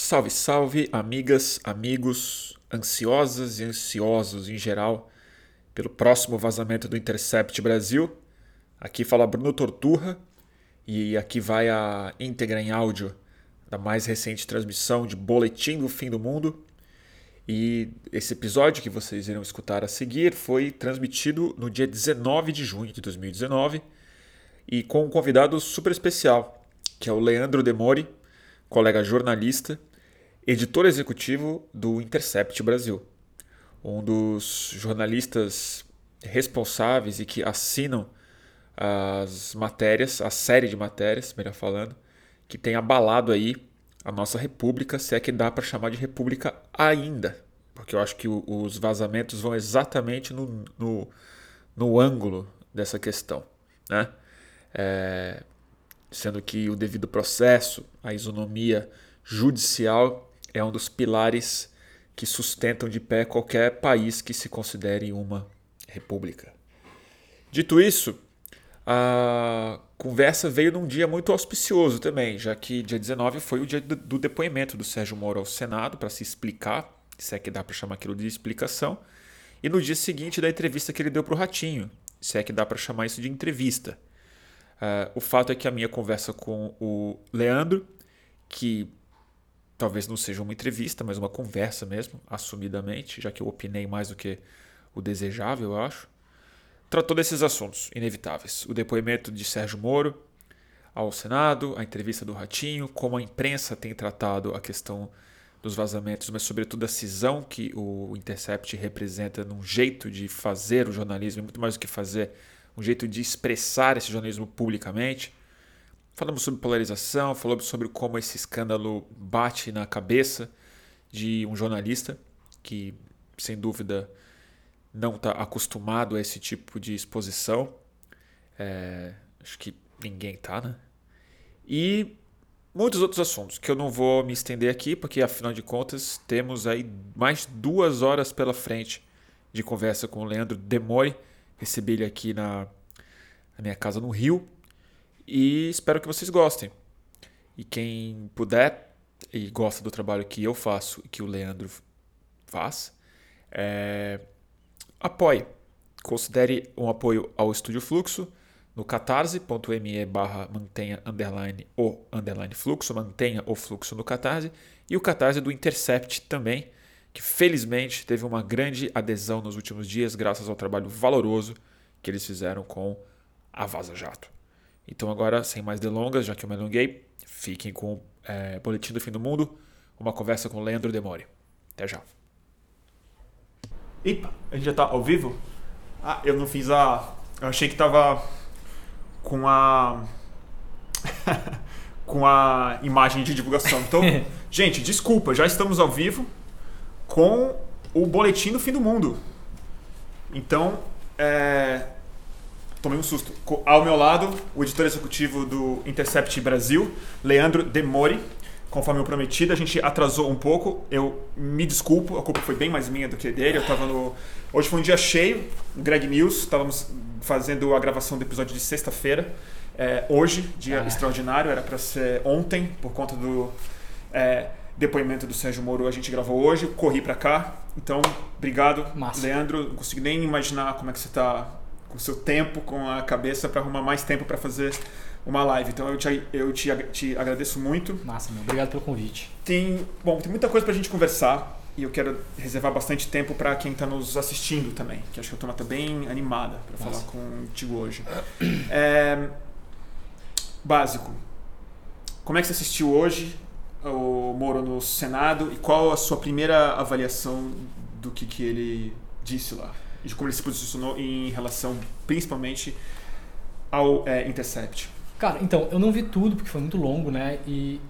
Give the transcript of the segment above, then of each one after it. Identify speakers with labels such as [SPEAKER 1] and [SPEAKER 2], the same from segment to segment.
[SPEAKER 1] Salve, salve, amigas, amigos, ansiosas e ansiosos em geral pelo próximo vazamento do Intercept Brasil. Aqui fala Bruno Torturra e aqui vai a íntegra em áudio da mais recente transmissão de Boletim do Fim do Mundo. E esse episódio que vocês irão escutar a seguir foi transmitido no dia 19 de junho de 2019 e com um convidado super especial, que é o Leandro Demori, colega jornalista editor executivo do Intercept Brasil, um dos jornalistas responsáveis e que assinam as matérias, a série de matérias, melhor falando, que tem abalado aí a nossa república, se é que dá para chamar de república ainda, porque eu acho que os vazamentos vão exatamente no, no, no ângulo dessa questão, né? É, sendo que o devido processo, a isonomia judicial é um dos pilares que sustentam de pé qualquer país que se considere uma república. Dito isso, a conversa veio num dia muito auspicioso também, já que dia 19 foi o dia do depoimento do Sérgio Moro ao Senado para se explicar, se é que dá para chamar aquilo de explicação, e no dia seguinte da entrevista que ele deu para o Ratinho, se é que dá para chamar isso de entrevista. Uh, o fato é que a minha conversa com o Leandro, que talvez não seja uma entrevista, mas uma conversa mesmo, assumidamente, já que eu opinei mais do que o desejável, eu acho. Tratou desses assuntos inevitáveis: o depoimento de Sérgio Moro ao Senado, a entrevista do Ratinho, como a imprensa tem tratado a questão dos vazamentos, mas sobretudo a cisão que o Intercept representa num jeito de fazer o jornalismo, muito mais do que fazer, um jeito de expressar esse jornalismo publicamente. Falamos sobre polarização, falamos sobre como esse escândalo bate na cabeça de um jornalista que, sem dúvida, não está acostumado a esse tipo de exposição. É, acho que ninguém está, né? E muitos outros assuntos que eu não vou me estender aqui, porque afinal de contas temos aí mais duas horas pela frente de conversa com o Leandro Demore. Recebi ele aqui na, na minha casa no Rio e espero que vocês gostem. E quem puder e gosta do trabalho que eu faço e que o Leandro faz, é... apoie. Considere um apoio ao Estúdio Fluxo no catarse.me barra mantenha underline o underline fluxo, mantenha o fluxo no Catarse, e o Catarse do Intercept também, que felizmente teve uma grande adesão nos últimos dias, graças ao trabalho valoroso que eles fizeram com a Vaza Jato. Então agora, sem mais delongas, já que eu me alonguei, fiquem com o é, Boletim do Fim do Mundo, uma conversa com Leandro Demore. Até já.
[SPEAKER 2] Epa, a gente já tá ao vivo? Ah, eu não fiz a... Eu achei que tava com a... com a imagem de divulgação. Então, gente, desculpa, já estamos ao vivo com o Boletim do Fim do Mundo. Então, é, tomei um susto. Ao meu lado, o editor executivo do Intercept Brasil, Leandro Demori. Conforme eu prometido, a gente atrasou um pouco. Eu me desculpo, a culpa foi bem mais minha do que dele. Eu tava no. Hoje foi um dia cheio, Greg News. Estávamos fazendo a gravação do episódio de sexta-feira. É, hoje, dia ah. extraordinário, era para ser ontem, por conta do é, depoimento do Sérgio Moro. A gente gravou hoje, corri para cá. Então, obrigado, Massa. Leandro. Não consigo nem imaginar como é que você está com seu tempo, com a cabeça para arrumar mais tempo para fazer uma live. Então eu te, eu te, te agradeço muito.
[SPEAKER 3] Massa, meu. Obrigado pelo convite.
[SPEAKER 2] Tem, bom, tem muita coisa para a gente conversar e eu quero reservar bastante tempo para quem está nos assistindo também, que acho que a turma está bem animada para falar contigo hoje. É, básico. Como é que você assistiu hoje o Moro no Senado e qual a sua primeira avaliação do que, que ele disse lá? De como ele se posicionou em relação principalmente ao é, Intercept?
[SPEAKER 3] Cara, então, eu não vi tudo porque foi muito longo, né? E,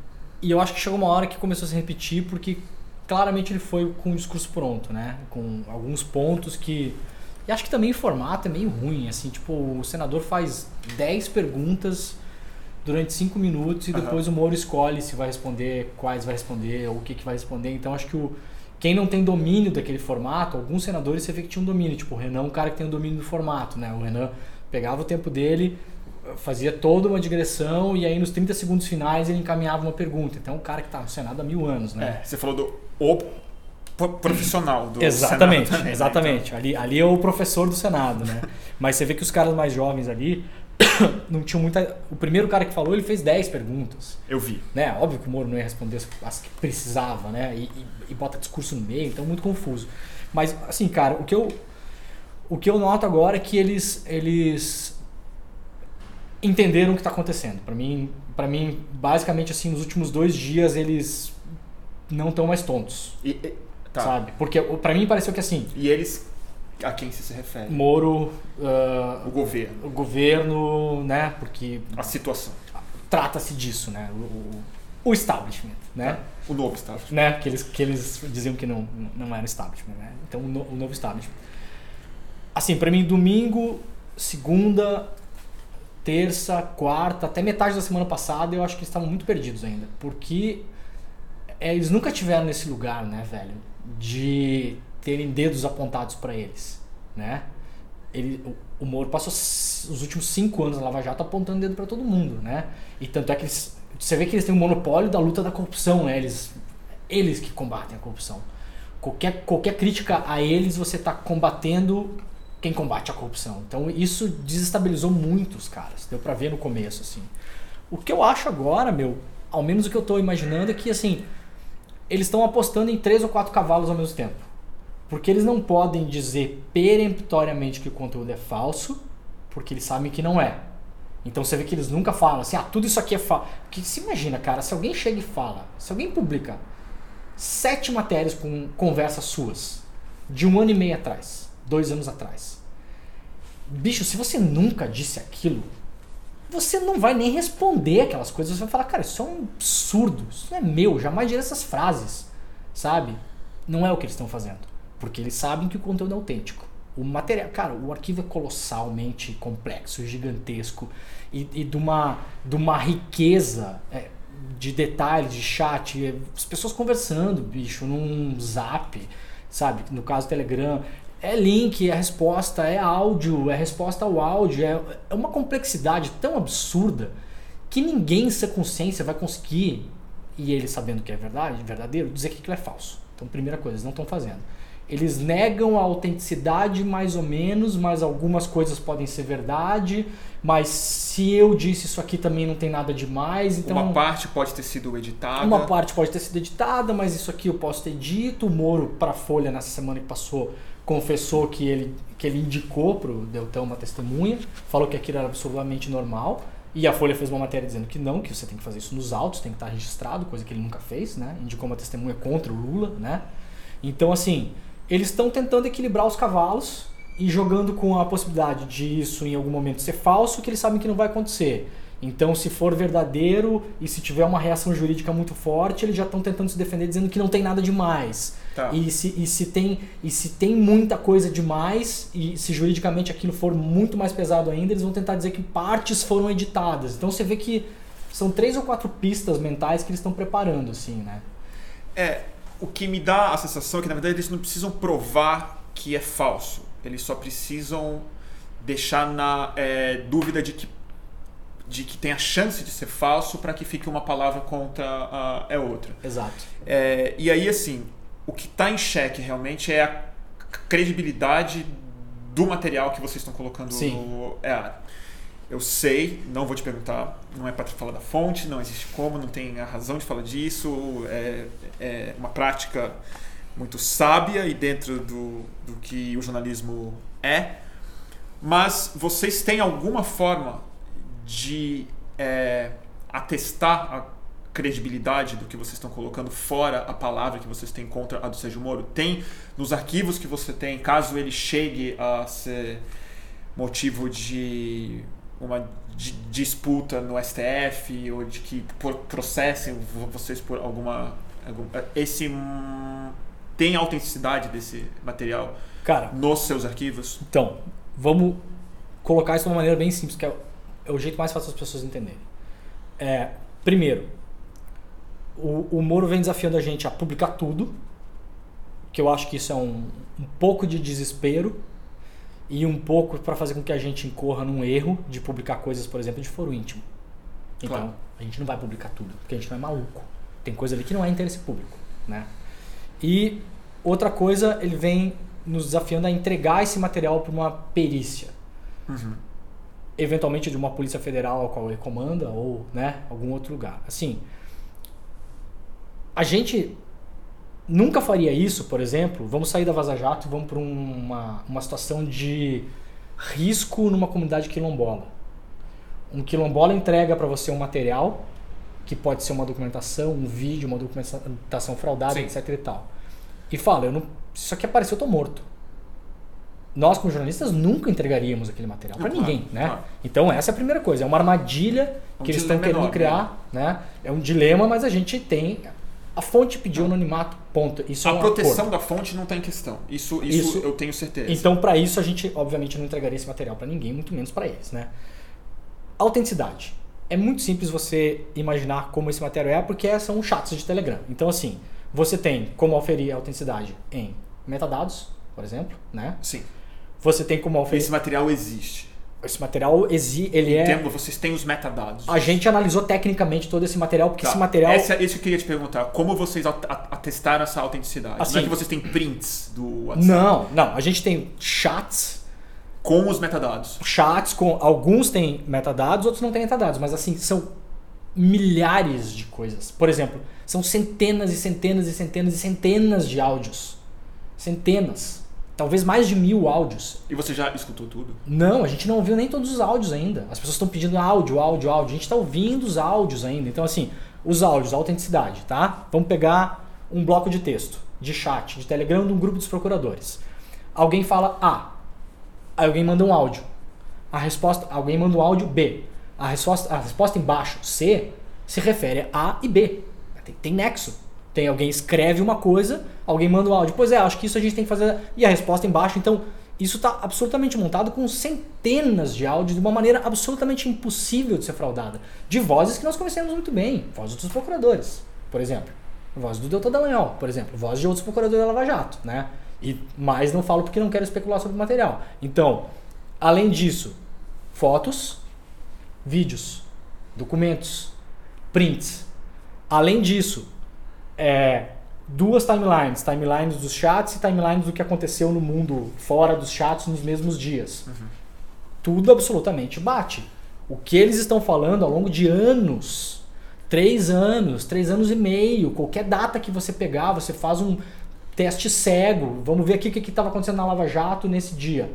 [SPEAKER 3] e eu acho que chegou uma hora que começou a se repetir porque claramente ele foi com o discurso pronto, né? Com alguns pontos que. E acho que também o formato é meio ruim, assim, tipo, o senador faz 10 perguntas durante 5 minutos e depois uhum. o Moro escolhe se vai responder, quais vai responder, ou o que, que vai responder. Então acho que o, quem não tem domínio daquele formato, alguns senadores você vê que tinham domínio, tipo o Renan, um cara que tem o domínio do formato, né? O Renan pegava o tempo dele, fazia toda uma digressão e aí nos 30 segundos finais ele encaminhava uma pergunta. Então, o cara que está no Senado há mil anos, né?
[SPEAKER 1] É, você falou do o profissional do
[SPEAKER 3] exatamente,
[SPEAKER 1] Senado.
[SPEAKER 3] Exatamente, ali, ali é o professor do Senado, né? Mas você vê que os caras mais jovens ali não tinham muita... O primeiro cara que falou, ele fez 10 perguntas.
[SPEAKER 1] Eu vi.
[SPEAKER 3] Né? Óbvio que o Moro não ia responder as que precisava, né? E, e, e bota discurso no meio, então muito confuso. Mas, assim, cara, o que eu, o que eu noto agora é que eles, eles entenderam o que está acontecendo. Para mim, para mim, basicamente, assim, nos últimos dois dias eles não estão mais tontos.
[SPEAKER 1] E, e- tá.
[SPEAKER 3] Sabe? Porque para mim pareceu que assim,
[SPEAKER 1] E eles a quem você se refere?
[SPEAKER 3] Moro, ah,
[SPEAKER 1] O governo,
[SPEAKER 3] o governo, né? Porque
[SPEAKER 1] a situação,
[SPEAKER 3] trata-se disso, né? O, o- establishment, né?
[SPEAKER 1] o novo estado.
[SPEAKER 3] né? Que eles, que eles diziam que não, não era establishment, né? Então, o, no- o novo establishment. Assim, pra mim, domingo, segunda, terça, quarta, até metade da semana passada, eu acho que eles estavam muito perdidos ainda. Porque é, eles nunca tiveram nesse lugar, né, velho? De terem dedos apontados pra eles, né? Ele, o, Moro passou os últimos cinco anos na Lava Jato apontando dedo pra todo mundo, né? E tanto é que eles, você vê que eles têm um monopólio da luta da corrupção, né? Eles, eles que combatem a corrupção. Qualquer, qualquer crítica a eles, você está combatendo quem combate a corrupção. Então isso desestabilizou muitos caras. Deu pra ver no começo, assim. O que eu acho agora, meu, ao menos o que eu tô imaginando é que, assim, eles estão apostando em três ou quatro cavalos ao mesmo tempo. Porque eles não podem dizer peremptoriamente que o conteúdo é falso, porque eles sabem que não é. Então você vê que eles nunca falam assim, ah, tudo isso aqui é falso. Porque se imagina, cara, se alguém chega e fala, se alguém publica sete matérias com conversas suas, de um ano e meio atrás, dois anos atrás. Bicho, se você nunca disse aquilo, você não vai nem responder aquelas coisas. Você vai falar, cara, isso é um absurdo, isso não é meu, jamais direi essas frases, sabe? Não é o que eles estão fazendo. Porque eles sabem que o conteúdo é autêntico. O material, cara, o arquivo é colossalmente complexo, gigantesco e, e de, uma, de uma riqueza é, de detalhes, de chat, é, as pessoas conversando, bicho, num zap, sabe? No caso Telegram. É link, é resposta, é áudio, é resposta ao áudio, é, é uma complexidade tão absurda que ninguém em sua consciência vai conseguir, e ele sabendo que é verdade, verdadeiro, dizer que aquilo é falso. Então, primeira coisa, eles não estão fazendo. Eles negam a autenticidade mais ou menos, mas algumas coisas podem ser verdade, mas se eu disse isso aqui também não tem nada demais, então
[SPEAKER 1] Uma parte pode ter sido editada.
[SPEAKER 3] uma parte pode ter sido editada, mas isso aqui eu posso ter dito. O Moro, para a Folha, nessa semana que passou, confessou que ele, que ele indicou para o Deltão uma testemunha, falou que aquilo era absolutamente normal. E a Folha fez uma matéria dizendo que não, que você tem que fazer isso nos autos, tem que estar registrado, coisa que ele nunca fez, né? Indicou uma testemunha contra o Lula, né? Então, assim, eles estão tentando equilibrar os cavalos e jogando com a possibilidade de isso em algum momento ser falso, que eles sabem que não vai acontecer. Então, se for verdadeiro e se tiver uma reação jurídica muito forte, eles já estão tentando se defender dizendo que não tem nada demais.
[SPEAKER 1] Tá.
[SPEAKER 3] E, se, e, se tem, e se tem muita coisa demais, e se juridicamente aquilo for muito mais pesado ainda, eles vão tentar dizer que partes foram editadas. Então você vê que são três ou quatro pistas mentais que eles estão preparando, assim, né?
[SPEAKER 1] É, o que me dá a sensação é que na verdade eles não precisam provar que é falso. Eles só precisam deixar na é, dúvida de que de que tem a chance de ser falso para que fique uma palavra contra a é outra.
[SPEAKER 3] Exato.
[SPEAKER 1] É, e aí, assim, o que está em xeque realmente é a credibilidade do material que vocês estão colocando
[SPEAKER 3] Sim.
[SPEAKER 1] no EAR. Eu sei, não vou te perguntar, não é para falar da fonte, não existe como, não tem a razão de falar disso, é, é uma prática muito sábia e dentro do, do que o jornalismo é, mas vocês têm alguma forma de é, atestar a credibilidade do que vocês estão colocando fora a palavra que vocês têm contra a do Sérgio Moro? Tem nos arquivos que você tem, caso ele chegue a ser motivo de uma di- disputa no STF ou de que por- processem vo- vocês por alguma, algum esse hum, tem autenticidade desse material
[SPEAKER 3] Cara,
[SPEAKER 1] nos seus arquivos?
[SPEAKER 3] Então, vamos colocar isso de uma maneira bem simples, que é, o- é o jeito mais fácil das pessoas entenderem. É, primeiro, o, o Moro vem desafiando a gente a publicar tudo, que eu acho que isso é um, um pouco de desespero, e um pouco para fazer com que a gente incorra num erro de publicar coisas, por exemplo, de foro íntimo. Então,
[SPEAKER 1] Claro.
[SPEAKER 3] a gente não vai publicar tudo, porque a gente não é maluco. Tem coisa ali que não é interesse público, né? E outra coisa, ele vem nos desafiando a entregar esse material para uma perícia. Eventualmente de uma polícia federal a qual ele comanda ou, né, algum outro lugar. Assim, a gente nunca faria isso, por exemplo, vamos sair da Vaza Jato e vamos para uma, uma situação de risco numa comunidade quilombola. Um quilombola entrega para você um material que pode ser uma documentação, um vídeo, uma documentação fraudada,
[SPEAKER 1] Sim.
[SPEAKER 3] etc e tal. E fala, eu não, se isso aqui apareceu, eu tô morto. Nós, como jornalistas, nunca entregaríamos aquele material para
[SPEAKER 1] claro,
[SPEAKER 3] ninguém, né?
[SPEAKER 1] claro.
[SPEAKER 3] Então essa é a primeira coisa, é uma armadilha
[SPEAKER 1] Um
[SPEAKER 3] que eles estão querendo
[SPEAKER 1] enorme,
[SPEAKER 3] criar, né? É um dilema, mas a gente tem a fonte pediu anonimato, ponto. Isso é
[SPEAKER 1] A
[SPEAKER 3] um
[SPEAKER 1] proteção
[SPEAKER 3] acordo.
[SPEAKER 1] da fonte não está em questão. Isso, isso,
[SPEAKER 3] Isso-
[SPEAKER 1] eu tenho certeza.
[SPEAKER 3] Então, para isso, a gente, obviamente, não entregaria esse material para ninguém, muito menos para eles, né? Autenticidade. É muito simples você imaginar como esse material é, porque são chats de Telegram. Então, assim, você tem como oferir a autenticidade em metadados, por exemplo, né?
[SPEAKER 1] Sim.
[SPEAKER 3] Você tem como oferir...
[SPEAKER 1] Esse material existe.
[SPEAKER 3] Esse material, exi... ele é...
[SPEAKER 1] Entendo, vocês têm os metadados.
[SPEAKER 3] A gente analisou tecnicamente todo esse material, porque
[SPEAKER 1] Tá.
[SPEAKER 3] esse material...
[SPEAKER 1] Essa, isso que eu queria te perguntar. Como vocês at- at- atestaram essa autenticidade? não
[SPEAKER 3] Assim-
[SPEAKER 1] é que vocês têm prints do WhatsApp
[SPEAKER 3] Não, não. A gente tem chats
[SPEAKER 1] com os metadados.
[SPEAKER 3] chats com alguns têm metadados, outros não têm metadados, mas assim são milhares de coisas. Por exemplo, são centenas e centenas e centenas e centenas de áudios, centenas, talvez mais de mil áudios.
[SPEAKER 1] E você já escutou tudo?
[SPEAKER 3] Não, a gente não ouviu nem todos os áudios ainda. As pessoas estão pedindo áudio, áudio, áudio. A gente está ouvindo os áudios ainda. Então assim, os áudios, a autenticidade, tá? Vamos pegar um bloco de texto, de chat, de Telegram de um grupo dos procuradores. Alguém fala A, Aí alguém manda um áudio. A resposta, alguém manda um áudio B. A resposta, a resposta embaixo, C, se refere a A e B. Tem, tem nexo. Tem alguém escreve uma coisa, alguém manda um áudio. Pois é, acho que isso a gente tem que fazer. E a resposta embaixo. Então, isso está absolutamente montado com centenas de áudios de uma maneira absolutamente impossível de ser fraudada. De vozes que nós conhecemos muito bem. Vozes dos procuradores, por exemplo. Voz do Doutor Dallagnol, por exemplo. Voz de outros procuradores da Lava Jato, né? E mais não falo porque não quero especular sobre o material. Então, além disso, fotos, vídeos, documentos, prints. Além disso, é, duas timelines, timelines dos chats e timelines do que aconteceu no mundo fora dos chats nos mesmos dias. Tudo absolutamente bate. O que eles estão falando ao longo de anos, três anos, três anos e meio, qualquer data que você pegar, você faz um teste cego. Vamos ver aqui o que estava acontecendo na Lava Jato nesse dia.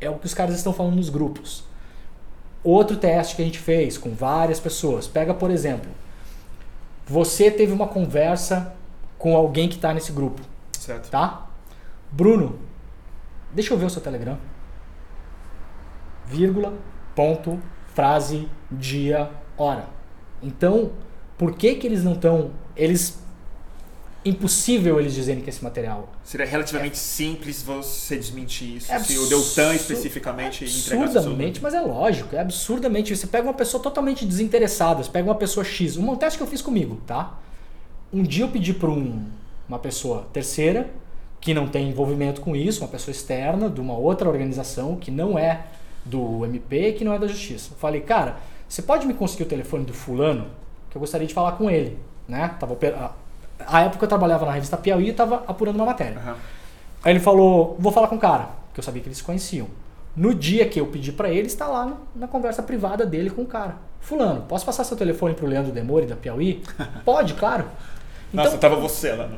[SPEAKER 3] É o que os caras estão falando nos grupos. Outro teste que a gente fez com várias pessoas. Pega, por exemplo, você teve uma conversa com alguém que está nesse grupo,
[SPEAKER 1] Certo.
[SPEAKER 3] tá? Bruno, deixa eu ver o seu Telegram. Vírgula, ponto, frase, dia, hora. Então, por que que eles não estão... Eles... Impossível eles dizerem que esse material
[SPEAKER 1] Seria relativamente simples você desmentir isso.
[SPEAKER 3] É
[SPEAKER 1] se o Deltan especificamente entregasse
[SPEAKER 3] Absurdamente, mas é lógico, é absurdamente. Você pega uma pessoa totalmente desinteressada, você pega uma pessoa X. Um teste que eu fiz comigo, tá? Um dia eu pedi para um, uma pessoa terceira, que não tem envolvimento com isso, uma pessoa externa, de uma outra organização, que não é do MP, que não é da Justiça. Eu falei, cara, você pode me conseguir o telefone do fulano? Que eu gostaria de falar com ele, né? Tava, oper- a, época eu trabalhava na revista Piauí e estava apurando uma matéria.
[SPEAKER 1] Aham.
[SPEAKER 3] Aí ele falou, vou falar com o cara, que eu sabia que eles se conheciam. No dia que eu pedi pra ele, está lá na conversa privada dele com o cara. Fulano, posso passar seu telefone pro Leandro Demore da Piauí? Pode, claro. Então,
[SPEAKER 1] Nossa, tava você lá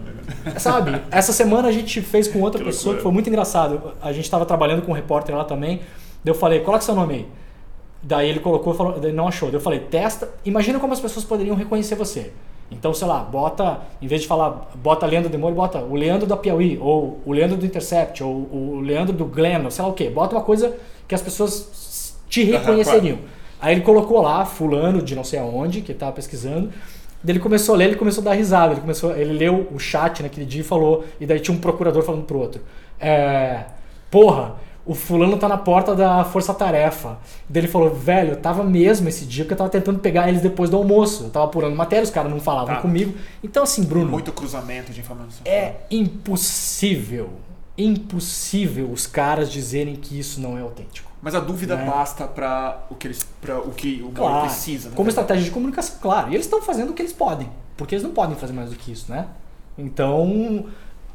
[SPEAKER 3] sabe, essa semana a gente fez com outra
[SPEAKER 1] Que
[SPEAKER 3] pessoa
[SPEAKER 1] loucura.
[SPEAKER 3] que foi muito engraçado. A gente estava trabalhando com um repórter lá também. Daí eu falei, coloca seu nome aí. Daí ele colocou, falou, daí não achou. Daí eu falei, testa. Imagina como as pessoas poderiam reconhecer você. Então, sei lá, bota, em vez de falar, bota Leandro Demore, bota o Leandro da Piauí, ou o Leandro do Intercept, ou o Leandro do Glenn, ou sei lá o quê. Bota uma coisa que as pessoas te reconheceriam. Aí ele colocou lá, fulano de não sei aonde, que ele tava pesquisando. Daí ele começou a ler, ele começou a dar risada. Ele, começou, ele leu o chat naquele dia e falou. E daí tinha um procurador falando pro outro. É, Porra, o fulano tá na porta da Força Tarefa. Daí ele falou, velho, eu tava mesmo esse dia porque eu tava tentando pegar eles depois do almoço. Eu tava apurando matéria, os caras não falavam
[SPEAKER 1] Tá.
[SPEAKER 3] comigo. Então, assim, Bruno,
[SPEAKER 1] Muito cruzamento de informação.
[SPEAKER 3] é impossível impossível os caras dizerem que isso não é autêntico.
[SPEAKER 1] Mas a dúvida
[SPEAKER 3] É.
[SPEAKER 1] basta para o que eles, para o que o
[SPEAKER 3] Claro,
[SPEAKER 1] precisa. né?
[SPEAKER 3] como estratégia de comunicação, claro. E eles estão fazendo o que eles podem, porque eles não podem fazer mais do que isso, né? Então,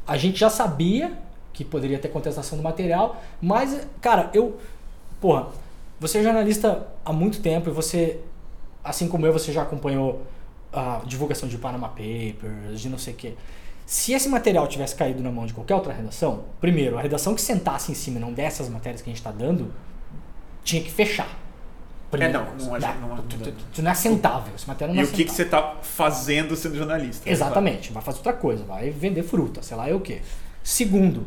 [SPEAKER 3] a gente já sabia que poderia ter contestação do material, mas, cara, eu. Porra, você é jornalista há muito tempo e você, assim como eu, você já acompanhou a divulgação de Panama Papers, de não sei o quê. Se esse material tivesse caído na mão de qualquer outra redação, primeiro, a redação que sentasse em cima e não desse as matérias que a gente está dando, tinha que fechar.
[SPEAKER 1] É, não, não é- não é-
[SPEAKER 3] tu- tu- tu não é sentável, esse material não
[SPEAKER 1] E
[SPEAKER 3] é
[SPEAKER 1] o que, que você está fazendo sendo jornalista?
[SPEAKER 3] Exatamente, vai fazer outra coisa, vai vender fruta, sei lá é o quê. Segundo,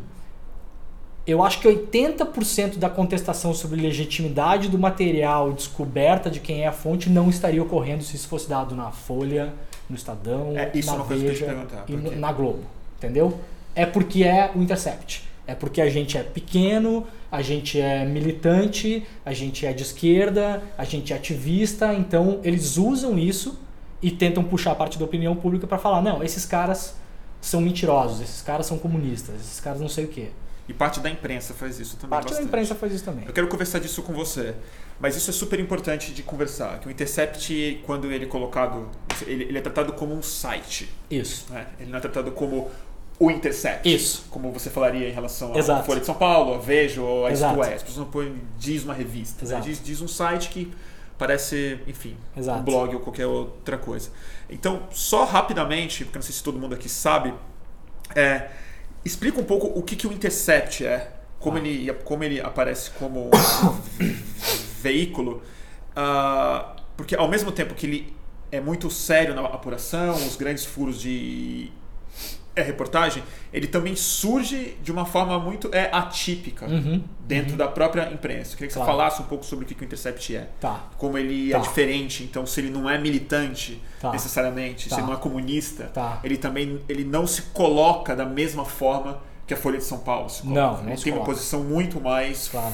[SPEAKER 3] eu acho que 80% da contestação sobre legitimidade do material, descoberta de quem é a fonte, não estaria ocorrendo se isso fosse dado na Folha, no Estadão,
[SPEAKER 1] É, isso é
[SPEAKER 3] na Veja e na Globo, entendeu? É porque é o Intercept. É porque a gente é pequeno, a gente é militante, a gente é de esquerda, a gente é ativista, então eles usam isso e tentam puxar a parte da opinião pública para falar, não, esses caras são mentirosos, esses caras são comunistas, esses caras não sei o quê.
[SPEAKER 1] E parte da imprensa faz isso também
[SPEAKER 3] Parte da
[SPEAKER 1] bastante.
[SPEAKER 3] imprensa faz isso também.
[SPEAKER 1] Eu quero conversar disso com você. Mas isso é super importante de conversar. Que o Intercept, quando ele é colocado, ele, ele é tratado como um site.
[SPEAKER 3] Isso.
[SPEAKER 1] né? Ele não é tratado como o Intercept.
[SPEAKER 3] Isso.
[SPEAKER 1] Como você falaria em relação à. Folha de São Paulo, a Veja ou a Isto
[SPEAKER 3] Exato.
[SPEAKER 1] É. As pessoas não põem, diz uma revista. né? Diz, diz um site que parece, enfim,
[SPEAKER 3] Exato.
[SPEAKER 1] um blog ou qualquer outra coisa. Então, só rapidamente, porque não sei se todo mundo aqui sabe, é, explica um pouco o que, que o Intercept é, como,
[SPEAKER 3] Ah.
[SPEAKER 1] ele, como ele aparece como veículo, ah, porque ao mesmo tempo que ele é muito sério na apuração, os grandes furos de é, reportagem, ele também surge de uma forma muito é, atípica
[SPEAKER 3] Uhum.
[SPEAKER 1] dentro da própria imprensa. Eu queria que
[SPEAKER 3] Claro.
[SPEAKER 1] você falasse um pouco sobre o que, que o Intercept é.
[SPEAKER 3] Tá.
[SPEAKER 1] Como ele é
[SPEAKER 3] Tá.
[SPEAKER 1] diferente, então se ele não é militante
[SPEAKER 3] Tá.
[SPEAKER 1] necessariamente, se
[SPEAKER 3] Tá.
[SPEAKER 1] ele não é comunista,
[SPEAKER 3] Tá.
[SPEAKER 1] ele também ele não se coloca da mesma forma que a Folha de São Paulo se coloca.
[SPEAKER 3] Não, não
[SPEAKER 1] ele tem uma posição muito mais
[SPEAKER 3] Claro,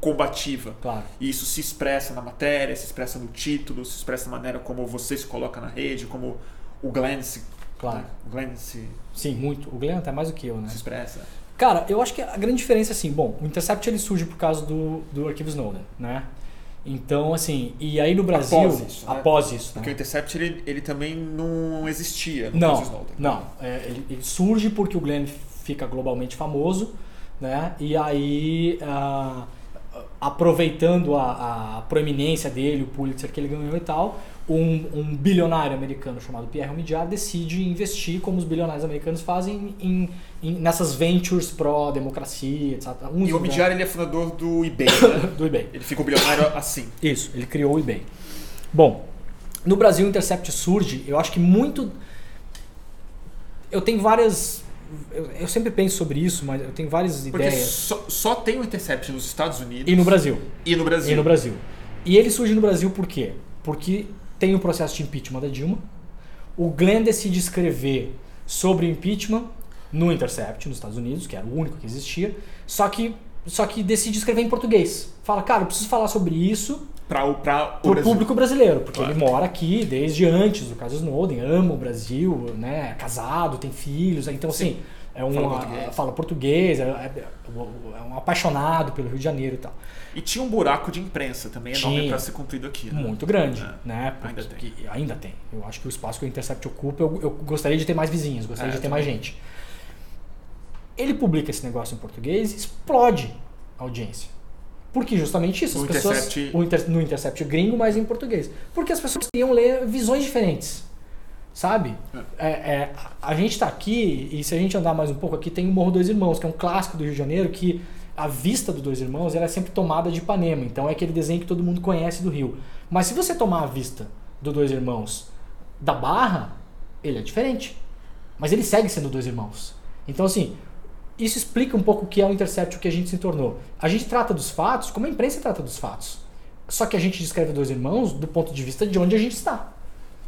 [SPEAKER 1] combativa.
[SPEAKER 3] claro.
[SPEAKER 1] E isso se expressa na matéria, se expressa no título, se expressa na maneira como você se coloca na rede, como o Glenn se,
[SPEAKER 3] Claro.
[SPEAKER 1] o Glenn se,
[SPEAKER 3] Sim, muito. O Glenn até mais do que eu, né?
[SPEAKER 1] se expressa.
[SPEAKER 3] Cara, eu acho que a grande diferença é assim, bom, o Intercept ele surge por causa do, do arquivo Snowden, né? Então, assim, e aí no Brasil,
[SPEAKER 1] Após isso, né?
[SPEAKER 3] após isso,
[SPEAKER 1] Porque o
[SPEAKER 3] né?
[SPEAKER 1] Intercept ele, ele também não existia no
[SPEAKER 3] Não,
[SPEAKER 1] caso Snowden.
[SPEAKER 3] não. É, ele, ele surge porque o Glenn fica globalmente famoso, né? E aí, ah, aproveitando a, a proeminência dele, o Pulitzer que ele ganhou e tal, um, um bilionário americano chamado Pierre Omidyar decide investir, como os bilionários americanos fazem, em, em- nessas ventures pró-democracia, etc. Uns
[SPEAKER 1] E o Midiar ele é fundador do eBay, né?
[SPEAKER 3] do eBay.
[SPEAKER 1] Ele fica bilionário assim.
[SPEAKER 3] Isso, ele criou o eBay. Bom, no Brasil o Intercept surge, eu acho que muito. Eu tenho várias. Eu, eu sempre penso sobre isso, mas eu tenho várias
[SPEAKER 1] Porque
[SPEAKER 3] ideias.
[SPEAKER 1] só, só tem o Intercept nos Estados Unidos
[SPEAKER 3] E no Brasil.
[SPEAKER 1] e no Brasil.
[SPEAKER 3] E no Brasil. E ele surge no Brasil por quê? Porque tem o processo de impeachment da Dilma. O Glenn decide escrever sobre o impeachment no Intercept, nos Estados Unidos, que era o único que existia. Só que, só que decide escrever em português. Fala, cara, eu preciso falar sobre isso
[SPEAKER 1] Para o, pra o Brasil.
[SPEAKER 3] público brasileiro, porque
[SPEAKER 1] Claro.
[SPEAKER 3] ele mora aqui desde antes do caso Snowden, ama o Brasil, né, é casado, tem filhos, então
[SPEAKER 1] Sim.
[SPEAKER 3] assim, é um,
[SPEAKER 1] Fala português.
[SPEAKER 3] fala português, é, é- é um apaixonado pelo Rio de Janeiro e tal.
[SPEAKER 1] E tinha um buraco de imprensa também enorme
[SPEAKER 3] Tinha.
[SPEAKER 1] para ser cumprido aqui. né?
[SPEAKER 3] Muito grande,
[SPEAKER 1] É,
[SPEAKER 3] né?
[SPEAKER 1] ainda
[SPEAKER 3] Porque- que- ainda tem. Eu acho que o espaço que o Intercept ocupa, eu, eu gostaria de ter mais vizinhos, gostaria
[SPEAKER 1] É,
[SPEAKER 3] de ter mais gente. Ele publica esse negócio em português explode a audiência. Porque justamente isso, as
[SPEAKER 1] O
[SPEAKER 3] pessoas.
[SPEAKER 1] Intercept-
[SPEAKER 3] Inter- no Intercept gringo, mas em português. Porque as pessoas queriam ler visões diferentes. Sabe? É, é, a a gente tá aqui, e se a gente andar mais um pouco aqui, tem o Morro Dois Irmãos, que é um clássico do Rio de Janeiro, que a vista do Dois Irmãos ela é sempre tomada de Ipanema. Então é aquele desenho que todo mundo conhece do Rio. Mas se você tomar a vista do Dois Irmãos da Barra, ele é diferente. Mas ele segue sendo Dois Irmãos. Então, assim, isso explica um pouco o que é o Intercept, o que a gente se tornou. A gente trata dos fatos como a imprensa trata dos fatos. Só que a gente descreve Dois Irmãos do ponto de vista de onde a gente está.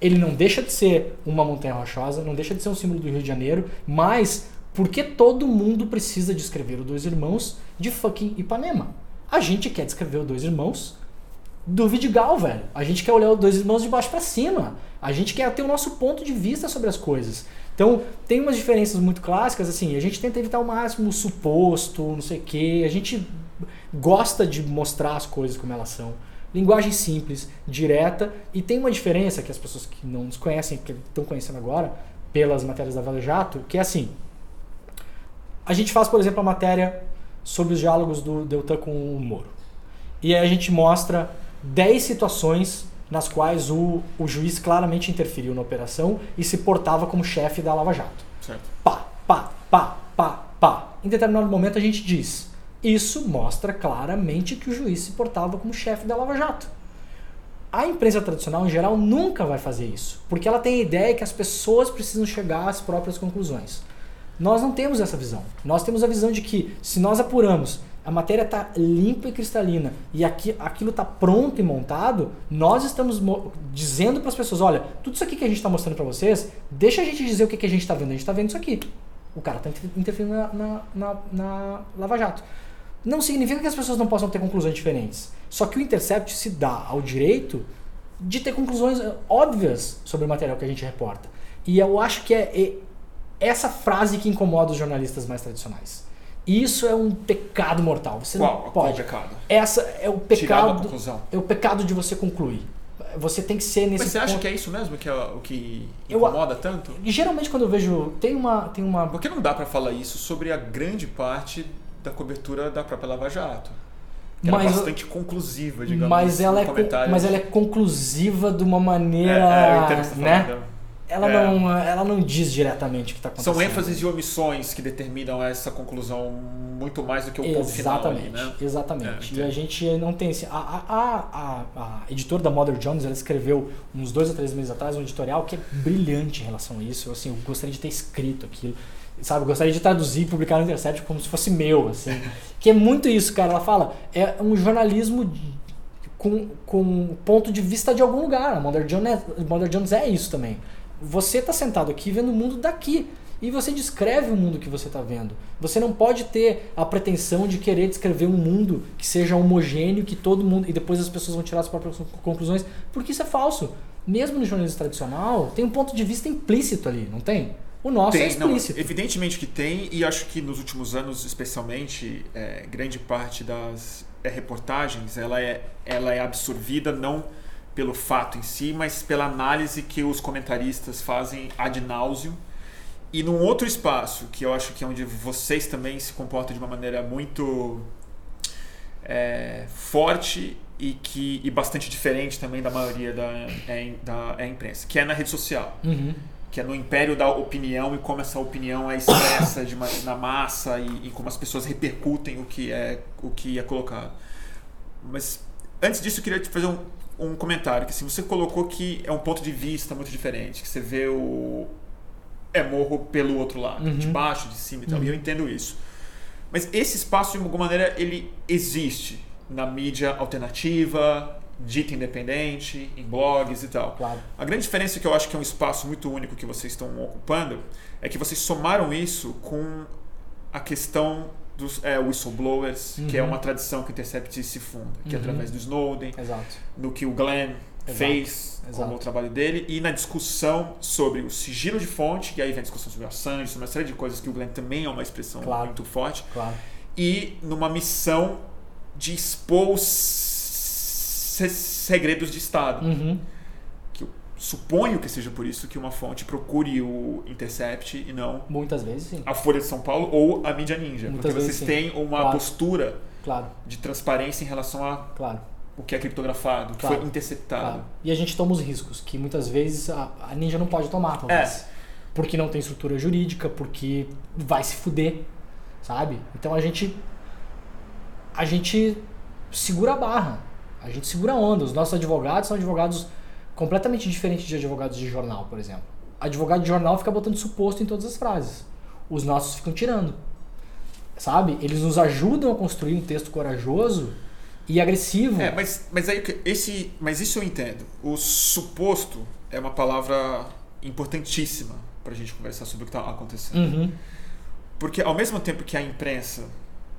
[SPEAKER 3] Ele não deixa de ser uma montanha rochosa, não deixa de ser um símbolo do Rio de Janeiro, mas por que todo mundo precisa descrever o Dois Irmãos de fucking Ipanema? A gente quer descrever o Dois Irmãos do Vidigal, velho. A gente quer olhar os dois irmãos de baixo para cima. A gente quer ter o nosso ponto de vista sobre as coisas. Então, tem umas diferenças muito clássicas, assim, a gente tenta evitar ao máximo o suposto, não sei o quê. A gente gosta de mostrar as coisas como elas são. Linguagem simples, direta, e tem uma diferença que as pessoas que não nos conhecem, que estão conhecendo agora, pelas matérias da Vale Jato, que é assim. A gente faz, por exemplo, a matéria sobre os diálogos do Deltan com o Moro. E aí a gente mostra 10 situações nas quais o, o juiz claramente interferiu na operação e se portava como chefe da Lava Jato.
[SPEAKER 1] Certo.
[SPEAKER 3] Pá, pá, pá, pá, pá. Em determinado momento a gente diz: isso mostra claramente que o juiz se portava como chefe da Lava Jato. A imprensa tradicional, em geral, nunca vai fazer isso, porque ela tem a ideia que as pessoas precisam chegar às próprias conclusões. Nós não temos essa visão. Nós temos a visão de que, se nós apuramos, a matéria está limpa e cristalina e aqui, aquilo está pronto e montado, nós estamos dizendo para as pessoas: olha, tudo isso aqui que a gente está mostrando para vocês, deixa a gente dizer o que, que a gente está vendo. A gente está vendo isso aqui. O cara está interferindo na, na, na, na Lava Jato. Não significa que as pessoas não possam ter conclusões diferentes. Só que o Intercept se dá ao direito de ter conclusões eh, óbvias sobre o material que a gente reporta. E eu acho que é, é essa frase que incomoda os jornalistas mais tradicionais. Isso é um pecado mortal. Você
[SPEAKER 1] qual?
[SPEAKER 3] não
[SPEAKER 1] Qual
[SPEAKER 3] pode.
[SPEAKER 1] pecado?
[SPEAKER 3] Essa é o pecado. É o pecado de você concluir. Você tem que ser nesse
[SPEAKER 1] Mas você acha
[SPEAKER 3] ponto-
[SPEAKER 1] que é isso mesmo que é o que
[SPEAKER 3] Eu-
[SPEAKER 1] incomoda tanto?
[SPEAKER 3] E geralmente quando eu vejo tem uma tem uma
[SPEAKER 1] Porque não dá pra falar isso sobre a grande parte da cobertura da própria Lava Jato. Era
[SPEAKER 3] Mas-
[SPEAKER 1] bastante conclusiva, digamos.
[SPEAKER 3] mas ela
[SPEAKER 1] no
[SPEAKER 3] é mas ela é conclusiva de uma
[SPEAKER 1] É,
[SPEAKER 3] maneira,
[SPEAKER 1] é, eu você tá
[SPEAKER 3] né? Ela
[SPEAKER 1] É.
[SPEAKER 3] não ela não diz diretamente o que está acontecendo.
[SPEAKER 1] São ênfases e omissões que determinam essa conclusão muito mais do que o ponto final
[SPEAKER 3] Exatamente,
[SPEAKER 1] ali, né?
[SPEAKER 3] exatamente.
[SPEAKER 1] É,
[SPEAKER 3] e a gente não tem esse. A, a, a, a, editora da Mother Jones ela escreveu uns dois ou três meses atrás um editorial que é brilhante em relação a isso. Assim, eu gostaria de ter escrito aquilo. Sabe, eu gostaria de traduzir e publicar no Intercept como se fosse meu, assim. que é muito isso, cara. Ela fala, é um jornalismo com, com ponto de vista de algum lugar. A Mother Jones é, Mother Jones é isso também. Você está sentado aqui vendo o mundo daqui. E você descreve o mundo que você está vendo. Você não pode ter a pretensão de querer descrever um mundo que seja homogêneo, que todo mundo. E depois as pessoas vão tirar as próprias conclusões, porque isso é falso. Mesmo no jornalismo tradicional, tem um ponto de vista implícito ali, não tem? O nosso é
[SPEAKER 1] Tem, não,
[SPEAKER 3] explícito.
[SPEAKER 1] evidentemente que tem, e acho que nos últimos anos, especialmente, é, grande parte das é, reportagens ela é, ela é absorvida não pelo fato em si, mas pela análise que os comentaristas fazem ad nauseum. E num outro espaço, que eu acho que é onde vocês também se comportam de uma maneira muito é, forte e, que, e bastante diferente também da maioria da, é, da é, imprensa, que é na rede social
[SPEAKER 3] Uhum.
[SPEAKER 1] que é no império da opinião e como essa opinião é expressa de uma- na massa e, e como as pessoas repercutem o que é o que é colocado. Mas antes disso eu queria te fazer um, um comentário que assim, você colocou que é um ponto de vista muito diferente, que você vê o é morro pelo outro lado,
[SPEAKER 3] Uhum.
[SPEAKER 1] de baixo, de cima e tal.
[SPEAKER 3] Uhum.
[SPEAKER 1] E eu entendo isso. Mas esse espaço de alguma maneira ele existe na mídia alternativa, dita independente, em blogs e tal.
[SPEAKER 3] Claro.
[SPEAKER 1] A grande diferença que eu acho que é um espaço muito único que vocês estão ocupando é que vocês somaram isso com a questão dos é, whistleblowers, que é
[SPEAKER 3] Uhum.
[SPEAKER 1] uma tradição que o Intercept se funda, que é
[SPEAKER 3] Uhum.
[SPEAKER 1] através do Snowden,
[SPEAKER 3] Exato.
[SPEAKER 1] no que o Glenn
[SPEAKER 3] Exato,
[SPEAKER 1] fez
[SPEAKER 3] exato.
[SPEAKER 1] como o trabalho dele, e na discussão sobre o sigilo de fonte, e aí vem a discussão sobre o Assange, uma série de coisas que o Glenn também é uma expressão
[SPEAKER 3] Claro.
[SPEAKER 1] muito forte,
[SPEAKER 3] Claro.
[SPEAKER 1] e numa missão de expor os se- segredos de Estado
[SPEAKER 3] Uhum.
[SPEAKER 1] Suponho que seja por isso que uma fonte procure o Intercept e não
[SPEAKER 3] Muitas vezes sim.
[SPEAKER 1] a Folha de São Paulo ou a Mídia Ninja.
[SPEAKER 3] Muitas
[SPEAKER 1] porque vocês
[SPEAKER 3] sim.
[SPEAKER 1] têm uma
[SPEAKER 3] Claro.
[SPEAKER 1] postura
[SPEAKER 3] Claro,
[SPEAKER 1] de transparência em relação a
[SPEAKER 3] claro.
[SPEAKER 1] o que é criptografado, o que foi interceptado.
[SPEAKER 3] E a gente toma os riscos, que muitas vezes a, a ninja não pode tomar, talvez.
[SPEAKER 1] É.
[SPEAKER 3] Porque não tem estrutura jurídica, porque vai se fuder, sabe? Então a gente. A gente segura a barra. A gente segura a onda. Os nossos advogados são advogados completamente diferentes de advogados de jornal, por exemplo. Advogado de jornal fica botando suposto em todas as frases. Os nossos ficam tirando. Sabe? Eles nos ajudam a construir um texto corajoso e agressivo.
[SPEAKER 1] É, mas, mas aí esse, mas isso eu entendo. O suposto é uma palavra importantíssima para a gente conversar sobre o que está acontecendo.
[SPEAKER 3] Uhum.
[SPEAKER 1] Porque ao mesmo tempo que a imprensa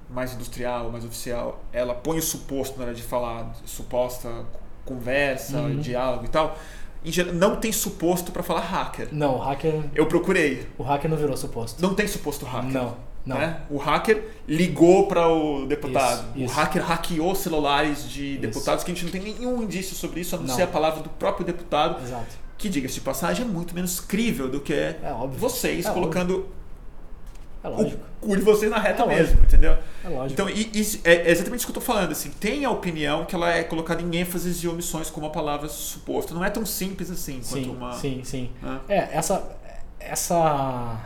[SPEAKER 1] mais industrial, mais oficial, ela põe o suposto na hora de falar, suposta conversa,
[SPEAKER 3] Uhum.
[SPEAKER 1] diálogo e tal. Em geral, não tem suposto para falar hacker.
[SPEAKER 3] Não, o hacker,
[SPEAKER 1] Eu procurei.
[SPEAKER 3] o hacker não virou suposto.
[SPEAKER 1] Não tem suposto hacker.
[SPEAKER 3] Não, não.
[SPEAKER 1] né? O hacker ligou para o deputado.
[SPEAKER 3] Isso, isso.
[SPEAKER 1] O hacker hackeou celulares de
[SPEAKER 3] Isso.
[SPEAKER 1] deputados que a gente não tem nenhum indício sobre isso, a não,
[SPEAKER 3] Não.
[SPEAKER 1] ser a palavra do próprio deputado,
[SPEAKER 3] Exato.
[SPEAKER 1] que, diga-se de passagem, é muito menos crível do que
[SPEAKER 3] É óbvio.
[SPEAKER 1] vocês
[SPEAKER 3] É
[SPEAKER 1] colocando
[SPEAKER 3] É lógico.
[SPEAKER 1] o cu de vocês na reta
[SPEAKER 3] É
[SPEAKER 1] mesmo,
[SPEAKER 3] lógico.
[SPEAKER 1] entendeu?
[SPEAKER 3] É lógico.
[SPEAKER 1] Então, e- isso é exatamente isso que eu tô falando. Assim, tem a opinião que ela é colocada em ênfases e omissões como a palavra suposto. Não é tão simples assim quanto
[SPEAKER 3] sim,
[SPEAKER 1] uma.
[SPEAKER 3] sim, sim.
[SPEAKER 1] né?
[SPEAKER 3] É, essa essa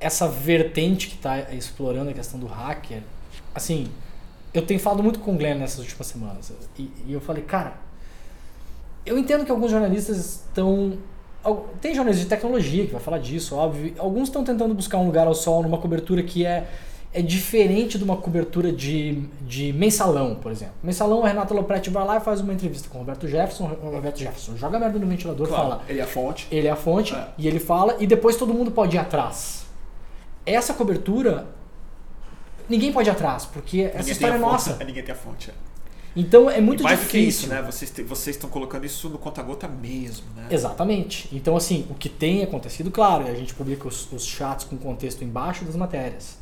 [SPEAKER 3] essa vertente que está explorando a questão do hacker, assim, eu tenho falado muito com o Glenn nessas últimas semanas e, e eu falei, cara, eu entendo que alguns jornalistas estão tem jornalistas de tecnologia que vai falar disso, óbvio. Alguns estão tentando buscar um lugar ao sol numa cobertura que é é diferente de uma cobertura de, de mensalão, por exemplo. Mensalão, a Renata Lopretti vai lá e faz uma entrevista com o Roberto Jefferson. O Roberto Jefferson joga merda no ventilador e
[SPEAKER 1] Claro,
[SPEAKER 3] fala:
[SPEAKER 1] ele é a fonte.
[SPEAKER 3] ele é a fonte
[SPEAKER 1] É.
[SPEAKER 3] e ele fala e depois todo mundo pode ir atrás. Essa cobertura ninguém pode ir atrás, porque essa
[SPEAKER 1] Ninguém
[SPEAKER 3] história é nossa.
[SPEAKER 1] ninguém tem a fonte. É.
[SPEAKER 3] Então é muito
[SPEAKER 1] e mais
[SPEAKER 3] difícil.
[SPEAKER 1] do que isso, né? Vocês te- vocês estão colocando isso no conta-gota mesmo, né?
[SPEAKER 3] Exatamente. Então, assim, o que tem acontecido, claro, e a gente publica os, os chats com contexto embaixo das matérias.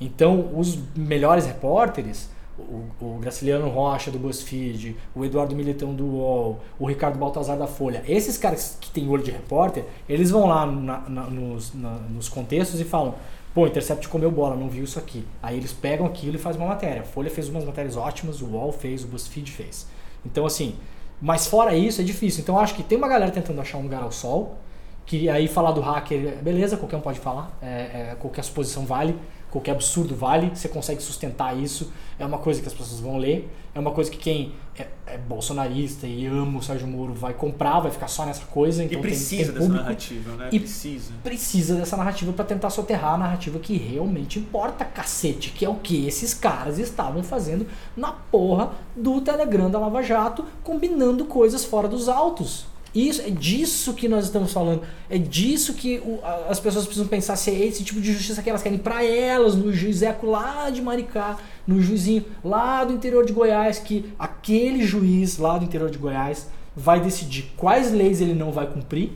[SPEAKER 3] Então, os melhores repórteres, o, o Graciliano Rocha do BuzzFeed, o Eduardo Militão do UOL, o Ricardo Baltazar da Folha, esses caras que têm olho de repórter, eles vão lá na- na- nos, na- nos contextos e falam: pô, Intercept comeu bola, não viu isso aqui. Aí eles pegam aquilo e fazem uma matéria. A Folha fez umas matérias ótimas, o UOL fez, o BuzzFeed fez. Então, assim, mas fora isso é difícil. Então, acho que tem uma galera tentando achar um lugar ao sol, que aí falar do hacker, beleza, qualquer um pode falar, é, é, qualquer suposição vale, qualquer absurdo vale, você consegue sustentar isso, é uma coisa que as pessoas vão ler, é uma coisa que quem é, é bolsonarista e ama o Sérgio Moro vai comprar, vai ficar só nessa coisa. Então
[SPEAKER 1] e
[SPEAKER 3] tem-
[SPEAKER 1] precisa
[SPEAKER 3] tem
[SPEAKER 1] dessa
[SPEAKER 3] público
[SPEAKER 1] narrativa, né?
[SPEAKER 3] E-
[SPEAKER 1] Precisa.
[SPEAKER 3] precisa dessa narrativa para tentar soterrar a narrativa que realmente importa, cacete, que é o que esses caras estavam fazendo na porra do Telegram da Lava Jato, combinando coisas fora dos autos. Isso é disso que nós estamos falando. É disso que o- a- as pessoas precisam pensar se é esse tipo de justiça que elas querem para elas, no juizeco lá de Maricá, no juizinho lá do interior de Goiás, que aquele juiz lá do interior de Goiás vai decidir quais leis ele não vai cumprir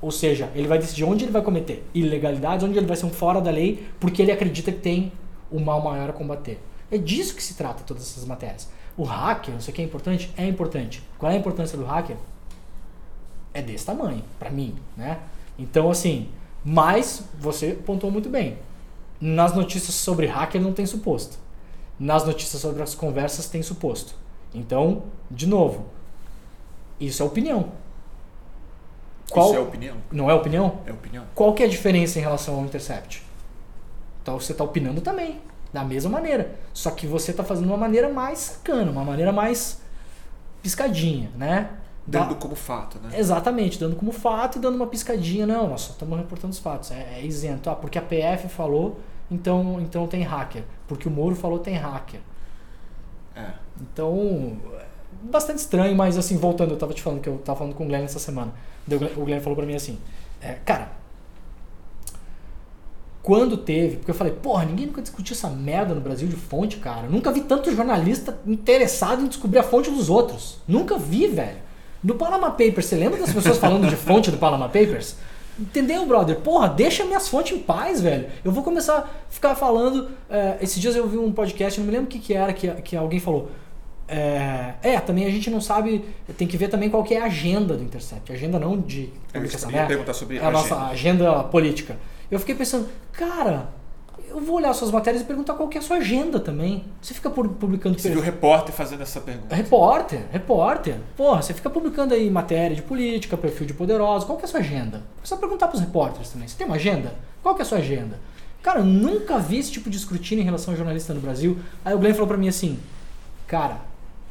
[SPEAKER 3] ou seja, ele vai decidir onde ele vai cometer ilegalidades, onde ele vai ser um fora da lei, porque ele acredita que tem o mal maior a combater. É disso que se trata todas essas matérias. O hacker, não sei o que é importante? É importante. Qual é a importância do hacker? É desse tamanho, pra mim, né? Então, assim, mas você pontuou muito bem. Nas notícias sobre hacker não tem suposto. Nas notícias sobre as conversas tem suposto. Então, de novo, isso é opinião. Qual-
[SPEAKER 1] Isso é opinião?
[SPEAKER 3] Não é opinião?
[SPEAKER 1] É opinião.
[SPEAKER 3] Qual que é a diferença em relação ao Intercept? Então você está opinando também, da mesma maneira. Só que você está fazendo de uma maneira mais sacana, uma maneira mais piscadinha, né?
[SPEAKER 1] Dando como fato, né?
[SPEAKER 3] Exatamente, dando como fato e dando uma piscadinha. Não, nós só estamos reportando os fatos. É, é isento. Ah, porque a PF falou, então, então tem hacker. Porque o Moro falou, tem hacker.
[SPEAKER 1] É.
[SPEAKER 3] Então, bastante estranho, mas assim, voltando, eu tava te falando que eu tava falando com o Glenn essa semana. O Glenn- falou pra mim assim, é, cara, quando teve, porque eu falei, porra, ninguém nunca discutiu essa merda no Brasil de fonte, cara. Nunca vi tanto jornalista interessado em descobrir a fonte dos outros. Nunca vi, velho. No Panama Papers, você lembra das pessoas falando de fonte do Panama Papers? Entendeu, brother? Porra, deixa minhas fontes em paz, velho. Eu vou começar a ficar falando. é, esses dias eu ouvi um podcast, não me lembro o que, que era, que, que alguém falou. É, é, também a gente não sabe, tem que ver também qual que é a agenda do Intercept. Agenda não de publicação, né?
[SPEAKER 1] perguntar sobre
[SPEAKER 3] É a nossa
[SPEAKER 1] agenda.
[SPEAKER 3] agenda política. Eu fiquei pensando, cara, eu vou olhar suas matérias e perguntar qual que é a sua agenda também. Você fica pu- publicando
[SPEAKER 1] Você viu o repórter fazendo essa pergunta.
[SPEAKER 3] Repórter, repórter. Porra, você fica publicando aí matéria de política, perfil de poderoso. Qual que é a sua agenda? Precisa perguntar pros repórteres também. Você tem uma agenda? Qual que é a sua agenda? Cara, eu nunca vi esse tipo de escrutínio em relação a jornalista no Brasil. Aí o Glenn falou pra mim assim, cara,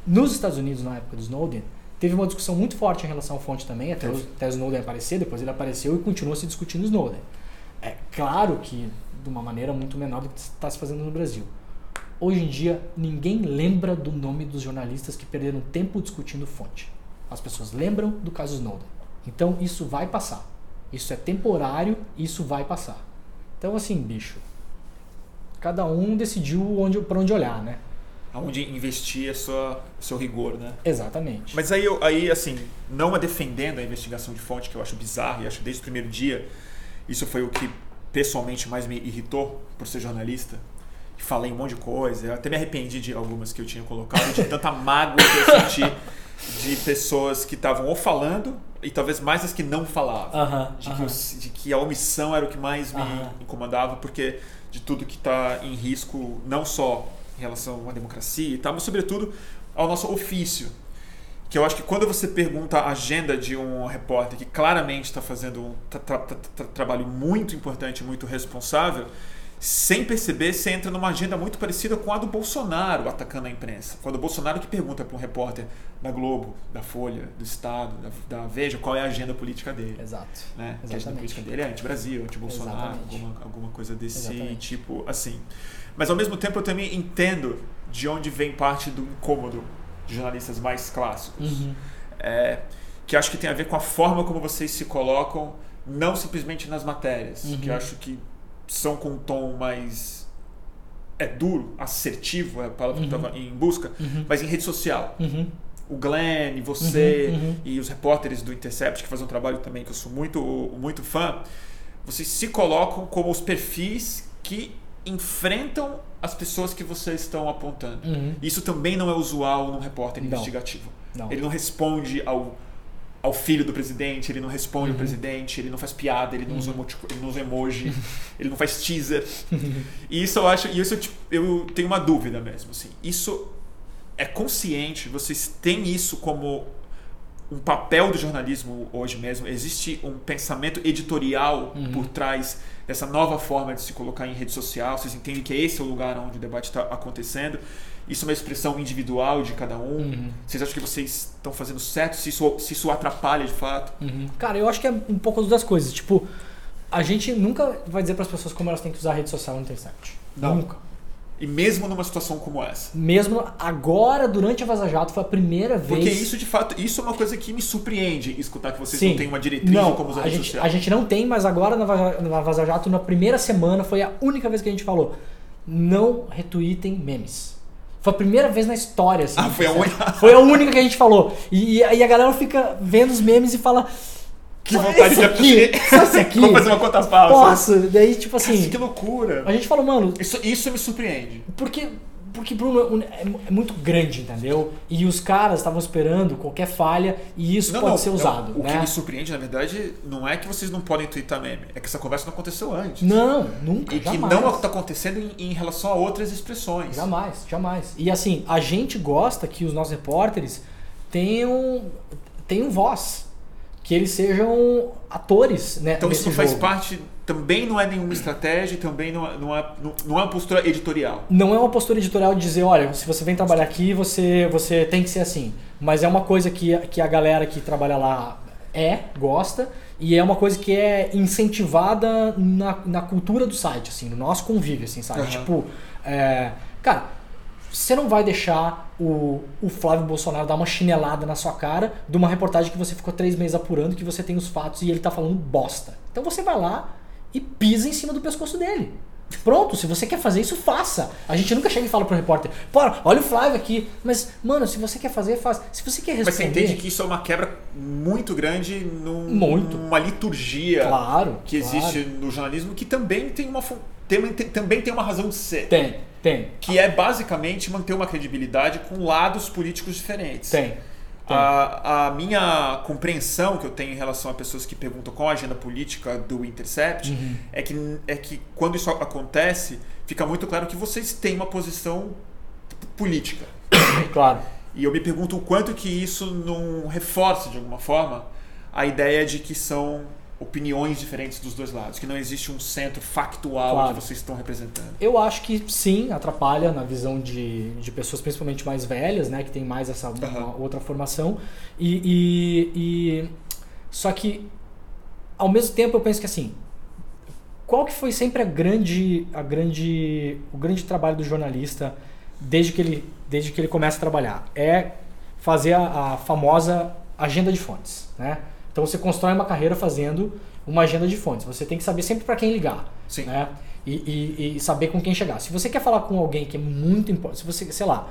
[SPEAKER 3] nos Estados Unidos, na época do Snowden, teve uma discussão muito forte em relação à fonte também, até, o, até o Snowden aparecer, depois ele apareceu e continua se discutindo Snowden. É claro que de uma maneira muito menor do que está se fazendo no Brasil. Hoje em dia, ninguém lembra do nome dos jornalistas que perderam tempo discutindo fonte. As pessoas lembram do caso Snowden. Então, isso vai passar. Isso é temporário, isso vai passar. Então, assim, bicho, cada um decidiu onde, para onde olhar, né?
[SPEAKER 1] Aonde investir a sua, seu rigor, né?
[SPEAKER 3] Exatamente.
[SPEAKER 1] Mas aí, aí, assim, não é defendendo a investigação de fonte, que eu acho bizarro e acho desde o primeiro dia, isso foi o que pessoalmente mais me irritou por ser jornalista. Falei um monte de coisa, eu até me arrependi de algumas que eu tinha colocado, de tanta mágoa que eu senti de pessoas que estavam ou falando e talvez mais as que não falavam.
[SPEAKER 3] Uh -huh,
[SPEAKER 1] de,
[SPEAKER 3] uh
[SPEAKER 1] -huh. que eu, de, que a omissão era o que mais me uh -huh. incomodava, porque de tudo que está em risco, não só em relação à democracia e tal, mas sobretudo ao nosso ofício. Que eu acho que quando você pergunta a agenda de um repórter que claramente está fazendo um tra tra tra trabalho muito importante, muito responsável, sem perceber, você entra numa agenda muito parecida com a do Bolsonaro atacando a imprensa. Quando o Bolsonaro que pergunta para um repórter da Globo, da Folha, do Estado, da, da Veja, qual é a agenda política dele.
[SPEAKER 3] Exato.
[SPEAKER 1] Né? Que a agenda política dele é anti-Brasil, anti-Bolsonaro, alguma, alguma coisa desse
[SPEAKER 3] Exatamente.
[SPEAKER 1] tipo assim. Mas ao mesmo tempo eu também entendo de onde vem parte do incômodo de jornalistas mais clássicos.
[SPEAKER 3] Uhum.
[SPEAKER 1] É, que acho que tem a ver com a forma como vocês se colocam, não simplesmente nas matérias,
[SPEAKER 3] Uhum.
[SPEAKER 1] que acho que são com um tom mais é duro, assertivo, é a palavra que eu estava em busca,
[SPEAKER 3] Uhum.
[SPEAKER 1] mas em rede social.
[SPEAKER 3] Uhum.
[SPEAKER 1] O Glenn, você
[SPEAKER 3] Uhum, uhum.
[SPEAKER 1] e os repórteres do Intercept, que fazem um trabalho também que eu sou muito, muito fã, vocês se colocam como os perfis que enfrentam as pessoas que vocês estão apontando.
[SPEAKER 3] Uhum.
[SPEAKER 1] Isso também não é usual num repórter
[SPEAKER 3] Não.
[SPEAKER 1] investigativo.
[SPEAKER 3] Não.
[SPEAKER 1] Ele não responde ao, ao filho do presidente, ele não responde
[SPEAKER 3] Uhum.
[SPEAKER 1] ao presidente, ele não faz piada, ele não, usa, emotico- ele não usa emoji, ele não faz teaser. E isso eu acho, e isso eu, tipo, eu tenho uma dúvida mesmo. Assim. Isso é consciente, vocês têm isso como um papel do jornalismo hoje mesmo. Existe um pensamento editorial
[SPEAKER 3] Uhum.
[SPEAKER 1] por trás dessa nova forma de se colocar em rede social. Vocês entendem que esse é o lugar onde o debate está acontecendo. Isso é uma expressão individual de cada um.
[SPEAKER 3] Uhum.
[SPEAKER 1] Vocês acham que vocês estão fazendo certo? Se isso, se isso atrapalha de fato?
[SPEAKER 3] Uhum. Cara, eu acho que é um pouco das duas coisas. Tipo, a gente nunca vai dizer para as pessoas como elas têm que usar a rede social no Intercept.
[SPEAKER 1] Não.
[SPEAKER 3] Nunca.
[SPEAKER 1] E mesmo numa situação como essa?
[SPEAKER 3] Mesmo agora, durante a Vaza Jato, foi a primeira vez.
[SPEAKER 1] Porque isso, de fato, isso é uma coisa que me surpreende, escutar que vocês
[SPEAKER 3] Sim.
[SPEAKER 1] não têm uma diretriz
[SPEAKER 3] não,
[SPEAKER 1] como usar a
[SPEAKER 3] gente,
[SPEAKER 1] social.
[SPEAKER 3] a gente não tem, mas agora na Vaza, Jato, na primeira semana, foi a única vez que a gente falou: não retweetem memes. Foi a primeira vez na história. Assim,
[SPEAKER 1] Ah, foi a única?
[SPEAKER 3] Foi a única que a gente falou. E, e aí a galera fica vendo os memes e fala.
[SPEAKER 1] Que
[SPEAKER 3] "Só
[SPEAKER 1] vontade de
[SPEAKER 3] aqui, só esse aqui.
[SPEAKER 1] Vamos fazer uma conta falsa.
[SPEAKER 3] Posso? Daí, tipo
[SPEAKER 1] Cara,
[SPEAKER 3] assim,
[SPEAKER 1] que loucura.
[SPEAKER 3] a gente falou, mano,
[SPEAKER 1] Isso, isso me surpreende.
[SPEAKER 3] porque, porque Bruno, é, é muito grande, entendeu? E os caras estavam esperando qualquer falha e isso
[SPEAKER 1] Não,
[SPEAKER 3] pode
[SPEAKER 1] não,
[SPEAKER 3] ser
[SPEAKER 1] não.
[SPEAKER 3] usado,
[SPEAKER 1] O que
[SPEAKER 3] né?
[SPEAKER 1] me surpreende, na verdade, não é que vocês não podem twittar meme. É que essa conversa não aconteceu antes.
[SPEAKER 3] Não, nunca,
[SPEAKER 1] E que
[SPEAKER 3] jamais.
[SPEAKER 1] não está acontecendo em, em relação a outras expressões.
[SPEAKER 3] Jamais, jamais. E assim, a gente gosta que os nossos repórteres tenham, tenham voz. Que eles sejam atores, né?
[SPEAKER 1] Então isso não faz
[SPEAKER 3] jogo.
[SPEAKER 1] parte, também não é nenhuma estratégia, também não é, não é, não- é uma postura editorial.
[SPEAKER 3] Não é uma postura editorial de dizer, olha, se você vem trabalhar aqui, você, você tem que ser assim. Mas é uma coisa que, que a galera que trabalha lá é, gosta, e é uma coisa que é incentivada na, na cultura do site, assim, no nosso convívio, assim, sabe?
[SPEAKER 1] Aham.
[SPEAKER 3] Tipo, é, cara, você não vai deixar o, o Flávio Bolsonaro dar uma chinelada na sua cara de uma reportagem que você ficou três meses apurando, que você tem os fatos e ele tá falando bosta. Então você vai lá e pisa em cima do pescoço dele. Pronto, se você quer fazer isso, faça. A gente nunca chega e fala pro repórter, pô, olha o Flávio aqui. Mas, mano, se você quer fazer, faz. Se você quer
[SPEAKER 1] Mas
[SPEAKER 3] responder...
[SPEAKER 1] você entende que isso é uma quebra muito grande num,
[SPEAKER 3] Muito.
[SPEAKER 1] numa liturgia
[SPEAKER 3] Claro,
[SPEAKER 1] que
[SPEAKER 3] claro.
[SPEAKER 1] existe no jornalismo que também tem uma tem, tem- também tem uma razão de ser.
[SPEAKER 3] Tem, tem,
[SPEAKER 1] Que é basicamente manter uma credibilidade com lados políticos diferentes.
[SPEAKER 3] tem. Tem.
[SPEAKER 1] A, a minha compreensão que eu tenho em relação a pessoas que perguntam qual a agenda política do Intercept
[SPEAKER 3] Uhum.
[SPEAKER 1] é, que, é que quando isso acontece, fica muito claro que vocês têm uma posição política.
[SPEAKER 3] Claro.
[SPEAKER 1] E eu me pergunto o quanto que isso não reforça de alguma forma a ideia de que são opiniões diferentes dos dois lados, que não existe um centro factual
[SPEAKER 3] Claro.
[SPEAKER 1] que vocês estão representando.
[SPEAKER 3] Eu acho que sim, atrapalha na visão de, de pessoas principalmente mais velhas, né? Que tem mais essa
[SPEAKER 1] Aham.
[SPEAKER 3] outra formação. E, e, e- Só que, ao mesmo tempo, eu penso que assim. Qual que foi sempre a grande, a grande, o grande trabalho do jornalista desde que ele, desde que ele começa a trabalhar? É fazer a, a famosa agenda de fontes, né? Então você constrói uma carreira fazendo uma agenda de fontes. Você tem que saber sempre para quem ligar.
[SPEAKER 1] Sim.
[SPEAKER 3] Né? E, e, e, saber com quem chegar. Se você quer falar com alguém que é muito importante, se você, sei lá,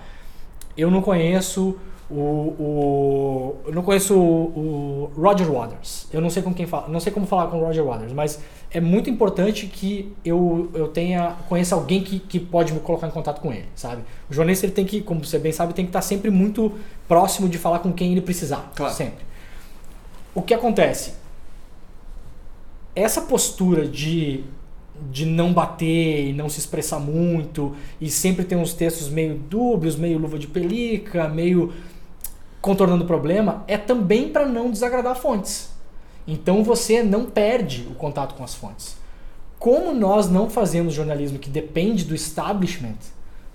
[SPEAKER 3] eu não conheço o, o eu não conheço o, o, Roger Waters. Eu não sei com quem fala, não sei como falar com o Roger Waters, mas é muito importante que eu, eu tenha conheça alguém que, que pode me colocar em contato com ele, sabe? O jornalista ele tem que, como você bem sabe, tem que estar sempre muito próximo de falar com quem ele precisar,
[SPEAKER 1] claro.
[SPEAKER 3] sempre. O que acontece? Essa postura de de não bater e não se expressar muito e sempre tem uns textos meio dúbios, meio luva de pelica, meio contornando o problema, é também para não desagradar fontes. Então você não perde o contato com as fontes. Como nós não fazemos jornalismo que depende do establishment,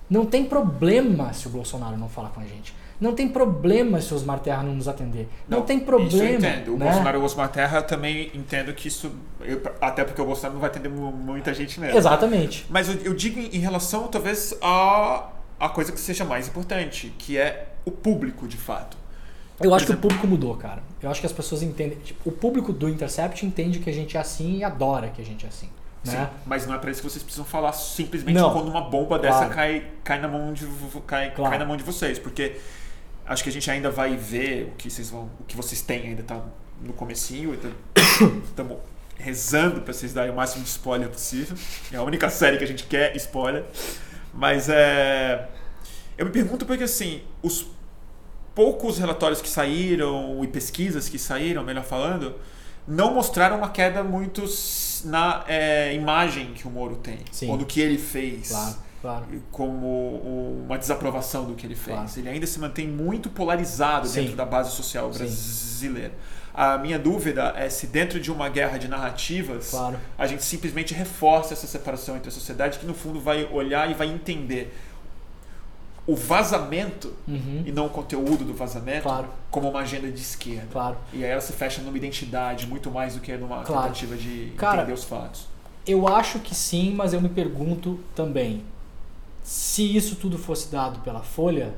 [SPEAKER 3] não tem problema se o Bolsonaro não falar com a gente. Não tem problema se o Osmar Terra não nos atender. Não, não tem problema. Isso eu
[SPEAKER 1] entendo. O né? Bolsonaro e o Osmar Terra também entendo que isso. Eu, até porque o Bolsonaro não vai atender muita gente mesmo.
[SPEAKER 3] Exatamente.
[SPEAKER 1] Mas eu, eu digo em relação, talvez, a, a coisa que seja mais importante, que é o público, de fato.
[SPEAKER 3] Eu acho que o público mudou, cara. Eu acho que as pessoas entendem. Tipo, o público do Intercept entende que a gente é assim e adora que a gente é assim. Né? Sim,
[SPEAKER 1] mas não é para isso que vocês precisam falar simplesmente não. quando uma bomba dessa claro. cai, cai, na mão de, cai, claro. cai na mão de vocês. Porque Acho que a gente ainda vai ver o que vocês vão, o que vocês têm ainda tá no comecinho. Estamos rezando para vocês darem o máximo de spoiler possível. É a única série que a gente quer spoiler. Mas é eu me pergunto porque assim, os poucos relatórios que saíram e pesquisas que saíram, melhor falando, não mostraram uma queda muito na é, imagem que o Moro tem, Sim. ou no que ele fez.
[SPEAKER 3] Claro claro.
[SPEAKER 1] como uma desaprovação do que ele fez. Claro. Ele ainda se mantém muito polarizado Sim. dentro da base social brasileira. Sim. A minha dúvida é se dentro de uma guerra de narrativas
[SPEAKER 3] claro.
[SPEAKER 1] a gente simplesmente reforça essa separação entre a sociedade que no fundo vai olhar e vai entender o vazamento
[SPEAKER 3] uhum.
[SPEAKER 1] e não o conteúdo do vazamento
[SPEAKER 3] claro.
[SPEAKER 1] como uma agenda de esquerda.
[SPEAKER 3] Claro.
[SPEAKER 1] E aí ela se fecha numa identidade muito mais do que numa claro. tentativa de
[SPEAKER 3] Cara,
[SPEAKER 1] entender os fatos.
[SPEAKER 3] Eu acho que sim, mas eu me pergunto também se isso tudo fosse dado pela Folha,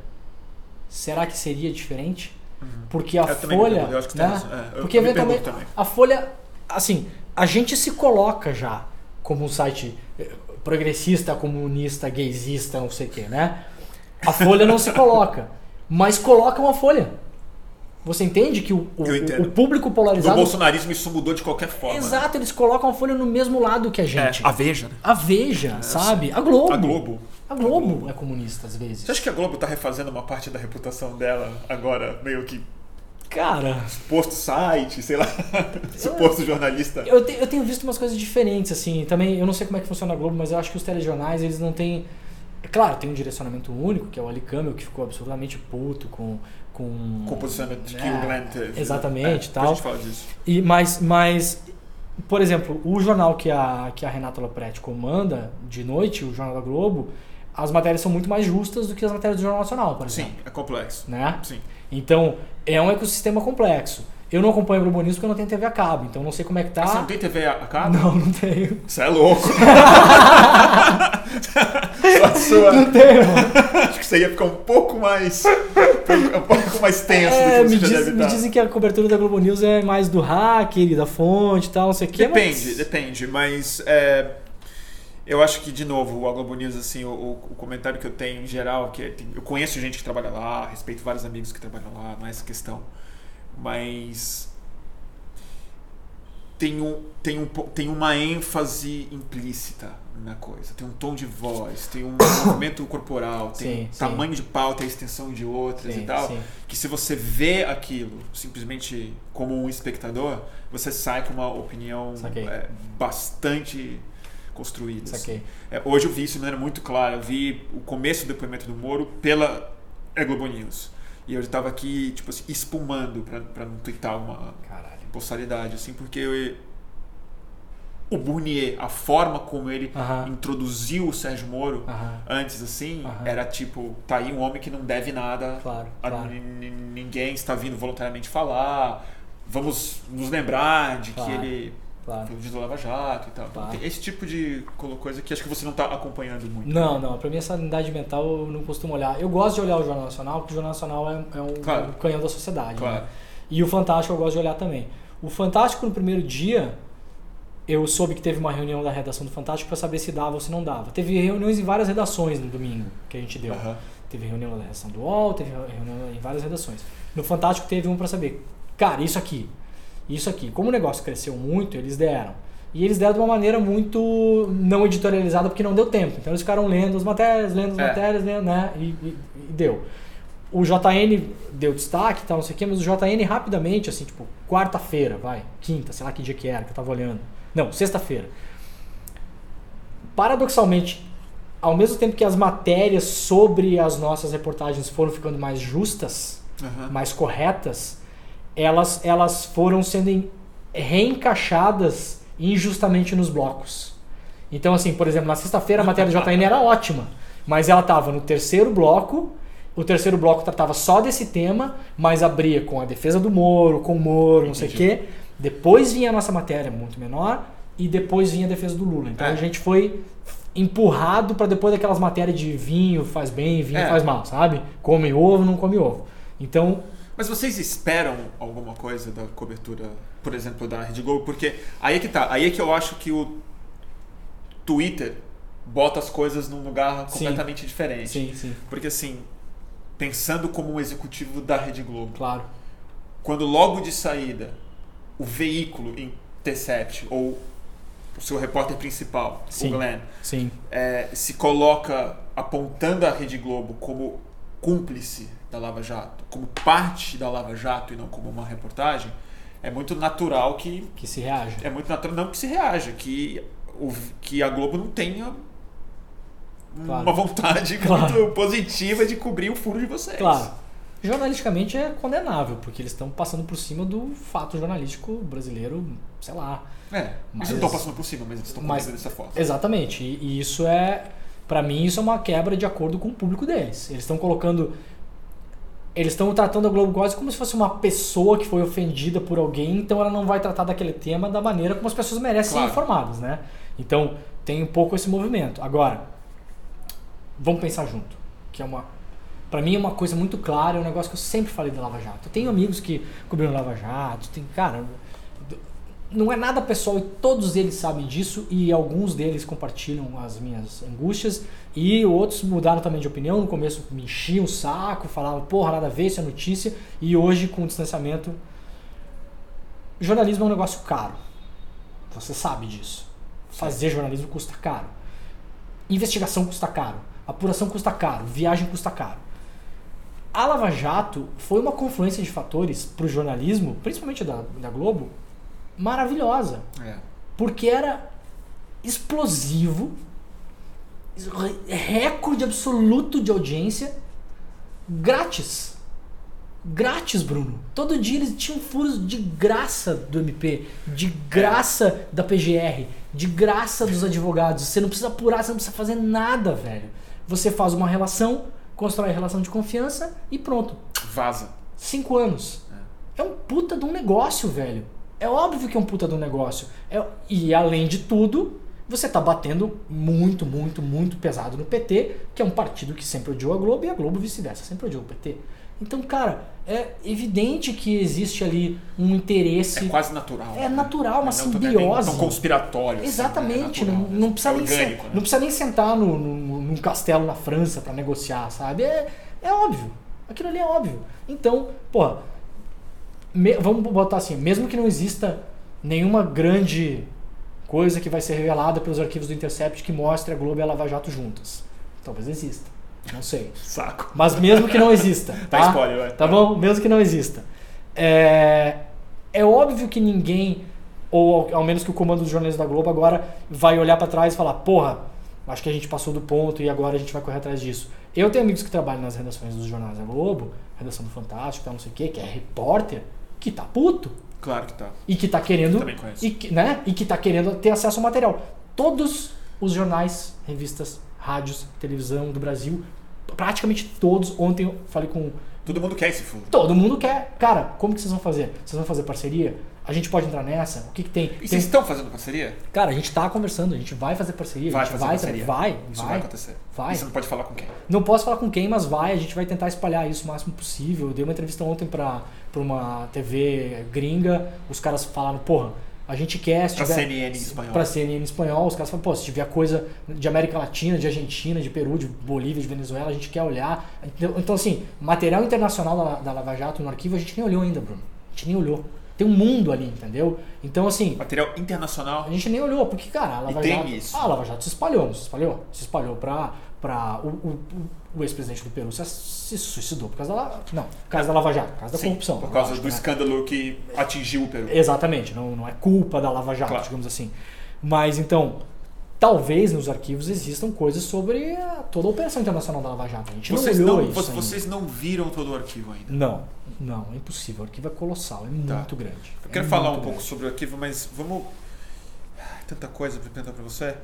[SPEAKER 3] será que seria diferente?
[SPEAKER 1] Uhum.
[SPEAKER 3] Porque a eu Folha,
[SPEAKER 1] eu acho que né?
[SPEAKER 3] É, Porque eventualmente a Folha, assim, a gente se coloca já como um site eh, progressista, comunista, gaysista, não sei o que, né? A Folha não se coloca, mas coloca uma Folha. Você entende que o, o, o, público polarizado.
[SPEAKER 1] O bolsonarismo isso mudou de qualquer forma.
[SPEAKER 3] Exato, né? eles colocam a Folha no mesmo lado que a gente.
[SPEAKER 1] É, a Veja, né?
[SPEAKER 3] A Veja, é, sabe? A Globo.
[SPEAKER 1] A Globo.
[SPEAKER 3] A Globo é comunista às vezes.
[SPEAKER 1] Você acha que a Globo tá refazendo uma parte da reputação dela agora, meio que.
[SPEAKER 3] Cara.
[SPEAKER 1] Suposto site, sei lá. suposto jornalista.
[SPEAKER 3] Eu, te, eu tenho visto umas coisas diferentes, assim. Também, eu não sei como é que funciona a Globo, mas eu acho que os telejornais, eles não têm. É claro, tem um direcionamento único, que é o Ali Camel, que ficou absolutamente puto com. Com,
[SPEAKER 1] com o posicionamento que o Glenn teve.
[SPEAKER 3] Exatamente,
[SPEAKER 1] é,
[SPEAKER 3] tal. A
[SPEAKER 1] gente fala disso.
[SPEAKER 3] E, mas, mas por exemplo, o jornal que a, que a Renata Lopretti comanda de noite, o Jornal da Globo, as matérias são muito mais justas do que as matérias do Jornal Nacional, por exemplo.
[SPEAKER 1] Sim, é complexo.
[SPEAKER 3] Né?
[SPEAKER 1] Sim.
[SPEAKER 3] Então, é um ecossistema complexo. Eu não acompanho o Globo News porque eu não tenho TV a cabo, então não sei como é que tá.
[SPEAKER 1] Ah, você não tem TV a cabo?
[SPEAKER 3] Não, não tenho.
[SPEAKER 1] Você é louco.
[SPEAKER 3] Só sua. Não tenho.
[SPEAKER 1] Acho que você ia ficar um pouco mais um pouco mais tenso é, do que você me, diz,
[SPEAKER 3] me dizem que a cobertura da Globo News é mais do hacker, da fonte e tal, não sei o que.
[SPEAKER 1] Depende,
[SPEAKER 3] mas...
[SPEAKER 1] depende, mas é, eu acho que, de novo, a Globo News, assim, o, o, comentário que eu tenho em geral, que é, eu conheço gente que trabalha lá, respeito vários amigos que trabalham lá, não é essa questão. Mas tem, um, tem, um, tem uma ênfase implícita na coisa. Tem um tom de voz, tem um movimento corporal, tem sim, tamanho sim. de pauta, extensão de outras sim, e tal. Que se você vê aquilo simplesmente como um espectador, você sai com uma opinião é, bastante construída. Assim. É, hoje eu vi isso de maneira muito clara. Eu vi o começo do depoimento do Moro pela é Globo News. E eu estava aqui, tipo assim, espumando para não twittar uma
[SPEAKER 3] Caralho.
[SPEAKER 1] postalidade, assim, porque eu, o Burnier, a forma como ele
[SPEAKER 3] uh -huh.
[SPEAKER 1] introduziu o Sérgio Moro
[SPEAKER 3] uh -huh.
[SPEAKER 1] antes, assim,
[SPEAKER 3] uh -huh.
[SPEAKER 1] era tipo, tá aí um homem que não deve nada
[SPEAKER 3] claro, claro.
[SPEAKER 1] ninguém, está vindo voluntariamente falar, vamos nos lembrar de
[SPEAKER 3] claro.
[SPEAKER 1] que ele
[SPEAKER 3] Claro.
[SPEAKER 1] Foi o Lava Jato e tal. Então, claro. esse tipo de coisa que acho que você não está acompanhando muito.
[SPEAKER 3] Não, não. Para mim, essa unidade mental eu não costumo olhar. Eu gosto de olhar o Jornal Nacional, porque o Jornal Nacional é, é um,
[SPEAKER 1] claro.
[SPEAKER 3] canhão da sociedade.
[SPEAKER 1] Claro.
[SPEAKER 3] Né? E o Fantástico eu gosto de olhar também. O Fantástico, no primeiro dia, eu soube que teve uma reunião da redação do Fantástico para saber se dava ou se não dava. Teve reuniões em várias redações no domingo que a gente deu.
[SPEAKER 1] Aham.
[SPEAKER 3] Teve reunião da redação do UOL, teve reunião em várias redações. No Fantástico teve um para saber, cara, isso aqui, isso aqui. Como o negócio cresceu muito, eles deram. E eles deram de uma maneira muito não editorializada porque não deu tempo. Então eles ficaram lendo as matérias, lendo as
[SPEAKER 1] É.
[SPEAKER 3] matérias, lendo, né? E, e- e deu. O JN deu destaque e tal, não sei o quê, mas o JN rapidamente, assim, tipo, quarta-feira, vai, quinta, sei lá que dia que era, que eu tava olhando. Não, sexta-feira. Paradoxalmente, ao mesmo tempo que as matérias sobre as nossas reportagens foram ficando mais justas,
[SPEAKER 1] Aham.
[SPEAKER 3] mais corretas, elas, elas foram sendo reencaixadas injustamente nos blocos. Então, assim, por exemplo, na sexta-feira a matéria do JN era ótima, mas ela estava no terceiro bloco, o terceiro bloco tratava só desse tema, mas abria com a defesa do Moro, com o Moro, não sei o quê. Depois vinha a nossa matéria, muito menor, e depois vinha a defesa do Lula. Então
[SPEAKER 1] É.
[SPEAKER 3] a gente foi empurrado para depois daquelas matérias de vinho faz bem, vinho
[SPEAKER 1] É.
[SPEAKER 3] faz mal, sabe? Come ovo, não come ovo. Então,
[SPEAKER 1] Mas vocês esperam alguma coisa da cobertura, por exemplo, da Rede Globo? Porque aí é que tá. Aí é que eu acho que o Twitter bota as coisas num lugar
[SPEAKER 3] Sim.
[SPEAKER 1] completamente diferente.
[SPEAKER 3] sim, sim,
[SPEAKER 1] Porque assim, pensando como um executivo da Rede Globo,
[SPEAKER 3] claro.
[SPEAKER 1] quando logo de saída o veículo Intercept ou o seu repórter principal,
[SPEAKER 3] Sim.
[SPEAKER 1] o Glenn,
[SPEAKER 3] Sim,
[SPEAKER 1] é, se coloca apontando a Rede Globo como cúmplice da Lava Jato, como parte da Lava Jato e não como uma reportagem, é muito natural que
[SPEAKER 3] que se reage.
[SPEAKER 1] é muito natural não que se reaja, que o, que a Globo não tenha
[SPEAKER 3] Claro.
[SPEAKER 1] uma vontade
[SPEAKER 3] Claro.
[SPEAKER 1] muito positiva de cobrir o furo de vocês.
[SPEAKER 3] Claro. Jornalisticamente é condenável, porque eles estão passando por cima do fato jornalístico brasileiro, sei lá.
[SPEAKER 1] É,
[SPEAKER 3] Mas-
[SPEAKER 1] eles não estão passando por cima, mas eles estão
[SPEAKER 3] mas-
[SPEAKER 1] dessa forma.
[SPEAKER 3] Exatamente. E, e isso é, Pra mim, isso é uma quebra de acordo com o público deles. Eles estão colocando. Eles estão tratando a Globo quase como se fosse uma pessoa que foi ofendida por alguém, então ela não vai tratar daquele tema da maneira como as pessoas merecem
[SPEAKER 1] Claro.
[SPEAKER 3] ser informadas, né? Então, tem um pouco esse movimento. Agora, vamos pensar junto, que é uma Pra mim é uma coisa muito clara, é um negócio que eu sempre falei da Lava Jato. Eu tenho amigos que cobriram Lava Jato, tem, cara, não é nada pessoal e todos eles sabem disso e alguns deles compartilham as minhas angústias e outros mudaram também de opinião. No começo me enchiam o saco, falavam, porra, nada a ver, isso é notícia. E hoje, com o distanciamento, jornalismo é um negócio caro. Você sabe disso. Fazer jornalismo custa caro. Investigação custa caro. Apuração custa caro. Viagem custa caro. A Lava Jato foi uma confluência de fatores para o jornalismo, principalmente da, da Globo, maravilhosa.
[SPEAKER 1] É.
[SPEAKER 3] Porque era explosivo, recorde absoluto de audiência, grátis. Grátis, Bruno. Todo dia eles tinham furos de graça do MP, de graça da PGR, de graça dos advogados. Você não precisa apurar, você não precisa fazer nada, velho. Você faz uma relação, constrói a relação de confiança e pronto.
[SPEAKER 1] Vaza.
[SPEAKER 3] Cinco anos. É um puta de um negócio, velho. É óbvio que é um puta um negócio. É- e além de tudo, você tá batendo muito, muito, muito pesado no PT, que é um partido que sempre odiou a Globo, e a Globo vice-versa, sempre odiou o PT. Então, cara, é evidente que existe ali um interesse.
[SPEAKER 1] É quase natural.
[SPEAKER 3] É natural, uma
[SPEAKER 1] Não, também é
[SPEAKER 3] simbiose.
[SPEAKER 1] Tão conspiratório. assim,
[SPEAKER 3] Exatamente,
[SPEAKER 1] né? É
[SPEAKER 3] não,
[SPEAKER 1] natural,
[SPEAKER 3] não, precisa
[SPEAKER 1] é
[SPEAKER 3] nem
[SPEAKER 1] orgânico, né?
[SPEAKER 3] não precisa nem sentar no, no- num castelo na França pra negociar, sabe? É, é óbvio. Aquilo ali é óbvio. Então, porra, me- vamos botar assim, mesmo que não exista nenhuma grande coisa que vai ser revelada pelos arquivos do Intercept que mostre a Globo e a Lava Jato juntas. Talvez exista. Não sei.
[SPEAKER 1] Saco.
[SPEAKER 3] Mas mesmo que não exista,
[SPEAKER 1] Dá
[SPEAKER 3] tá?
[SPEAKER 1] spoiler, vai.
[SPEAKER 3] Tá bom? Mesmo que não exista. É, é óbvio que ninguém, ou ao, ao menos que o comando dos jornalistas da Globo agora vai olhar pra trás e falar, porra, acho que a gente passou do ponto e agora a gente vai correr atrás disso. Eu tenho amigos que trabalham nas redações dos jornais da Globo, redação do Fantástico, tal, não sei o quê, que é repórter, que tá puto
[SPEAKER 1] Claro que tá.
[SPEAKER 3] e que tá querendo
[SPEAKER 1] Também conheço.
[SPEAKER 3] e que, né, e que tá querendo ter acesso ao material. Todos os jornais, revistas, rádios, televisão do Brasil, praticamente todos. Ontem eu falei com
[SPEAKER 1] Todo mundo quer esse furo.
[SPEAKER 3] todo mundo quer. Cara, como que vocês vão fazer? Vocês vão fazer parceria? A gente pode entrar nessa? O que que tem?
[SPEAKER 1] E
[SPEAKER 3] Tem-
[SPEAKER 1] vocês estão fazendo parceria?
[SPEAKER 3] Cara, a gente tá conversando, a gente vai fazer parceria,
[SPEAKER 1] Vai
[SPEAKER 3] a gente
[SPEAKER 1] fazer
[SPEAKER 3] vai,
[SPEAKER 1] parceria.
[SPEAKER 3] vai,
[SPEAKER 1] Isso
[SPEAKER 3] vai,
[SPEAKER 1] vai acontecer.
[SPEAKER 3] vai.
[SPEAKER 1] E você não pode falar com quem?
[SPEAKER 3] Não posso falar com quem, mas vai, a gente vai tentar espalhar isso o máximo possível. Eu dei uma entrevista ontem pra, pra uma TV gringa, os caras falaram, porra, A gente quer. Tiver,
[SPEAKER 1] CNN em espanhol.
[SPEAKER 3] Pra CNN em espanhol, os caras falam, pô, se tiver coisa de América Latina, de Argentina, de Peru, de Bolívia, de Venezuela, a gente quer olhar. Então, então, assim, material internacional da, da Lava Jato no arquivo a gente nem olhou ainda, Bruno. A gente nem olhou. Tem um mundo ali, entendeu? Então, assim,
[SPEAKER 1] Material internacional.
[SPEAKER 3] a gente nem olhou, porque, cara, a Lava
[SPEAKER 1] E tem
[SPEAKER 3] Jato.
[SPEAKER 1] isso.
[SPEAKER 3] Ah, a Lava Jato se espalhou, não se espalhou? Se espalhou pra. pra o, o, o- ex-presidente do Peru se, suicidou por causa da. Não, por causa da Lava Jato, por causa da
[SPEAKER 1] Sim,
[SPEAKER 3] corrupção.
[SPEAKER 1] por causa
[SPEAKER 3] lógico,
[SPEAKER 1] do
[SPEAKER 3] né?
[SPEAKER 1] escândalo que atingiu o Peru.
[SPEAKER 3] Exatamente, não, não é culpa da Lava Jato,
[SPEAKER 1] Claro.
[SPEAKER 3] digamos assim. Mas então, talvez nos arquivos existam coisas sobre a- toda a operação internacional da Lava Jato. A gente
[SPEAKER 1] Vocês
[SPEAKER 3] não
[SPEAKER 1] não,
[SPEAKER 3] olhou isso.
[SPEAKER 1] vo-
[SPEAKER 3] ainda.
[SPEAKER 1] vocês não viram todo o arquivo ainda.
[SPEAKER 3] Não, não, é impossível. O arquivo é colossal, é
[SPEAKER 1] Tá.
[SPEAKER 3] muito grande.
[SPEAKER 1] Eu
[SPEAKER 3] É
[SPEAKER 1] quero falar um
[SPEAKER 3] muito
[SPEAKER 1] pouco
[SPEAKER 3] grande.
[SPEAKER 1] sobre o arquivo, mas vamos. Tanta coisa para perguntar para você.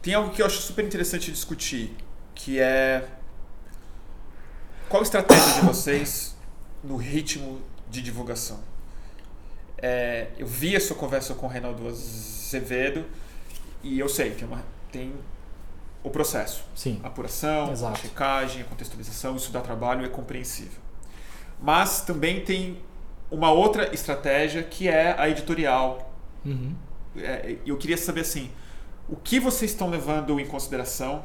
[SPEAKER 1] Tem algo que eu acho super interessante discutir, que é qual a estratégia de vocês no ritmo de divulgação. É, eu vi a sua conversa com o Reinaldo Azevedo e eu sei tem, uma, tem o processo,
[SPEAKER 3] Sim,
[SPEAKER 1] apuração,
[SPEAKER 3] Exato.
[SPEAKER 1] checagem, a contextualização, isso dá trabalho, é compreensível. Mas também tem uma outra estratégia que é a editorial.
[SPEAKER 3] Uhum.
[SPEAKER 1] É, Eu queria saber assim, o que vocês estão levando em consideração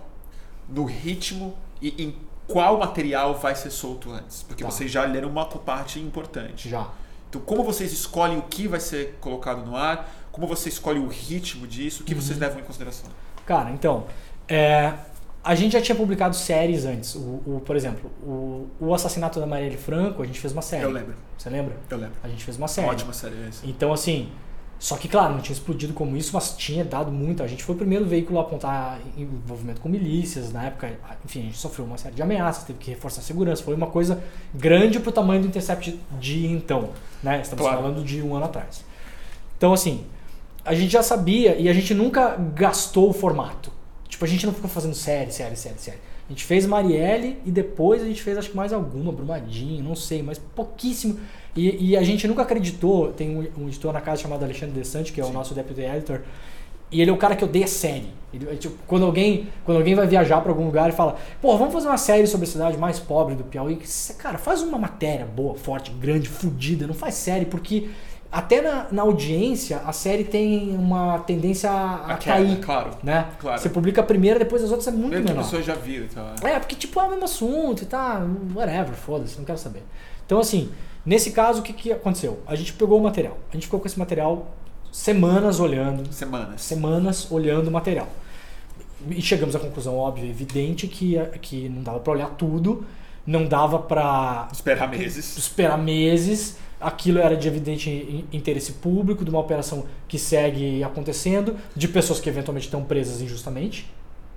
[SPEAKER 1] no ritmo e em qual material vai ser solto antes? Porque
[SPEAKER 3] Tá.
[SPEAKER 1] vocês já leram uma parte importante.
[SPEAKER 3] já.
[SPEAKER 1] Então, como vocês escolhem o que vai ser colocado no ar? Como você escolhe o ritmo disso? O que
[SPEAKER 3] Uhum.
[SPEAKER 1] vocês levam em consideração?
[SPEAKER 3] Cara, então, é, a gente já tinha publicado séries antes. O, o- por exemplo, o, o assassinato da Marielle Franco, a gente fez uma série.
[SPEAKER 1] Eu lembro,
[SPEAKER 3] Você lembra?
[SPEAKER 1] eu lembro.
[SPEAKER 3] A gente fez uma série.
[SPEAKER 1] Ótima série essa.
[SPEAKER 3] Então, assim, só que, claro, não tinha explodido como isso, mas tinha dado muito. A gente foi o primeiro veículo a apontar envolvimento com milícias. Na época, enfim, a gente sofreu uma série de ameaças, teve que reforçar a segurança. Foi uma coisa grande pro tamanho do Intercept de então, né? Estamos
[SPEAKER 1] Claro.
[SPEAKER 3] falando de um ano atrás. Então, assim, a gente já sabia e a gente nunca gastou o formato. Tipo, a gente não ficou fazendo série, série, série, série. A gente fez Marielle e depois a gente fez acho que mais alguma, Brumadinho, não sei, mas pouquíssimo. E, e a gente nunca acreditou, tem um, um editor na casa chamado Alexandre Desante, que é o nosso deputy editor, e ele é o cara que odeia série. Ele, é tipo, quando, alguém, quando alguém vai viajar pra algum lugar e fala, pô, vamos fazer uma série sobre a cidade mais pobre do Piauí, cara, faz uma matéria boa, forte, grande, fodida, não faz série, porque até na, na audiência a série tem uma tendência a,
[SPEAKER 1] A queda,
[SPEAKER 3] cair.
[SPEAKER 1] claro.
[SPEAKER 3] Né?
[SPEAKER 1] Claro.
[SPEAKER 3] Você publica a primeira, depois as outras é muito
[SPEAKER 1] Mesmo que a
[SPEAKER 3] menor.
[SPEAKER 1] pessoa já viu e tal.
[SPEAKER 3] É, porque tipo é o mesmo assunto e tá, whatever, foda-se, não quero saber. Então assim, nesse caso o que, que aconteceu? A gente pegou o material, a gente ficou com esse material semanas olhando,
[SPEAKER 1] Semanas.
[SPEAKER 3] semanas olhando o material. E chegamos à conclusão óbvia e evidente que, que não dava pra olhar tudo, não dava pra
[SPEAKER 1] Esperar meses.
[SPEAKER 3] esperar meses. Aquilo era de evidente in- interesse público, de uma operação que segue acontecendo, de pessoas que eventualmente estão presas injustamente,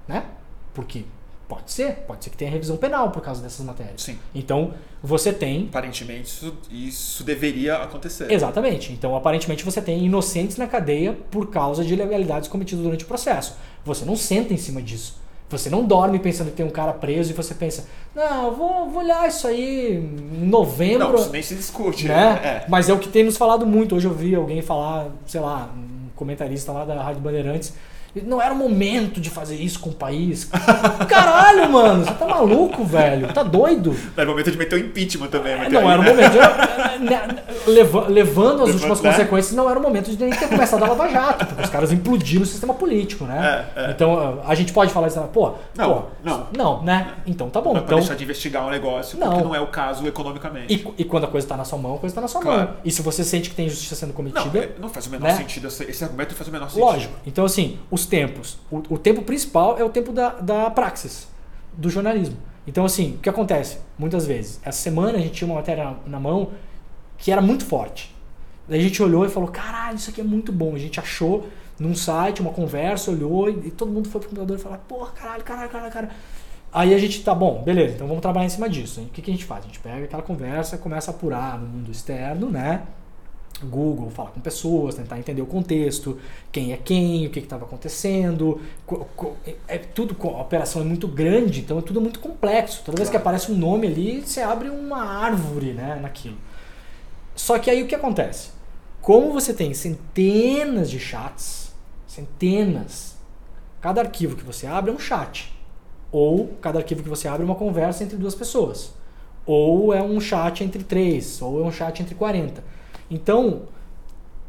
[SPEAKER 3] né? Porque pode ser, pode ser que tenha revisão penal por causa dessas matérias.
[SPEAKER 1] Sim.
[SPEAKER 3] Então, você tem
[SPEAKER 1] Aparentemente, isso, isso deveria acontecer.
[SPEAKER 3] Exatamente. Então, aparentemente, você tem inocentes na cadeia por causa de ilegalidades cometidas durante o processo. Você não senta em cima disso. Você não dorme pensando que tem um cara preso e você pensa, não, vou, vou olhar isso aí em novembro.
[SPEAKER 1] Não, isso nem se discute.
[SPEAKER 3] né?
[SPEAKER 1] É.
[SPEAKER 3] Mas é o que tem nos falado muito. Hoje eu vi alguém falar, sei lá, um comentarista lá da Rádio Bandeirantes. Não era o momento de fazer isso com o país. Caralho, mano, você tá maluco, velho? Tá doido?
[SPEAKER 1] Era o momento de meter o impeachment também. meter
[SPEAKER 3] Não
[SPEAKER 1] aí,
[SPEAKER 3] era o
[SPEAKER 1] né?
[SPEAKER 3] momento. de- né, leva- levando as últimas
[SPEAKER 1] né?
[SPEAKER 3] consequências, não era o momento de nem ter começado a Lava Jato, porque os caras implodiram o sistema político, né?
[SPEAKER 1] É, é.
[SPEAKER 3] Então a gente pode falar isso, pô,
[SPEAKER 1] Não,
[SPEAKER 3] pô,
[SPEAKER 1] não.
[SPEAKER 3] não, né? Então tá bom.
[SPEAKER 1] Não é pra
[SPEAKER 3] Então,
[SPEAKER 1] deixar de investigar um negócio,
[SPEAKER 3] Não.
[SPEAKER 1] porque não é o caso economicamente.
[SPEAKER 3] e, e quando a coisa tá na sua mão, a coisa tá na sua
[SPEAKER 1] Claro.
[SPEAKER 3] mão. E se você sente que tem injustiça sendo
[SPEAKER 1] Não,
[SPEAKER 3] cometida,
[SPEAKER 1] é- não faz o menor
[SPEAKER 3] né?
[SPEAKER 1] sentido. Esse argumento não faz o menor sentido.
[SPEAKER 3] Lógico. Então, assim, os tempos. O, o tempo principal é o tempo da, da praxis, do jornalismo. Então, assim, o que acontece? Muitas vezes. Essa semana a gente tinha uma matéria na, mão que era muito forte. Daí a gente olhou e falou: caralho, isso aqui é muito bom. A gente achou num site, uma conversa, olhou e, e todo mundo foi pro computador e falou: porra, caralho, caralho, caralho, caralho. Aí a gente tá bom, beleza, então vamos trabalhar em cima disso. O que, que a gente faz? A gente pega aquela conversa, começa a apurar no mundo externo, né? Google, falar com pessoas, tentar entender o contexto, quem é quem, o que estava acontecendo. co- co- é, é tudo, a operação é muito grande, então é tudo muito complexo. Toda vez que
[SPEAKER 1] Claro.
[SPEAKER 3] aparece um nome ali, você abre uma árvore né, naquilo. Só que aí o que acontece? Como você tem centenas de chats, centenas, cada arquivo que você abre é um chat. Ou cada arquivo que você abre é uma conversa entre duas pessoas. Ou é um chat entre três, ou é um chat entre 40. Então,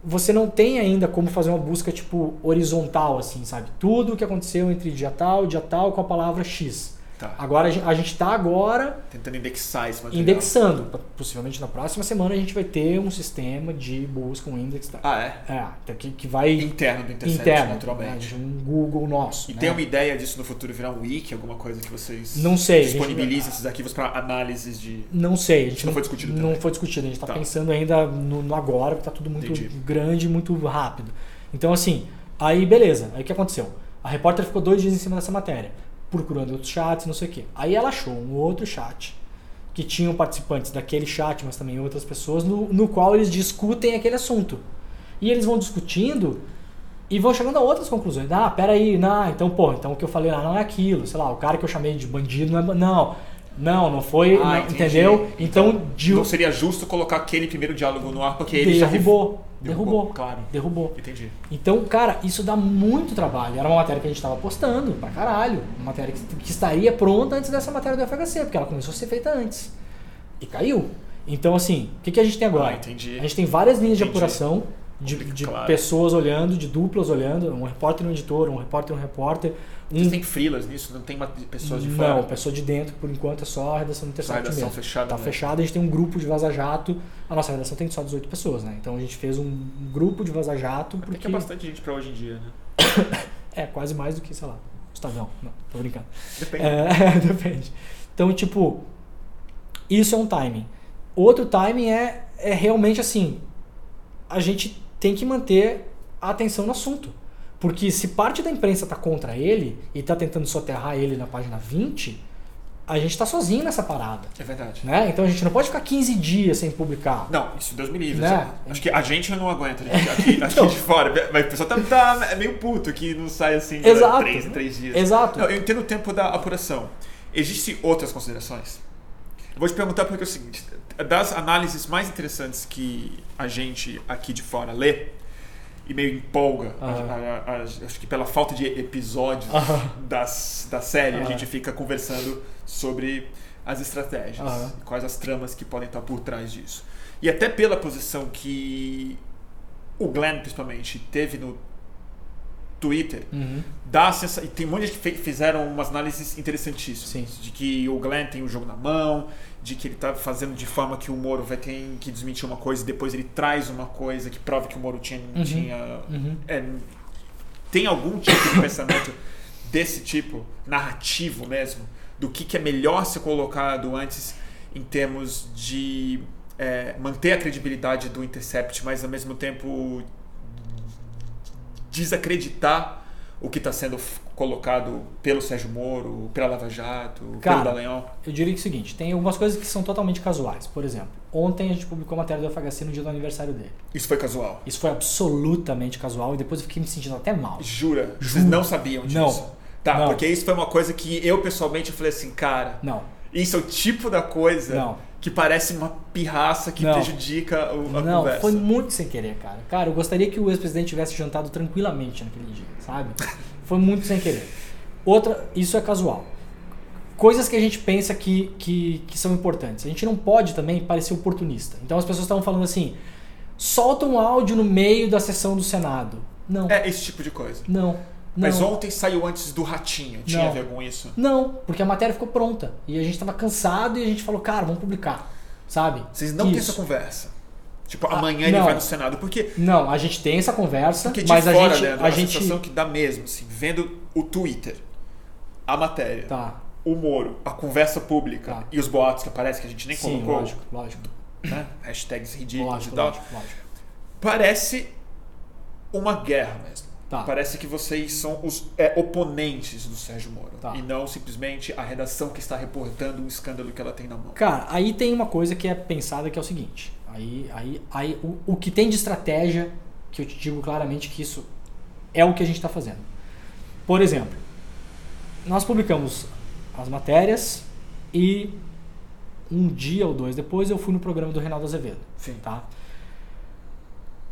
[SPEAKER 3] você não tem ainda como fazer uma busca tipo horizontal, assim, sabe? Tudo o que aconteceu entre dia tal, dia tal, com a palavra X.
[SPEAKER 1] Tá.
[SPEAKER 3] Agora a gen- a gente está agora
[SPEAKER 1] Tentando indexar esse material.
[SPEAKER 3] indexando. Possivelmente na próxima semana a gente vai ter um sistema de busca, um index. Tá?
[SPEAKER 1] Ah, é?
[SPEAKER 3] É, então que, que vai
[SPEAKER 1] Interno do Intercept,
[SPEAKER 3] interno, né?
[SPEAKER 1] naturalmente.
[SPEAKER 3] Um Google nosso.
[SPEAKER 1] E
[SPEAKER 3] né?
[SPEAKER 1] tem uma ideia disso no futuro virar um wiki, alguma coisa que vocês
[SPEAKER 3] Não sei, a gente-
[SPEAKER 1] disponibilizem esses arquivos para análises de.
[SPEAKER 3] Não sei, a gente
[SPEAKER 1] Isso não foi discutido
[SPEAKER 3] Não
[SPEAKER 1] também.
[SPEAKER 3] foi discutido, a gente está
[SPEAKER 1] Tá.
[SPEAKER 3] pensando ainda no, no agora, que está tudo muito
[SPEAKER 1] Entendi.
[SPEAKER 3] grande, muito rápido. Então, assim, aí beleza, aí o que aconteceu? A repórter ficou dois dias em cima dessa matéria, procurando outros chats, não sei o quê. Aí ela achou um outro chat, que tinham participantes daquele chat, mas também outras pessoas, no, no qual eles discutem aquele assunto. E eles vão discutindo e vão chegando a outras conclusões. Ah, peraí, não, então, pô, então o que eu falei lá não é aquilo. Sei lá, o cara que eu chamei de bandido não é. Não, não, não foi.
[SPEAKER 1] Ah,
[SPEAKER 3] não, entendeu? Então, de,
[SPEAKER 1] Não seria justo colocar aquele primeiro diálogo no ar, porque ele já.
[SPEAKER 3] derrubou.
[SPEAKER 1] Derrubou,
[SPEAKER 3] Derrubou.
[SPEAKER 1] claro.
[SPEAKER 3] Derrubou.
[SPEAKER 1] Entendi.
[SPEAKER 3] Então, cara, isso dá muito trabalho. Era uma matéria que a gente estava postando pra caralho. Uma matéria que, que estaria pronta antes dessa matéria do FHC, porque ela começou a ser feita antes. E caiu. Então, assim, o que, que a gente tem agora?
[SPEAKER 1] Ah, entendi.
[SPEAKER 3] A gente tem várias linhas de
[SPEAKER 1] Entendi.
[SPEAKER 3] apuração de, de
[SPEAKER 1] claro.
[SPEAKER 3] pessoas olhando, de duplas olhando, um repórter e um editor, um repórter e um repórter.
[SPEAKER 1] Vocês
[SPEAKER 3] Um,
[SPEAKER 1] têm frilas nisso? Não tem pessoas de fora?
[SPEAKER 3] não, pessoa de dentro, por enquanto é só a redação do Intercept
[SPEAKER 1] redação
[SPEAKER 3] mesmo.
[SPEAKER 1] fechada.
[SPEAKER 3] Tá
[SPEAKER 1] né?
[SPEAKER 3] fechado, a gente tem um grupo de vaza-jato. A nossa redação tem só 18 pessoas, né? Então a gente fez um grupo de vaza-jato
[SPEAKER 1] Até
[SPEAKER 3] porque
[SPEAKER 1] que é bastante gente pra hoje em dia, né?
[SPEAKER 3] é quase mais do que, sei lá, Estadão. Não, tô brincando.
[SPEAKER 1] Depende.
[SPEAKER 3] É, depende. Então, tipo, isso é um timing. Outro timing é, é realmente assim, a gente tem que manter a atenção no assunto. Porque se parte da imprensa tá contra ele e tá tentando soterrar ele na página 20, a gente tá sozinho nessa parada.
[SPEAKER 1] É verdade.
[SPEAKER 3] Né? Então a gente não pode ficar 15 dias sem publicar.
[SPEAKER 1] Não, isso Deus me livre.
[SPEAKER 3] Né?
[SPEAKER 1] Acho que a gente não aguenta, gente. Aqui, aqui
[SPEAKER 3] Então.
[SPEAKER 1] de fora. Mas o pessoal tá, tá é meio puto que não sai assim de
[SPEAKER 3] Exato.
[SPEAKER 1] três em três dias.
[SPEAKER 3] Exato.
[SPEAKER 1] Não, eu entendo o tempo da apuração. Existem outras considerações? Eu vou te perguntar porque é o seguinte: das análises mais interessantes que a gente aqui de fora lê e meio empolga, a- a- a- acho que pela falta de episódios das, da série, a gente fica conversando sobre as estratégias, quais as tramas que podem estar por trás disso. E até pela posição que o Glenn, principalmente, teve no Twitter,
[SPEAKER 3] Uhum.
[SPEAKER 1] dá a sensação. E tem um monte de gente que fizeram umas análises interessantíssimas.
[SPEAKER 3] Sim.
[SPEAKER 1] De que o Glenn tem o jogo na mão, de que ele tá fazendo de forma que o Moro vai ter que desmentir uma coisa e depois ele traz uma coisa que prova que o Moro tinha.
[SPEAKER 3] Uhum.
[SPEAKER 1] tinha
[SPEAKER 3] Uhum.
[SPEAKER 1] é, tem algum tipo de pensamento desse tipo, narrativo mesmo, do que, que é melhor ser colocado antes em termos de é, manter a credibilidade do Intercept, mas ao mesmo tempo desacreditar o que está sendo colocado pelo Sérgio Moro, pela Lava Jato,
[SPEAKER 3] Cara,
[SPEAKER 1] pelo Dallagnol.
[SPEAKER 3] Eu diria que é o seguinte, tem algumas coisas que são totalmente casuais. Por exemplo, ontem a gente publicou a matéria do FHC no dia do aniversário dele.
[SPEAKER 1] Isso foi casual.
[SPEAKER 3] Isso foi absolutamente casual e depois eu fiquei me sentindo até mal.
[SPEAKER 1] Jura? Vocês
[SPEAKER 3] Juro.
[SPEAKER 1] não sabiam disso?
[SPEAKER 3] Não.
[SPEAKER 1] Tá,
[SPEAKER 3] Não.
[SPEAKER 1] porque isso foi uma coisa que eu pessoalmente falei assim, cara,
[SPEAKER 3] Não,
[SPEAKER 1] Isso é o tipo da coisa
[SPEAKER 3] Não.
[SPEAKER 1] Que parece uma pirraça que
[SPEAKER 3] Não.
[SPEAKER 1] prejudica o- a
[SPEAKER 3] não,
[SPEAKER 1] conversa.
[SPEAKER 3] foi muito sem querer, cara. Cara, eu gostaria que o ex-presidente tivesse jantado tranquilamente naquele dia, sabe? Foi muito sem querer. Outra, isso é casual. Coisas que a gente pensa que, que, que são importantes. A gente não pode também parecer oportunista. Então as pessoas estavam falando assim: solta um áudio no meio da sessão do Senado. Não.
[SPEAKER 1] É esse tipo de coisa.
[SPEAKER 3] Não. Não.
[SPEAKER 1] Mas ontem saiu antes do Ratinho. Tinha
[SPEAKER 3] Não.
[SPEAKER 1] a ver com isso?
[SPEAKER 3] Não, porque a matéria ficou pronta. E a gente tava cansado e a gente falou, cara, vamos publicar. Sabe?
[SPEAKER 1] Vocês não têm
[SPEAKER 3] Isso.
[SPEAKER 1] essa conversa. Tipo,
[SPEAKER 3] Ah,
[SPEAKER 1] amanhã ele
[SPEAKER 3] não.
[SPEAKER 1] vai no Senado. Porque,
[SPEAKER 3] Não, a gente tem essa conversa,
[SPEAKER 1] porque de
[SPEAKER 3] mas a
[SPEAKER 1] fora,
[SPEAKER 3] gente.
[SPEAKER 1] né,
[SPEAKER 3] a
[SPEAKER 1] a
[SPEAKER 3] gente...
[SPEAKER 1] sensação que dá mesmo, assim, vendo o Twitter, a matéria,
[SPEAKER 3] Tá.
[SPEAKER 1] o Moro, a conversa pública
[SPEAKER 3] Tá.
[SPEAKER 1] e os boatos que aparecem que a gente nem
[SPEAKER 3] Sim,
[SPEAKER 1] colocou,
[SPEAKER 3] lógico, lógico.
[SPEAKER 1] né? Hashtags ridículos
[SPEAKER 3] Lógico,
[SPEAKER 1] e tal.
[SPEAKER 3] lógico, lógico.
[SPEAKER 1] Parece uma guerra mesmo.
[SPEAKER 3] Tá.
[SPEAKER 1] Parece que vocês são os é, oponentes do Sérgio Moro.
[SPEAKER 3] Tá.
[SPEAKER 1] E não simplesmente a redação que está reportando um escândalo que ela tem na mão.
[SPEAKER 3] Cara, aí tem uma coisa que é pensada que é o seguinte. Aí, aí, aí o, o que tem de estratégia, que eu te digo claramente que isso é o que a gente está fazendo. Por exemplo, nós publicamos as matérias e um dia ou dois depois eu fui no programa do Reinaldo Azevedo.
[SPEAKER 1] Sim.
[SPEAKER 3] Tá?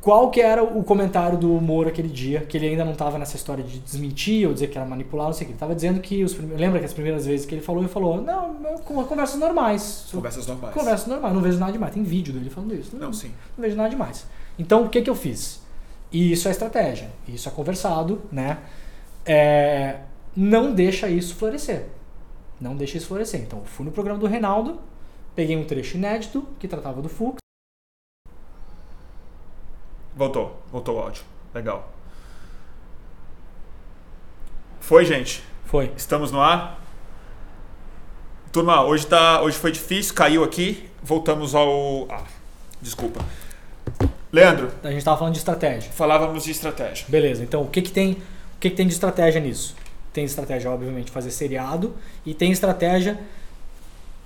[SPEAKER 3] Qual que era o comentário do Moro aquele dia, que ele ainda não estava nessa história de desmentir ou dizer que era manipular, não sei o que. Ele estava dizendo que os prime- lembra que as primeiras vezes que ele falou, ele falou: "Não, conversas normais".
[SPEAKER 1] Conversas normais.
[SPEAKER 3] Conversas normais, não vejo nada demais. Tem vídeo dele falando isso.
[SPEAKER 1] Não, sim.
[SPEAKER 3] Não vejo nada demais. Então, o que, que eu fiz? E isso é estratégia, isso é conversado, né? É, não deixa isso florescer. Não deixa isso florescer. Então, eu fui no programa do Reinaldo, peguei um trecho inédito que tratava do Fux.
[SPEAKER 1] Voltou, voltou o áudio. Legal. Foi, gente.
[SPEAKER 3] Foi.
[SPEAKER 1] Estamos no ar. Turma, hoje, tá, hoje foi difícil, caiu aqui. Voltamos ao. Ah, desculpa. Leandro,
[SPEAKER 3] A gente estava falando de estratégia.
[SPEAKER 1] falávamos de estratégia.
[SPEAKER 3] Beleza, então o que, que tem o que, que tem de estratégia nisso? Tem estratégia, obviamente, fazer seriado e tem estratégia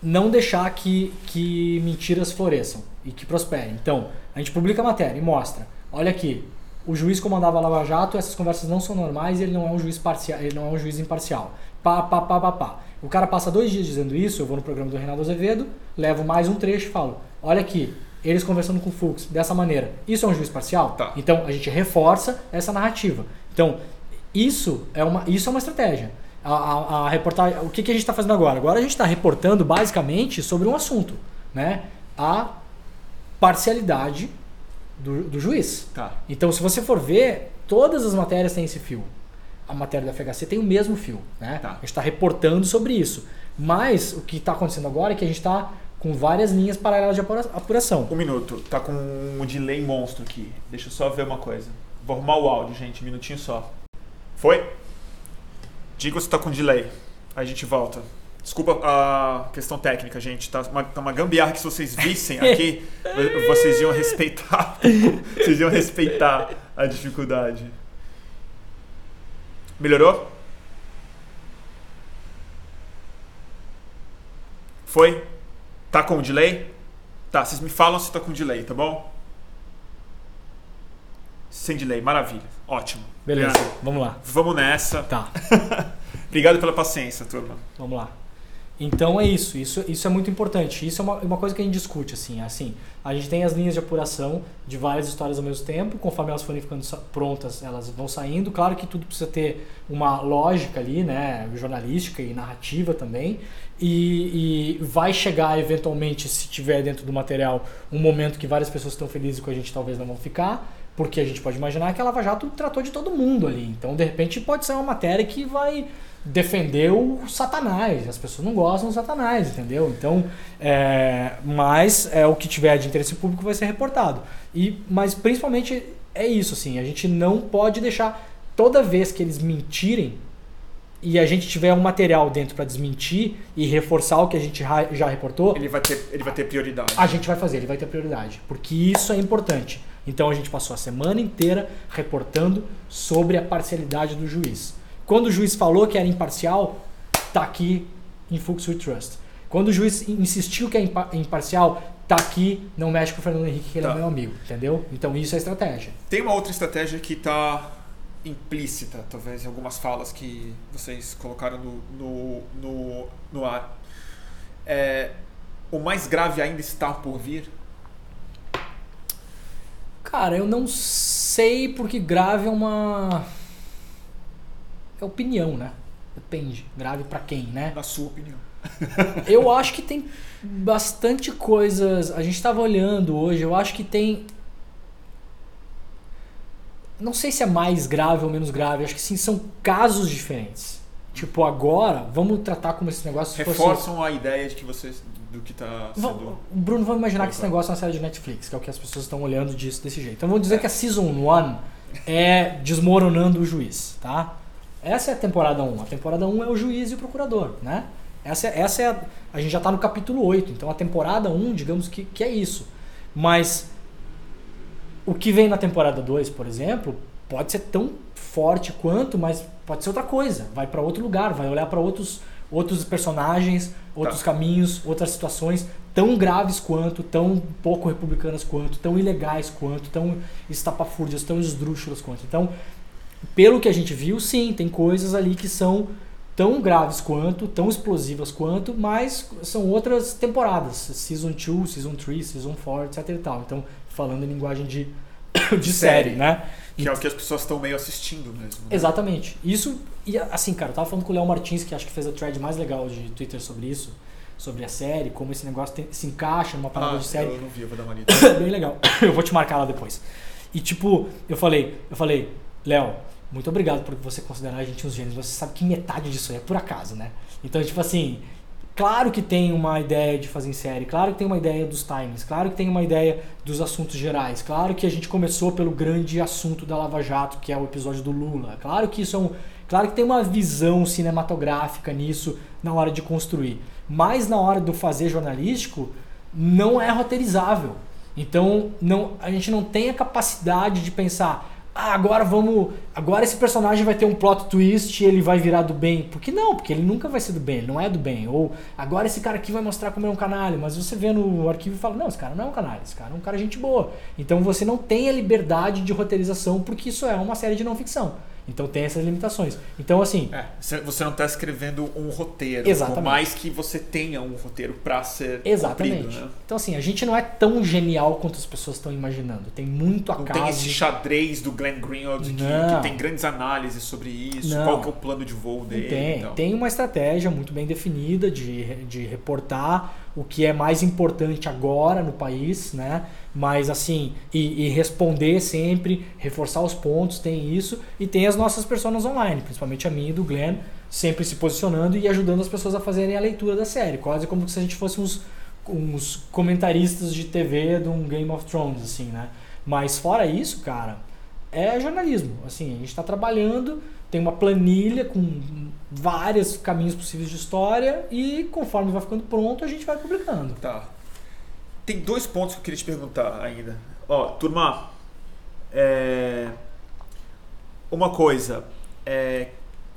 [SPEAKER 3] não deixar que, que mentiras floresçam e que prosperem. Então, a gente publica a matéria e mostra, olha aqui, o juiz comandava a Lava Jato, essas conversas não são normais, ele não é um juiz parcial, ele não é um juiz imparcial. Pá, pá, pá, pá, pá. O cara passa dois dias dizendo isso, eu vou no programa do Reinaldo Azevedo, levo mais um trecho e falo, olha aqui, eles conversando com o Fux dessa maneira. Isso é um juiz parcial?
[SPEAKER 1] Tá.
[SPEAKER 3] Então a gente reforça essa narrativa. Então, isso é uma, isso é uma estratégia. A, a, a reportagem, o que, que a gente está fazendo agora? Agora a gente está reportando basicamente sobre um assunto, né? A parcialidade do, do juiz.
[SPEAKER 1] Tá.
[SPEAKER 3] Então, se você for ver, todas as matérias têm esse fio. A matéria do FHC tem o mesmo fio, né?
[SPEAKER 1] Tá.
[SPEAKER 3] A gente está reportando sobre isso. Mas o que está acontecendo agora é que a gente está com várias linhas paralelas de apura- apuração.
[SPEAKER 1] Um minuto, tá com um delay monstro aqui. Deixa eu só ver uma coisa. Vou arrumar o áudio, gente, um minutinho só. Foi? Diga se tá com delay. Aí a gente volta. Desculpa a questão técnica, gente. Tá uma, tá uma gambiarra que se vocês vissem aqui, vo- vocês iam respeitar. vocês iam respeitar a dificuldade. Melhorou? Foi? Tá com delay? Tá, vocês me falam se tá com delay, tá bom? Sem delay, maravilha. Ótimo.
[SPEAKER 3] Beleza,
[SPEAKER 1] Obrigado.
[SPEAKER 3] vamos lá.
[SPEAKER 1] Vamos nessa.
[SPEAKER 3] Tá.
[SPEAKER 1] Obrigado pela paciência, turma.
[SPEAKER 3] Vamos lá. Então é isso, isso, isso é muito importante. Isso é uma, uma coisa que a gente discute, assim, assim. A gente tem as linhas de apuração de várias histórias ao mesmo tempo, conforme elas forem ficando prontas, elas vão saindo. Claro que tudo precisa ter uma lógica ali, né, jornalística e narrativa também. E, e vai chegar eventualmente, se tiver dentro do material, um momento que várias pessoas estão felizes com a gente talvez não vão ficar, porque a gente pode imaginar que a Lava Jato tratou de todo mundo ali. Então, de repente, pode ser uma matéria que vai defender o Satanás. As pessoas não gostam do Satanás, entendeu? Então, é, mas é o que tiver de interesse público vai ser reportado. E, mas principalmente é isso, assim, a gente não pode deixar toda vez que eles mentirem e a gente tiver um material dentro para desmentir e reforçar o que a gente já reportou,
[SPEAKER 1] Ele vai ter, ele vai ter prioridade.
[SPEAKER 3] a gente vai fazer, ele vai ter prioridade, porque isso é importante. Então a gente passou a semana inteira reportando sobre a parcialidade do juiz. Quando o juiz falou que era imparcial, tá aqui em We Trust. Quando o juiz insistiu que é impa- imparcial, tá aqui, não mexe com o Fernando Henrique, que ele
[SPEAKER 1] Tá.
[SPEAKER 3] é meu amigo, entendeu? Então isso é estratégia.
[SPEAKER 1] Tem uma outra estratégia que está implícita, talvez, em algumas falas que vocês colocaram no, no, no, no ar. É, o mais grave ainda está por vir?
[SPEAKER 3] Cara, eu não sei porque grave é uma. É opinião, né? Depende. Grave pra quem, né?
[SPEAKER 1] Na sua opinião.
[SPEAKER 3] Eu acho que tem bastante coisas. A gente estava olhando hoje, eu acho que tem. Não sei se é mais grave ou menos grave, acho que sim, são casos diferentes. Tipo, agora, vamos tratar como esse negócio fosse-
[SPEAKER 1] Reforçam a ideia de que vocês. do que
[SPEAKER 3] Va-
[SPEAKER 1] sendo.
[SPEAKER 3] Bruno, vamos imaginar que esse negócio é uma série de Netflix, que é o que as pessoas estão olhando disso desse jeito. Então vamos dizer que a Season 1 é desmoronando o juiz, tá? Essa é a temporada 1. A temporada 1 é o juiz e o procurador, né? Essa, é- essa é a, a gente já tá no capítulo 8, então a temporada 1, digamos que, que é isso. Mas o que vem na temporada 2, por exemplo, pode ser tão forte quanto, mas pode ser outra coisa. Vai para outro lugar, vai olhar para outros, outros personagens, outros
[SPEAKER 1] Tá.
[SPEAKER 3] caminhos, outras situações tão graves quanto, tão pouco republicanas quanto, tão ilegais quanto, tão estapafúrdias, tão esdrúxulas quanto. Então, pelo que a gente viu, sim, tem coisas ali que são tão graves quanto, tão explosivas quanto, mas são outras temporadas, Season 2, Season 3, Season 4, etc e tal. Então, falando em linguagem de, de série,
[SPEAKER 1] Série.
[SPEAKER 3] né?
[SPEAKER 1] Que é o que as pessoas estão meio assistindo mesmo. né?
[SPEAKER 3] Exatamente. Isso, e assim, cara, eu tava falando com o Léo Martins, que acho que fez a thread mais legal de Twitter sobre isso. sobre a série, como esse negócio tem- se encaixa numa parada
[SPEAKER 1] Ah,
[SPEAKER 3] de série.
[SPEAKER 1] eu não vi, eu vou dar uma lida.
[SPEAKER 3] Bem legal. Eu vou te marcar lá depois. E tipo, eu falei, eu falei, Léo, muito obrigado por você considerar a gente uns gênios. Você sabe que metade disso é por acaso, né? Então, tipo assim, claro que tem uma ideia de fazer em série, claro que tem uma ideia dos timings, claro que tem uma ideia dos assuntos gerais, claro que a gente começou pelo grande assunto da Lava Jato, que é o episódio do Lula. Claro que isso é um, claro que tem uma visão cinematográfica nisso na hora de construir. Mas na hora do fazer jornalístico, não é roteirizável. Então, não, a gente não tem a capacidade de pensar, ah, agora vamos, agora esse personagem vai ter um plot twist e ele vai virar do bem. Porque não, porque ele nunca vai ser do bem, ele não é do bem. Ou agora esse cara aqui vai mostrar como é um canalha, mas você vê no arquivo e fala, não, esse cara não é um canalha, esse cara é um cara gente boa. Então você não tem a liberdade de roteirização porque isso é uma série de não ficção. Então tem essas limitações. Então assim,
[SPEAKER 1] É, você- não está escrevendo um roteiro.
[SPEAKER 3] Exatamente.
[SPEAKER 1] Por mais que você tenha um roteiro para ser
[SPEAKER 3] exatamente.
[SPEAKER 1] cumprido, né?
[SPEAKER 3] Então assim, a gente não é tão genial quanto as pessoas estão imaginando. Tem muito
[SPEAKER 1] Não
[SPEAKER 3] acaso.
[SPEAKER 1] tem esse xadrez do Glenn Greenwald que,
[SPEAKER 3] Não.
[SPEAKER 1] que tem grandes análises sobre isso,
[SPEAKER 3] Não.
[SPEAKER 1] qual que é o plano de voo dele.
[SPEAKER 3] Tem,
[SPEAKER 1] então.
[SPEAKER 3] tem uma estratégia muito bem definida de, de reportar o que é mais importante agora no país, né? Mas assim, e, e responder sempre, reforçar os pontos, tem isso, e tem as nossas pessoas online, principalmente a minha e do Glenn, sempre se posicionando e ajudando as pessoas a fazerem a leitura da série, quase como se a gente fosse uns, uns comentaristas de TV de um Game of Thrones, assim, né? Mas fora isso, cara, é jornalismo. Assim, a gente está trabalhando, tem uma planilha com vários caminhos possíveis de história e conforme vai ficando pronto, a gente vai publicando.
[SPEAKER 1] Tá. Tem dois pontos que eu queria te perguntar ainda. Ó, turma, é... uma coisa, é...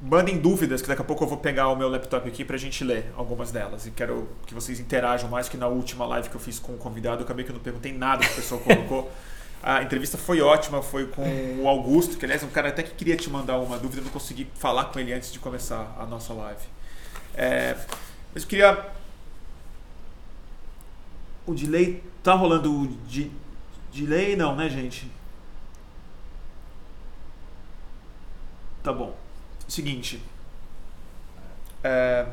[SPEAKER 1] mandem dúvidas, que daqui a pouco eu vou pegar o meu laptop aqui pra gente ler algumas delas. E quero que vocês interajam mais que na última live que eu fiz com o convidado. Eu acabei que eu não perguntei nada que o pessoal colocou. A entrevista foi ótima, foi com o Augusto, que aliás é um cara até que queria te mandar uma dúvida, não consegui falar com ele antes de começar a nossa live. É, mas eu queria o delay. Tá rolando o de, delay? Não, né, gente? Tá bom. Seguinte. É,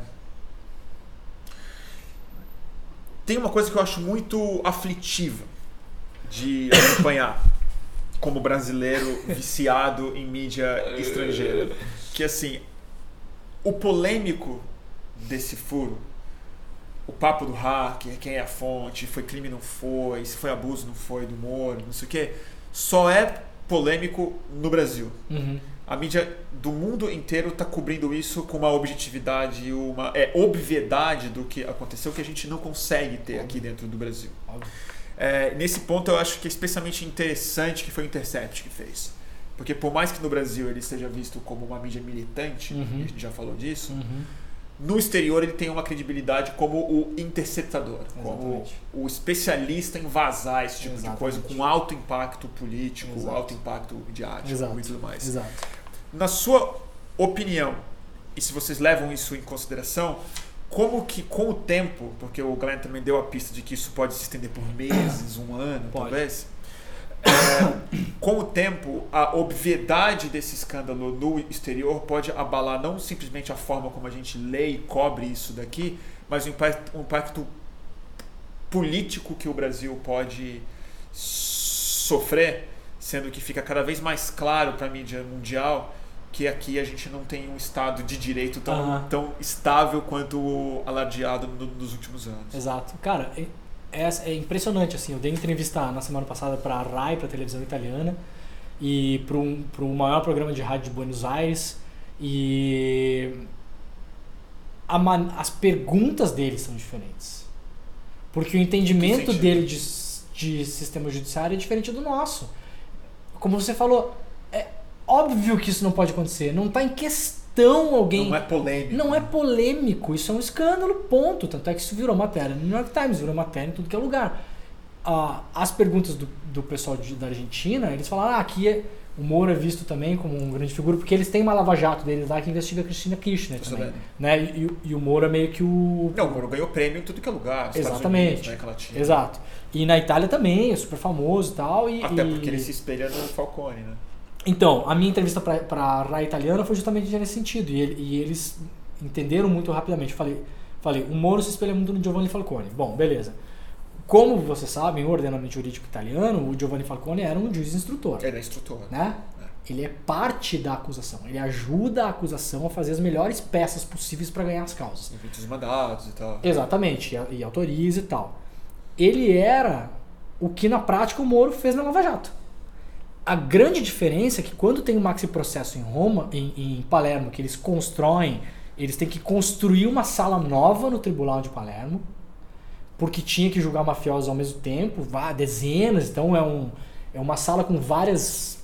[SPEAKER 1] Tem uma coisa que eu acho muito aflitiva de acompanhar como brasileiro viciado em mídia estrangeira. Que assim, o polêmico desse furo o papo do hacker, quem é a fonte, foi crime, não foi, se foi abuso, não foi, do Moro, não sei o quê, só é polêmico no Brasil.
[SPEAKER 3] Uhum.
[SPEAKER 1] A mídia do mundo inteiro está cobrindo isso com uma objetividade e uma é, obviedade do que aconteceu que a gente não consegue ter aqui dentro do Brasil.
[SPEAKER 3] Óbvio.
[SPEAKER 1] É, nesse ponto eu acho que é especialmente interessante que foi o Intercept que fez. Porque por mais que no Brasil ele seja visto como uma mídia militante,
[SPEAKER 3] Uhum.
[SPEAKER 1] a gente já falou disso,
[SPEAKER 3] Uhum.
[SPEAKER 1] no exterior ele tem uma credibilidade como o interceptador, como o especialista em vazar esse tipo de
[SPEAKER 3] Exatamente.
[SPEAKER 1] coisa com alto impacto político,
[SPEAKER 3] Exato.
[SPEAKER 1] alto impacto midiático
[SPEAKER 3] Exato.
[SPEAKER 1] e tudo mais.
[SPEAKER 3] Exato.
[SPEAKER 1] Na sua opinião, e se vocês levam isso em consideração, como que com o tempo, porque o Glenn também deu a pista de que isso pode se estender por meses, um ano,
[SPEAKER 3] Pode.
[SPEAKER 1] talvez. é, com o tempo, a obviedade desse escândalo no exterior pode abalar não simplesmente a forma como a gente lê e cobre isso daqui, mas o impacto, o impacto político que o Brasil pode sofrer, sendo que fica cada vez mais claro para a mídia mundial que aqui a gente não tem um Estado de direito tão,
[SPEAKER 3] Aham.
[SPEAKER 1] tão estável quanto o alardeado no- nos últimos anos.
[SPEAKER 3] Exato. Cara, é, é, é impressionante, assim, eu dei entrevista na semana passada para a RAI, para a televisão italiana, e para um, pro maior programa de rádio de Buenos Aires, e man- as perguntas deles são diferentes. Porque o entendimento dele de, de sistema judiciário é diferente do nosso. Como você falou, é óbvio que isso não pode acontecer, não está em questão alguém...
[SPEAKER 1] Não é polêmico.
[SPEAKER 3] Não é polêmico, isso é um escândalo, ponto. Tanto é que isso virou matéria no New York Times, virou matéria em tudo que é lugar. Ah, as perguntas do, do pessoal de- da Argentina, eles falaram, ah, aqui é, o Moro é visto também como um grande figura, porque eles têm uma lava-jato deles lá que investiga a Cristina Kirchner também.
[SPEAKER 1] sabendo.
[SPEAKER 3] Né? E, e- e o Moro é meio que o...
[SPEAKER 1] Não, o Moro ganhou prêmio em tudo que é lugar.
[SPEAKER 3] Exatamente.
[SPEAKER 1] Unidos.
[SPEAKER 3] Exato. E na Itália também, é super famoso e tal. E,
[SPEAKER 1] Até
[SPEAKER 3] e-
[SPEAKER 1] porque ele se espelha no Falcone, né?
[SPEAKER 3] Então, a minha entrevista para a RAI italiana foi justamente nesse sentido. E, ele- e eles entenderam muito rapidamente. Eu falei, Falei, o Moro se espelha muito no Giovanni Falcone. Bom, beleza. Como vocês sabem, o ordenamento jurídico italiano, o Giovanni Falcone era um juiz instrutor.
[SPEAKER 1] Ele é instrutor.
[SPEAKER 3] Né? Ele é parte da acusação. Ele ajuda a acusação a fazer as melhores peças possíveis para ganhar as causas.
[SPEAKER 1] Invite os mandados e tal.
[SPEAKER 3] Exatamente, e, e autoriza e tal. Ele era o que na prática o Moro fez na Lava Jato. A grande diferença é que quando tem um maxi processo em Roma, em, em Palermo, que eles constroem, eles têm que construir uma sala nova no Tribunal de Palermo, porque tinha que julgar mafiosos ao mesmo tempo, vá, dezenas, então é, um, é uma sala com várias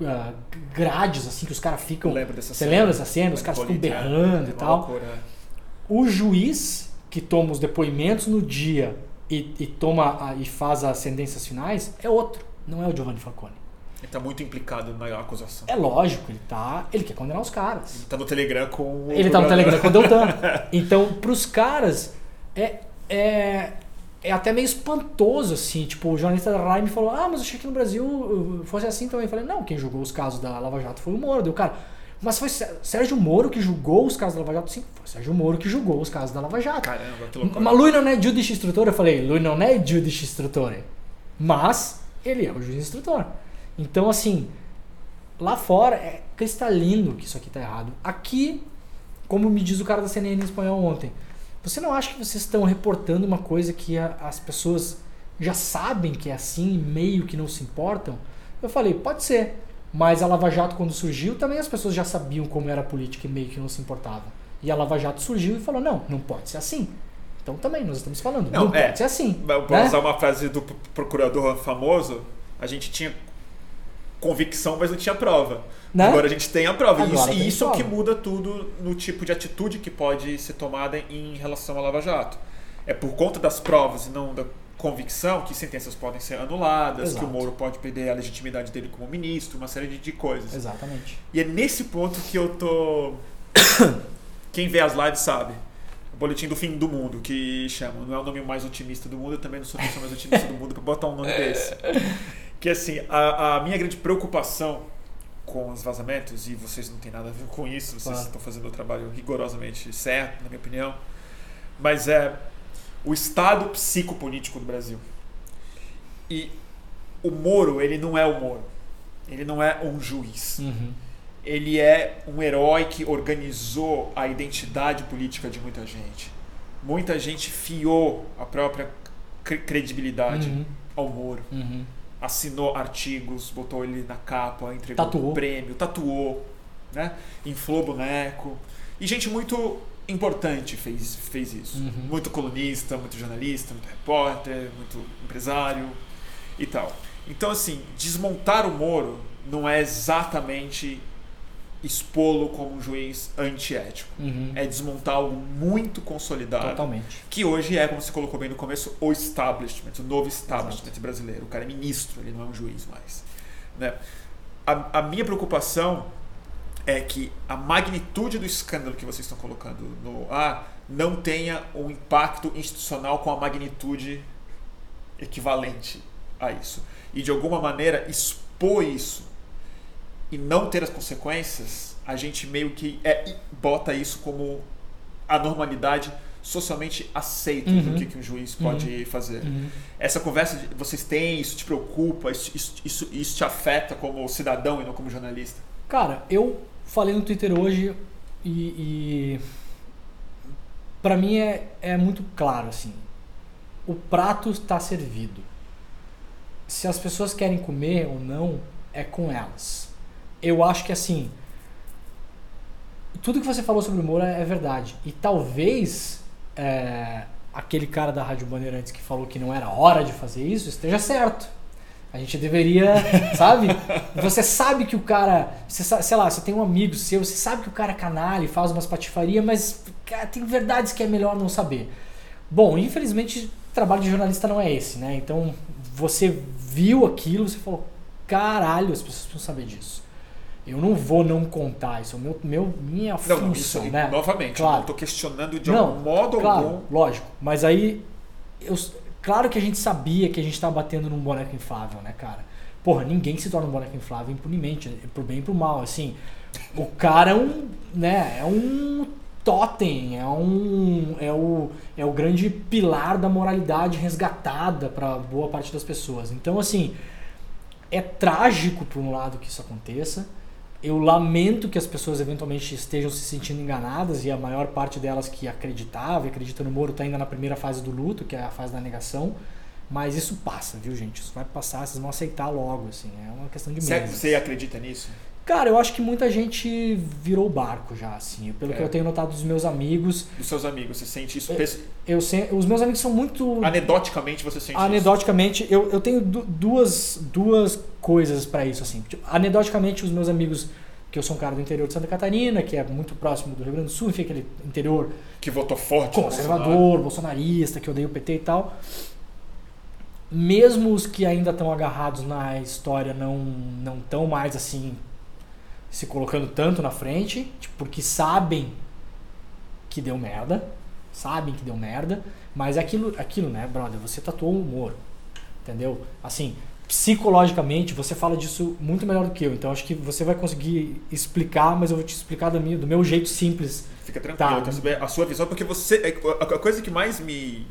[SPEAKER 3] uh, grades, assim, que os caras ficam.
[SPEAKER 1] Lembro dessa
[SPEAKER 3] Você
[SPEAKER 1] cena.
[SPEAKER 3] lembra dessa cena? Os caras ficam berrando
[SPEAKER 1] é
[SPEAKER 3] e tal.
[SPEAKER 1] loucura.
[SPEAKER 3] O juiz que toma os depoimentos no dia e, e toma a- e faz as sentenças finais é outro, não é o Giovanni Falcone.
[SPEAKER 1] Ele tá muito implicado na acusação.
[SPEAKER 3] É lógico, ele tá, ele quer condenar os caras.
[SPEAKER 1] Ele tá no Telegram com o.
[SPEAKER 3] Ele tá no. Telegram com o Deltan. Então, pros caras, é, é, é até meio espantoso, assim. Tipo, o jornalista da Rai me falou: Ah, mas eu achei que no Brasil uh, fosse assim também. Eu falei: Não, quem julgou os casos da Lava Jato foi o Moro. Deu, cara, mas foi Sé- Sérgio Moro que julgou os casos da Lava Jato? Sim, foi Sérgio Moro que julgou os casos da Lava Jato.
[SPEAKER 1] Caramba, que loucura.
[SPEAKER 3] Mas lui não é giudice instrutor? Eu falei, lui não é giudice instrutor. Mas ele é o juiz instrutor. Então, assim, lá fora é cristalino que isso aqui tá errado. Aqui, como me diz o cara da CNN em espanhol ontem, você não acha que vocês estão reportando uma coisa que a- as pessoas já sabem que é assim e meio que não se importam? Eu falei, pode ser. Mas a Lava Jato, quando surgiu, também as pessoas já sabiam como era a política e meio que não se importavam. E a Lava Jato surgiu e falou, não, não pode ser assim. Então também, nós estamos falando, não,
[SPEAKER 1] Não, é.
[SPEAKER 3] pode ser assim.
[SPEAKER 1] Vou
[SPEAKER 3] né?
[SPEAKER 1] usar uma frase do procurador famoso. A gente tinha convicção, mas não tinha prova.
[SPEAKER 3] Né?
[SPEAKER 1] Agora a gente tem a prova. E
[SPEAKER 3] Agora
[SPEAKER 1] isso, e isso é o que
[SPEAKER 3] prova.
[SPEAKER 1] muda tudo no tipo de atitude que pode ser tomada em relação à Lava Jato. É por conta das provas e não da convicção que sentenças podem ser anuladas, que
[SPEAKER 3] Exato.
[SPEAKER 1] o Moro pode perder a legitimidade dele como ministro, uma série de, de coisas.
[SPEAKER 3] Exatamente.
[SPEAKER 1] E é nesse ponto que eu tô. Quem vê as lives sabe. O boletim do fim do mundo, que chama. Não é o nome mais otimista do mundo, eu também não sou a pessoa mais otimista do mundo pra botar um nome desse. Que assim, a, a minha grande preocupação com os vazamentos, e vocês não têm nada a ver com isso, vocês
[SPEAKER 3] Claro.
[SPEAKER 1] estão fazendo o trabalho rigorosamente certo, na minha opinião, mas é o estado psicopolítico do Brasil. E o Moro, ele não é o Moro. Ele não é um juiz
[SPEAKER 3] Uhum.
[SPEAKER 1] ele é um herói que organizou a identidade política de muita gente. Muita gente fiou a própria cre- credibilidade
[SPEAKER 3] Uhum.
[SPEAKER 1] ao Moro.
[SPEAKER 3] Uhum.
[SPEAKER 1] Assinou artigos, botou ele na capa, entregou
[SPEAKER 3] Tatuou.
[SPEAKER 1] um prêmio, tatuou, né? inflou boneco. E gente muito importante fez, fez isso.
[SPEAKER 3] Uhum.
[SPEAKER 1] Muito colunista, muito jornalista, muito repórter, muito empresário e tal. Então, assim, desmontar o Moro não é exatamente expô-lo como um juiz antiético.
[SPEAKER 3] Uhum.
[SPEAKER 1] É desmontar algo muito consolidado.
[SPEAKER 3] Totalmente.
[SPEAKER 1] Que hoje é, como você colocou bem no começo, o establishment, o novo establishment brasileiro. O cara é ministro, ele não é um juiz mais. Né? A, a minha preocupação é que a magnitude do escândalo que vocês estão colocando no ar não tenha um impacto institucional com a magnitude equivalente a isso. E de alguma maneira expor isso e não ter as consequências, a gente meio que é, bota isso como a normalidade socialmente aceita
[SPEAKER 3] Uhum.
[SPEAKER 1] do que, que um juiz pode fazer.
[SPEAKER 3] Uhum.
[SPEAKER 1] Essa conversa de- vocês têm, isso te preocupa, isso, isso, isso, isso te afeta como cidadão e não como jornalista?
[SPEAKER 3] Cara, eu falei no Twitter hoje e, e para mim é, é muito claro assim. O prato está servido. Se as pessoas querem comer ou não, é com elas. Eu acho que assim, tudo que você falou sobre o Moura é verdade. E talvez é, aquele cara da Rádio Bandeirantes que falou que não era hora de fazer isso esteja certo. A gente deveria, sabe? Você sabe que o cara, você sei lá, você tem um amigo seu, você sabe que o cara é canalha e faz umas patifarias, mas cara, tem verdades que é melhor não saber. Bom, infelizmente, o trabalho de jornalista não é esse, né? Então, você viu aquilo, você falou, caralho, as pessoas precisam saber disso. Eu não vou não contar isso, é meu, meu, minha
[SPEAKER 1] Não,
[SPEAKER 3] função,
[SPEAKER 1] isso,
[SPEAKER 3] né?
[SPEAKER 1] novamente, eu
[SPEAKER 3] Claro.
[SPEAKER 1] não estou questionando de
[SPEAKER 3] Não,
[SPEAKER 1] algum modo
[SPEAKER 3] claro,
[SPEAKER 1] algum.
[SPEAKER 3] lógico. Mas aí, eu, claro que a gente sabia que a gente tava batendo num boneco inflável, né, cara? Porra, ninguém se torna um boneco inflável impunemente, pro bem e pro mal, assim. O cara é um, né, é um totem, é um é o, é o grande pilar da moralidade resgatada para boa parte das pessoas. Então assim, é trágico por um lado que isso aconteça. Eu lamento que as pessoas eventualmente estejam se sentindo enganadas e a maior parte delas que acreditava e acredita no Moro está ainda na primeira fase do luto, que é a fase da negação. Mas isso passa, viu, gente? Isso vai passar, vocês vão aceitar logo, assim. É uma questão de meses.
[SPEAKER 1] você acredita nisso?
[SPEAKER 3] Cara, eu acho que muita gente virou o barco já, assim. Pelo
[SPEAKER 1] É.
[SPEAKER 3] que eu tenho notado dos meus amigos.
[SPEAKER 1] Dos seus amigos, você sente isso?
[SPEAKER 3] É,
[SPEAKER 1] pes-
[SPEAKER 3] Eu sei, os meus amigos são muito.
[SPEAKER 1] Anedoticamente você sente isso?
[SPEAKER 3] Anedoticamente, eu, eu tenho du- duas, duas coisas pra isso, assim. Tipo, Anedoticamente, os meus amigos, que eu sou um cara do interior de Santa Catarina, que é muito próximo do Rio Grande do Sul, enfim, aquele interior
[SPEAKER 1] Que votou forte. no
[SPEAKER 3] conservador,
[SPEAKER 1] Bolsonaro.
[SPEAKER 3] bolsonarista, que odeia o PT e tal. Mesmo os que ainda estão agarrados na história não não estão mais assim se colocando tanto na frente, tipo, porque sabem que deu merda, sabem que deu merda, mas é aquilo, aquilo, né, brother, você tatuou um humor, entendeu? Assim, psicologicamente você fala disso muito melhor do que eu, então acho que você vai conseguir explicar, mas eu vou te explicar do meu, do meu jeito simples.
[SPEAKER 1] Fica tranquilo,
[SPEAKER 3] Tá.
[SPEAKER 1] a sua visão, porque você. A a coisa que mais me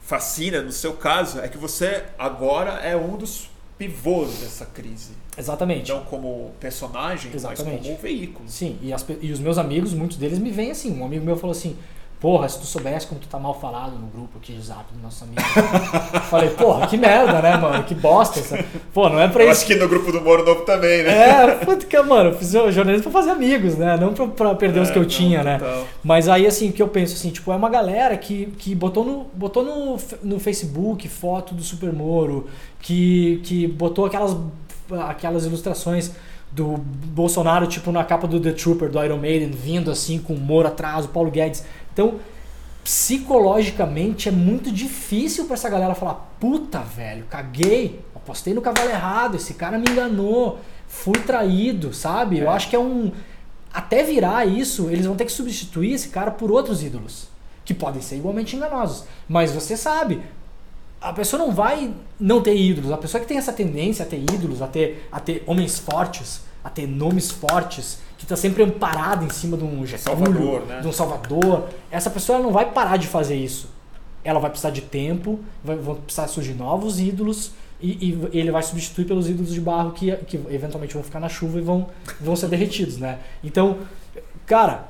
[SPEAKER 1] fascina no seu caso é que você agora é um dos pivôs dessa crise.
[SPEAKER 3] Exatamente.
[SPEAKER 1] Não como personagem, mas
[SPEAKER 3] Exatamente.
[SPEAKER 1] como veículo.
[SPEAKER 3] Sim, e, as e os meus amigos, muitos deles me veem assim. Um amigo meu falou assim: Porra, se tu soubesse como tu tá mal falado no grupo aqui de zap dos nossos amigos. Eu Falei, porra, que merda, né, mano? Que bosta. Essa... Pô, não é pra
[SPEAKER 1] Eu
[SPEAKER 3] isso.
[SPEAKER 1] acho que no grupo do Moro Novo também, né?
[SPEAKER 3] É, puta que, mano, eu fiz jornalismo pra fazer amigos, né? Não pra, pra perder os
[SPEAKER 1] É,
[SPEAKER 3] que eu
[SPEAKER 1] não,
[SPEAKER 3] tinha, né?
[SPEAKER 1] total.
[SPEAKER 3] Mas aí, assim, o que eu penso, assim, tipo, é uma galera que, que botou, no, botou no, no Facebook foto do Super Moro, que, que botou aquelas, aquelas ilustrações do Bolsonaro, tipo, na capa do The Trooper, do Iron Maiden, vindo assim, com o Moro atrás, o Paulo Guedes. Então, psicologicamente, é muito difícil pra essa galera falar, puta, velho, caguei, apostei no cavalo errado, esse cara me enganou, fui traído, sabe? Eu
[SPEAKER 1] É.
[SPEAKER 3] acho que é um até virar isso, eles vão ter que substituir esse cara por outros ídolos, que podem ser igualmente enganosos. Mas você sabe, a pessoa não vai não ter ídolos. A pessoa que tem essa tendência a ter ídolos, a ter, a ter homens fortes, a ter nomes fortes, que está sempre amparada em cima de um Getúlio,
[SPEAKER 1] Salvador, né?
[SPEAKER 3] de um Salvador, essa pessoa não vai parar de fazer isso. Ela vai precisar de tempo, vai, vão precisar surgir novos ídolos e, e ele vai substituir pelos ídolos de barro que, que eventualmente vão ficar na chuva e vão, vão ser derretidos, né? Então, cara,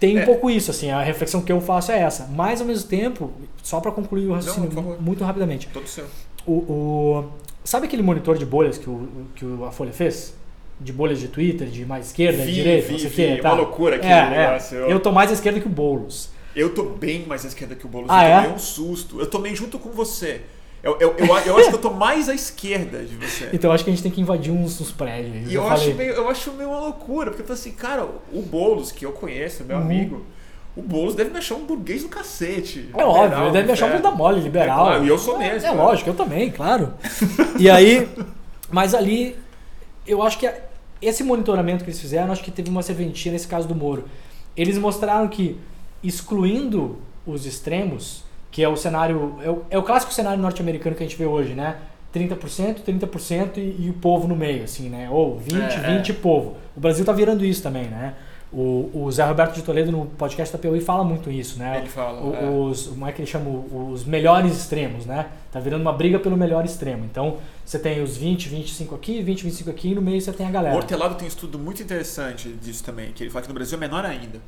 [SPEAKER 3] tem um
[SPEAKER 1] É.
[SPEAKER 3] pouco isso, assim, a reflexão que eu faço é essa. Mas ao mesmo tempo, só para concluir o raciocínio
[SPEAKER 1] favor.
[SPEAKER 3] muito rapidamente,
[SPEAKER 1] Todo seu.
[SPEAKER 3] o, o- sabe aquele monitor de bolhas que, o, que a Folha fez? De bolhas de Twitter, de mais esquerda,
[SPEAKER 1] Vi,
[SPEAKER 3] direita,
[SPEAKER 1] vi,
[SPEAKER 3] não sei o quê.
[SPEAKER 1] Uma
[SPEAKER 3] tá?
[SPEAKER 1] loucura aquele
[SPEAKER 3] é, é.
[SPEAKER 1] negócio.
[SPEAKER 3] Eu tô mais à esquerda que o Boulos.
[SPEAKER 1] Eu tô bem mais à esquerda que o Boulos.
[SPEAKER 3] Ah,
[SPEAKER 1] eu
[SPEAKER 3] é?
[SPEAKER 1] tomei um susto. Eu tomei junto com você. Eu, eu, eu, eu acho que eu tô mais à esquerda de você.
[SPEAKER 3] Então acho que a gente tem que invadir uns, uns prédios.
[SPEAKER 1] E
[SPEAKER 3] eu
[SPEAKER 1] acho, meio, eu acho meio uma loucura, porque eu falei assim, cara, o Boulos, que eu conheço, meu
[SPEAKER 3] Uhum.
[SPEAKER 1] amigo, o Boulos deve me achar um burguês do cacete.
[SPEAKER 3] É óbvio, ele deve me achar um bunda mole, liberal.
[SPEAKER 1] É claro, e eu sou
[SPEAKER 3] É,
[SPEAKER 1] mesmo,
[SPEAKER 3] É
[SPEAKER 1] né?
[SPEAKER 3] lógico, eu também, claro. E aí, mas ali, eu acho que esse monitoramento que eles fizeram, acho que teve uma serventia nesse caso do Moro. Eles mostraram que, excluindo os extremos, que é o cenário, é o, é o clássico cenário norte-americano que a gente vê hoje, né? 30%, 30% e, e o povo no meio, assim, né? Ou 20,
[SPEAKER 1] É,
[SPEAKER 3] 20 e povo. O Brasil tá virando isso também, né? O, o Zé Roberto de Toledo no podcast da PUI fala muito isso, né?
[SPEAKER 1] Ele fala.
[SPEAKER 3] O-
[SPEAKER 1] é.
[SPEAKER 3] os, como é que ele chama? Os melhores extremos, né? Tá virando uma briga pelo melhor extremo. Então, você tem os 20, 25 aqui, 20, 25 aqui, e no meio você tem a
[SPEAKER 1] O
[SPEAKER 3] galera.
[SPEAKER 1] Hortelado tem um estudo muito interessante disso também, que ele fala que no Brasil é menor ainda.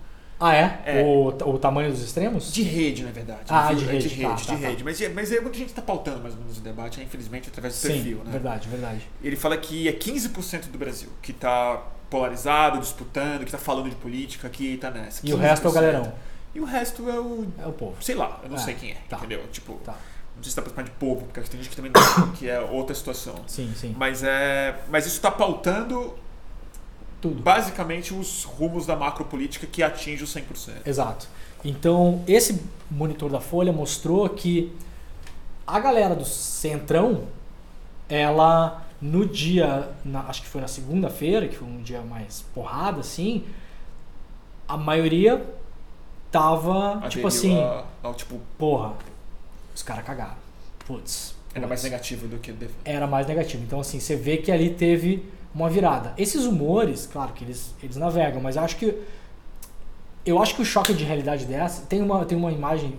[SPEAKER 3] Ah, é?
[SPEAKER 1] É.
[SPEAKER 3] O, o tamanho dos extremos?
[SPEAKER 1] De rede, na verdade.
[SPEAKER 3] Ah, de
[SPEAKER 1] É
[SPEAKER 3] rede,
[SPEAKER 1] De
[SPEAKER 3] tá,
[SPEAKER 1] rede,
[SPEAKER 3] tá,
[SPEAKER 1] de
[SPEAKER 3] tá.
[SPEAKER 1] rede. Mas, é- mas é muita gente está pautando mais ou menos o debate, é, infelizmente, através do
[SPEAKER 3] Sim,
[SPEAKER 1] perfil, né?
[SPEAKER 3] verdade, verdade.
[SPEAKER 1] Ele fala que é 15% do Brasil que está polarizado, disputando, que está falando de política, que está nessa.
[SPEAKER 3] E o resto é o
[SPEAKER 1] 15%.
[SPEAKER 3] galerão.
[SPEAKER 1] E o resto é o.
[SPEAKER 3] É o povo.
[SPEAKER 1] Sei lá, eu não
[SPEAKER 3] É,
[SPEAKER 1] sei quem é,
[SPEAKER 3] tá.
[SPEAKER 1] entendeu? Tipo,
[SPEAKER 3] Tá.
[SPEAKER 1] não sei se pra chamar de povo, porque tem gente que também não, que é outra situação.
[SPEAKER 3] Sim, sim.
[SPEAKER 1] Mas é. Mas isso está pautando
[SPEAKER 3] Tudo.
[SPEAKER 1] basicamente os rumos da macropolítica que atinge os 100%.
[SPEAKER 3] Exato. Então, esse monitor da Folha mostrou que a galera do Centrão, ela no dia, na- acho que foi na segunda-feira, que foi um dia mais porrada, assim, a maioria tava, tipo
[SPEAKER 1] Aderiu
[SPEAKER 3] assim,
[SPEAKER 1] a- tipo,
[SPEAKER 3] porra, os caras cagaram. Putz.
[SPEAKER 1] era mais negativo do que.
[SPEAKER 3] Era mais negativo. Então, assim, você vê que ali teve uma virada. Esses humores, claro que eles, eles navegam, mas eu acho que eu acho que o choque de realidade dessa. Tem uma, tem uma imagem,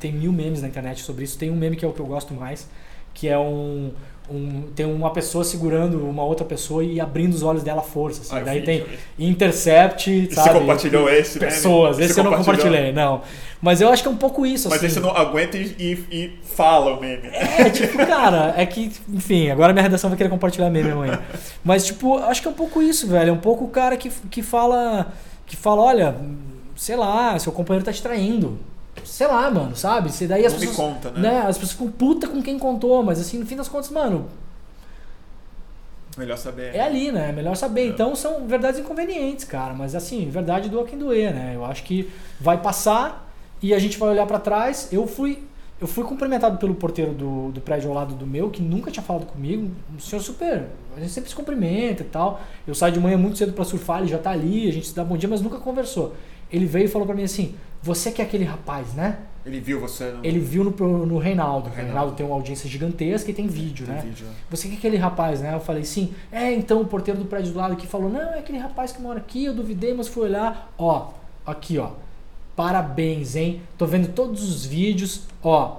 [SPEAKER 3] tem mil memes na internet sobre isso. Tem um meme que é o que eu gosto mais, que é um. Um tem uma pessoa segurando uma outra pessoa e abrindo os olhos dela à força. Assim.
[SPEAKER 1] Ah,
[SPEAKER 3] Daí tem. Intercept,
[SPEAKER 1] E
[SPEAKER 3] sabe?
[SPEAKER 1] você compartilhou esse, né?
[SPEAKER 3] Pessoas.
[SPEAKER 1] Você
[SPEAKER 3] Esse eu não compartilhei, não. Mas eu acho que é um pouco isso.
[SPEAKER 1] Mas
[SPEAKER 3] assim.
[SPEAKER 1] aí você não aguenta e, e, e fala o meme.
[SPEAKER 3] É, tipo, cara, é que, enfim, agora minha redação vai querer compartilhar meme amanhã. Mas, tipo, acho que é um pouco isso, velho. É um pouco o cara que, que fala. Que fala, olha, sei lá, seu companheiro tá te traindo. Sei lá, mano, sabe? Se daí as
[SPEAKER 1] Não me
[SPEAKER 3] pessoas.
[SPEAKER 1] conta, né?
[SPEAKER 3] As pessoas ficam puta com quem contou, mas assim, no fim das contas, mano,
[SPEAKER 1] Melhor saber.
[SPEAKER 3] é ali, né? É melhor saber. Então são verdades inconvenientes, cara. Mas assim, verdade doa quem doer, né? Eu acho que vai passar e a gente vai olhar pra trás. Eu fui. Eu fui cumprimentado pelo porteiro do, do prédio ao lado do meu, que nunca tinha falado comigo. Um senhor super. A gente sempre se cumprimenta e tal. Eu saio de manhã muito cedo pra surfar, ele já tá ali, a gente se dá bom dia, mas nunca conversou. Ele veio e falou pra mim assim: Você que é aquele rapaz, né?
[SPEAKER 1] Ele viu você no
[SPEAKER 3] Ele viu no, no Reinaldo. O
[SPEAKER 1] Reinaldo.
[SPEAKER 3] Tem uma audiência gigantesca e tem vídeo,
[SPEAKER 1] no
[SPEAKER 3] né?
[SPEAKER 1] vídeo. né?
[SPEAKER 3] Você que é aquele rapaz, né? Eu falei, sim. É, então o porteiro do prédio do lado aqui falou, não, é aquele rapaz que mora aqui, eu duvidei, mas fui olhar. Ó, aqui, ó. Parabéns, hein? Tô vendo todos os vídeos. Ó,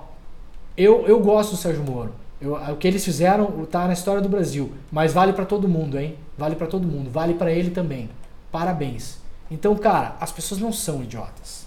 [SPEAKER 3] eu, eu gosto do Sérgio Moro. Eu- o que eles fizeram tá na história do Brasil. Mas vale pra todo mundo, hein? Vale pra todo mundo. Vale pra ele também. Parabéns. Então, cara, as pessoas não são idiotas.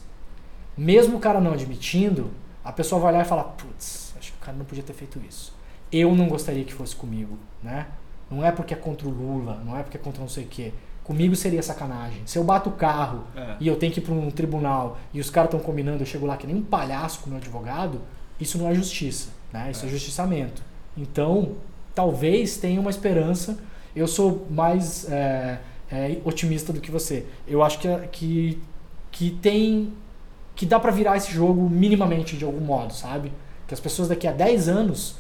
[SPEAKER 3] Mesmo o cara não admitindo, a pessoa vai olhar e falar, putz, acho que o cara não podia ter feito isso. Eu não gostaria que fosse comigo, né? Não é porque é contra o Lula, não é porque é contra não sei o quê. Comigo seria sacanagem. Se eu bato o carro
[SPEAKER 1] É.
[SPEAKER 3] e eu tenho que ir para um tribunal e os caras estão combinando, eu chego lá que nem um palhaço com o meu advogado, isso não é justiça, né? Isso é,
[SPEAKER 1] É.
[SPEAKER 3] justiçamento. Então, talvez tenha uma esperança. Eu sou mais é, é, otimista do que você. Eu acho que, que, que tem. Que dá pra virar esse jogo minimamente de algum modo, sabe? Que as pessoas daqui a 10 anos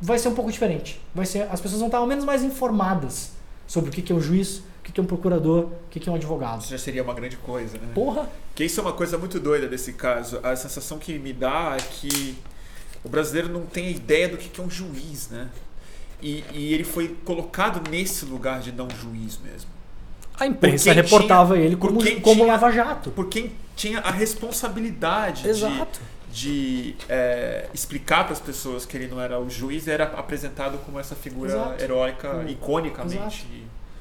[SPEAKER 3] vai ser um pouco diferente. Vai ser, as pessoas vão estar ao menos mais informadas sobre o que que é um juiz, o que é um procurador, o que é um advogado.
[SPEAKER 1] Isso já seria uma grande coisa, né?
[SPEAKER 3] Porra!
[SPEAKER 1] Que isso é uma coisa muito doida desse caso. A sensação que me dá é que o brasileiro não tem ideia do que que é um juiz, né? E, e ele foi colocado nesse lugar de não juiz mesmo.
[SPEAKER 3] A imprensa reportava
[SPEAKER 1] tinha-
[SPEAKER 3] ele como,
[SPEAKER 1] quem
[SPEAKER 3] como
[SPEAKER 1] tinha-
[SPEAKER 3] Lava Jato.
[SPEAKER 1] Por quem tinha a responsabilidade de,
[SPEAKER 3] Exato.
[SPEAKER 1] de é, explicar para as pessoas que ele não era o juiz, era apresentado como essa figura
[SPEAKER 3] Exato.
[SPEAKER 1] heróica,
[SPEAKER 3] Hum.
[SPEAKER 1] iconicamente.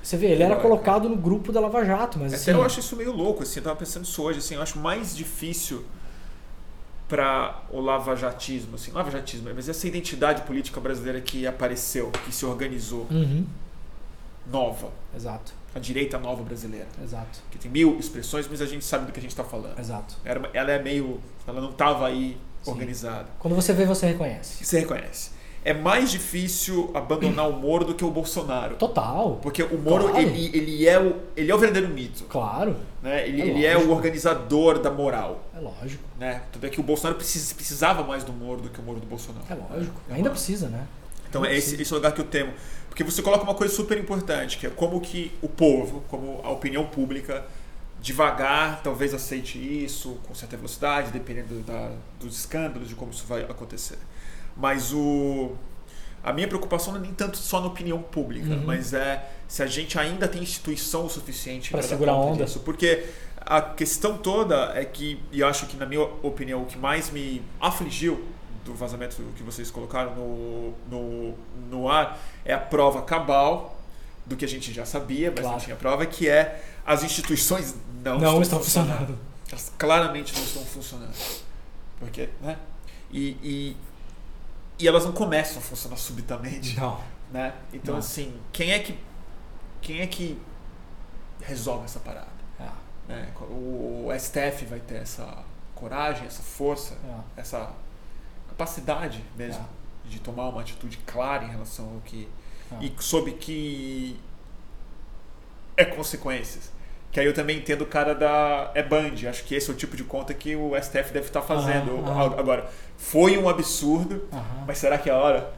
[SPEAKER 3] Você vê, ele era colocado no grupo da Lava Jato, mas
[SPEAKER 1] Até
[SPEAKER 3] assim,
[SPEAKER 1] eu acho isso meio louco, assim, eu tava pensando isso hoje, assim, eu acho mais difícil para o lavajatismo, assim, lavajatismo, mas essa identidade política brasileira que apareceu, que se organizou,
[SPEAKER 3] Uhum.
[SPEAKER 1] nova,
[SPEAKER 3] Exato,
[SPEAKER 1] a direita nova brasileira,
[SPEAKER 3] exato,
[SPEAKER 1] que tem mil expressões, mas a gente sabe do que a gente está falando.
[SPEAKER 3] exato.
[SPEAKER 1] Era ela é meio, ela não estava aí
[SPEAKER 3] Sim.
[SPEAKER 1] organizada.
[SPEAKER 3] Quando você vê, você reconhece.
[SPEAKER 1] Você reconhece. É mais difícil abandonar o Moro do que o Bolsonaro.
[SPEAKER 3] Total,
[SPEAKER 1] Porque o Moro,
[SPEAKER 3] Claro.
[SPEAKER 1] ele, ele, é o, ele é o verdadeiro mito.
[SPEAKER 3] claro,
[SPEAKER 1] Né? Ele,
[SPEAKER 3] É
[SPEAKER 1] ele é o organizador da moral.
[SPEAKER 3] é lógico,
[SPEAKER 1] Né? Tanto é que o Bolsonaro precis- precisava mais do Moro do que o Moro do Bolsonaro.
[SPEAKER 3] é lógico.
[SPEAKER 1] É
[SPEAKER 3] Ainda
[SPEAKER 1] uma-
[SPEAKER 3] precisa, né?
[SPEAKER 1] Então
[SPEAKER 3] Ainda
[SPEAKER 1] é esse,
[SPEAKER 3] precisa.
[SPEAKER 1] esse é o lugar que eu temo. Porque você coloca uma coisa super importante, que é como que o povo, como a opinião pública, devagar talvez aceite isso com certa velocidade, dependendo da, dos escândalos, de como isso vai acontecer. Mas o, a minha preocupação não é nem tanto só na opinião pública,
[SPEAKER 3] Uhum.
[SPEAKER 1] mas é se a gente ainda tem instituição o suficiente
[SPEAKER 3] Pra
[SPEAKER 1] dar
[SPEAKER 3] segurar a onda.
[SPEAKER 1] disso. Porque a questão toda é que, e acho que na minha opinião, o que mais me afligiu do vazamento que vocês colocaram no, no, no ar é a prova cabal do que a gente já sabia, mas não
[SPEAKER 3] Claro.
[SPEAKER 1] tinha prova, que é as instituições não,
[SPEAKER 3] Não,
[SPEAKER 1] estão,
[SPEAKER 3] estão funcionando.
[SPEAKER 1] Elas claramente não estão funcionando. Porque, né? E, e, e elas não começam a funcionar subitamente
[SPEAKER 3] Não.
[SPEAKER 1] né? Então
[SPEAKER 3] Não.
[SPEAKER 1] assim, quem é que quem é que resolve essa parada?
[SPEAKER 3] É,
[SPEAKER 1] né? O, o STF vai ter essa coragem, essa força,
[SPEAKER 3] é,
[SPEAKER 1] essa capacidade mesmo
[SPEAKER 3] é.
[SPEAKER 1] de tomar uma atitude clara em relação ao que
[SPEAKER 3] É.
[SPEAKER 1] e sob que é consequências. Que aí eu também entendo o cara da é Band, acho que esse é o tipo de conta que o STF deve estar fazendo.
[SPEAKER 3] Aham, aham.
[SPEAKER 1] Agora, foi um absurdo, mas será que é a hora?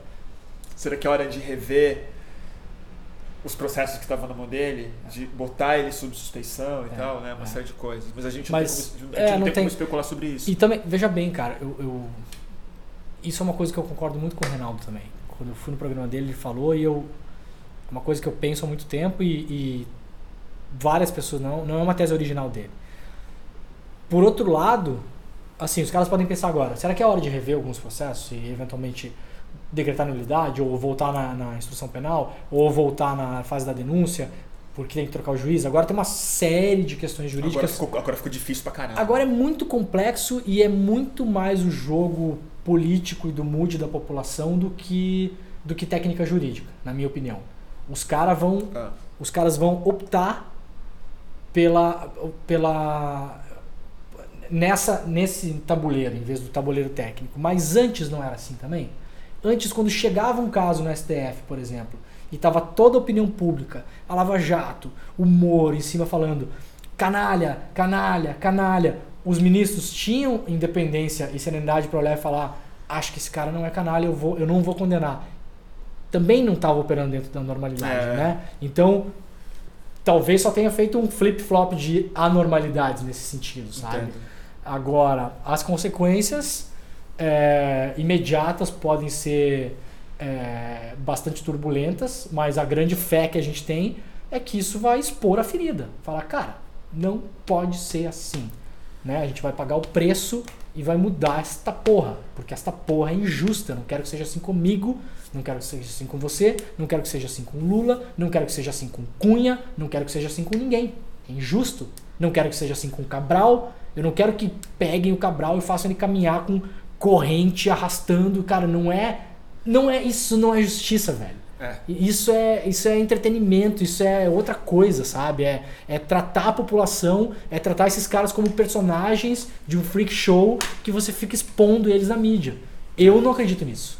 [SPEAKER 1] Será que é hora de rever os processos que estavam na mão dele? De botar ele sob suspeição e
[SPEAKER 3] É,
[SPEAKER 1] tal, né? Uma
[SPEAKER 3] é.
[SPEAKER 1] série de coisas. Mas a gente
[SPEAKER 3] Mas,
[SPEAKER 1] não tem, como,
[SPEAKER 3] é,
[SPEAKER 1] não tem
[SPEAKER 3] tem-
[SPEAKER 1] como especular sobre isso.
[SPEAKER 3] E também, veja bem, cara, eu, eu- Isso é uma coisa que eu concordo muito com o Reinaldo também. Quando eu fui no programa dele, ele falou e eu. É uma coisa que eu penso há muito tempo e, e várias pessoas. Não, não é uma tese original dele. Por outro lado, assim, os caras podem pensar agora, será que é hora de rever alguns processos e eventualmente decretar nulidade, ou voltar na, na instrução penal, ou voltar na fase da denúncia, porque tem que trocar o juiz. Agora tem uma série de questões
[SPEAKER 1] Agora
[SPEAKER 3] jurídicas.
[SPEAKER 1] ficou, agora ficou difícil pra caralho.
[SPEAKER 3] Agora é muito complexo e é muito mais o jogo político e do mood da população do que do que técnica jurídica, na minha opinião. Os caras vão
[SPEAKER 1] Ah,
[SPEAKER 3] os caras vão optar pela pela nessa nesse tabuleiro em vez do tabuleiro técnico. Mas antes não era assim também. Antes quando chegava um caso no STF, por exemplo, e tava toda a opinião pública, a Lava Jato, o Moro em cima falando canalha, canalha, canalha. Os ministros tinham independência e serenidade para olhar e falar: acho que esse cara não é canalha, eu, vou, eu não vou condenar. Também não estava operando dentro da normalidade,
[SPEAKER 1] É.
[SPEAKER 3] né? Então, talvez só tenha feito um flip-flop de anormalidades nesse sentido, sabe?
[SPEAKER 1] entendo.
[SPEAKER 3] Agora, as consequências é, imediatas podem ser é, bastante turbulentas, mas a grande fé que a gente tem é que isso vai expor a ferida. Falar, cara, não pode ser assim. Né? A gente vai pagar o preço e vai mudar esta porra, porque esta porra é injusta. Não quero que seja assim comigo, não quero que seja assim com você, não quero que seja assim com Lula, não quero que seja assim com Cunha, não quero que seja assim com ninguém. É injusto. Não quero que seja assim com Cabral. Eu não quero que peguem o Cabral e façam ele caminhar com corrente arrastando. Cara, não é, não é isso, não é justiça, velho.
[SPEAKER 1] É.
[SPEAKER 3] Isso é, isso é entretenimento, isso é outra coisa, sabe? É, é tratar a população, é tratar esses caras como personagens de um freak show que você fica expondo eles na mídia. Eu não acredito nisso.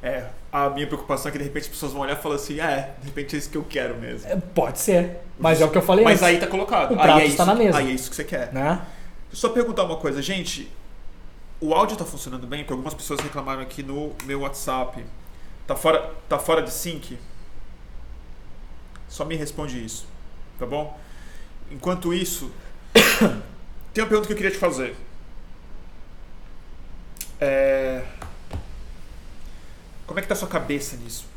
[SPEAKER 1] É, a minha preocupação é que de repente as pessoas vão olhar e falar assim, é, de repente é isso que eu quero mesmo.
[SPEAKER 3] É, pode ser, mas é o que eu falei
[SPEAKER 1] Mas
[SPEAKER 3] antes,
[SPEAKER 1] aí tá colocado.
[SPEAKER 3] O prato
[SPEAKER 1] aí é
[SPEAKER 3] está
[SPEAKER 1] isso,
[SPEAKER 3] na mesa.
[SPEAKER 1] Aí é isso que você quer.
[SPEAKER 3] né?
[SPEAKER 1] Deixa eu só perguntar uma coisa, gente. O áudio tá funcionando bem? Porque algumas pessoas reclamaram aqui no meu WhatsApp. Tá fora, tá fora de sync? Só me responde isso, tá bom? Enquanto isso, tem uma pergunta que eu queria te fazer. É... Como é que tá a sua cabeça nisso?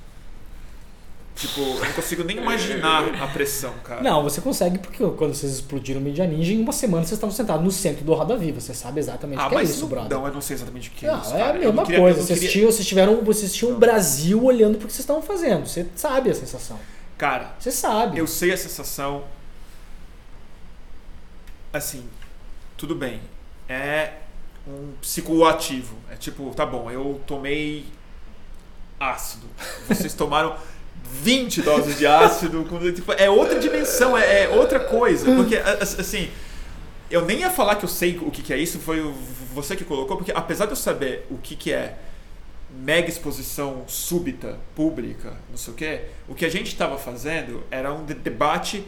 [SPEAKER 1] Tipo, eu não consigo nem imaginar a pressão, cara.
[SPEAKER 3] Não, você consegue porque quando vocês explodiram o Media Ninja, em uma semana vocês estavam sentados no centro do Roda Viva. Você sabe exatamente o
[SPEAKER 1] Ah,
[SPEAKER 3] que é isso, brother.
[SPEAKER 1] não, eu não sei exatamente o que é
[SPEAKER 3] Não,
[SPEAKER 1] isso.
[SPEAKER 3] é
[SPEAKER 1] cara.
[SPEAKER 3] a
[SPEAKER 1] Eu não
[SPEAKER 3] mesma
[SPEAKER 1] queria-
[SPEAKER 3] coisa. Vocês,
[SPEAKER 1] queria-
[SPEAKER 3] tinham, vocês, tiveram, vocês tinham o. Brasil olhando pro que vocês estavam fazendo. Você sabe a sensação.
[SPEAKER 1] Cara,
[SPEAKER 3] Você sabe.
[SPEAKER 1] eu sei a sensação. Assim, tudo bem. É um psicoativo. É tipo, tá bom, eu tomei ácido. Vocês tomaram 20 doses de ácido. tipo, é outra dimensão, é, é outra coisa. Porque, assim, eu nem ia falar que eu sei o que, que é isso, foi você que colocou, porque apesar de eu saber o que, que é mega exposição súbita, pública, não sei o quê, o que a gente estava fazendo era um de- debate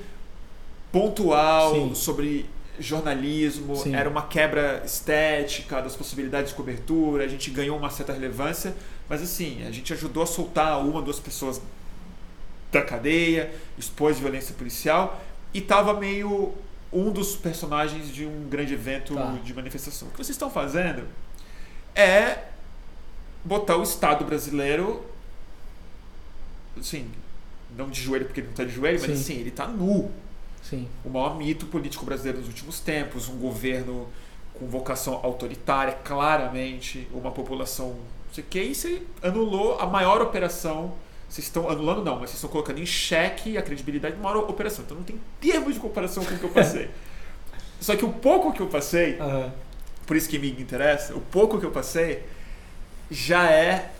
[SPEAKER 1] pontual
[SPEAKER 3] Sim.
[SPEAKER 1] sobre jornalismo,
[SPEAKER 3] Sim.
[SPEAKER 1] era uma quebra estética das possibilidades de cobertura, a gente ganhou uma certa relevância, mas assim, a gente ajudou a soltar uma, duas pessoas da cadeia, expôs violência policial e tava meio um dos personagens de um grande evento
[SPEAKER 3] Tá.
[SPEAKER 1] de manifestação. O que vocês estão fazendo é botar o Estado brasileiro, assim, não de joelho porque ele não está de joelho, mas
[SPEAKER 3] Sim.
[SPEAKER 1] assim, ele está nu.
[SPEAKER 3] Sim.
[SPEAKER 1] O maior mito político brasileiro dos últimos tempos, um governo com vocação autoritária, claramente, uma população, não sei o que, e você anulou a maior operação. Vocês estão anulando, não, mas vocês estão colocando em xeque a credibilidade de maior operação. Então não tem termo de comparação com o que eu passei. Só que o pouco que eu passei,
[SPEAKER 3] Aham.
[SPEAKER 1] por isso que me interessa, o pouco que eu passei já é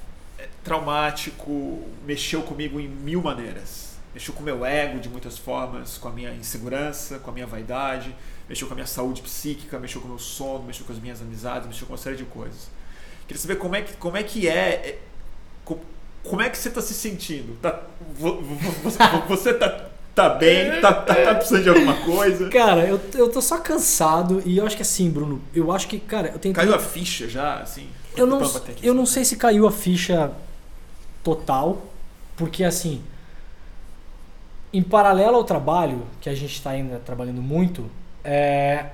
[SPEAKER 1] traumático, mexeu comigo em mil maneiras. Mexeu com o meu ego de muitas formas, com a minha insegurança, com a minha vaidade, mexeu com a minha saúde psíquica, mexeu com o meu sono, mexeu com as minhas amizades, mexeu com uma série de coisas. Queria saber como é que, como é, que é, é, como é que você está se sentindo? Tá, vo- vo- você, você tá, tá bem? Tá, tá, tá precisando de alguma coisa?
[SPEAKER 3] Cara, eu, eu tô só cansado e eu acho que assim, Bruno, eu acho que, cara, eu tenho
[SPEAKER 1] Caiu a ficha já, assim?
[SPEAKER 3] Eu não,
[SPEAKER 1] aqui,
[SPEAKER 3] eu não sei se caiu a ficha total, porque assim, em paralelo ao trabalho, que a gente está ainda trabalhando muito, é,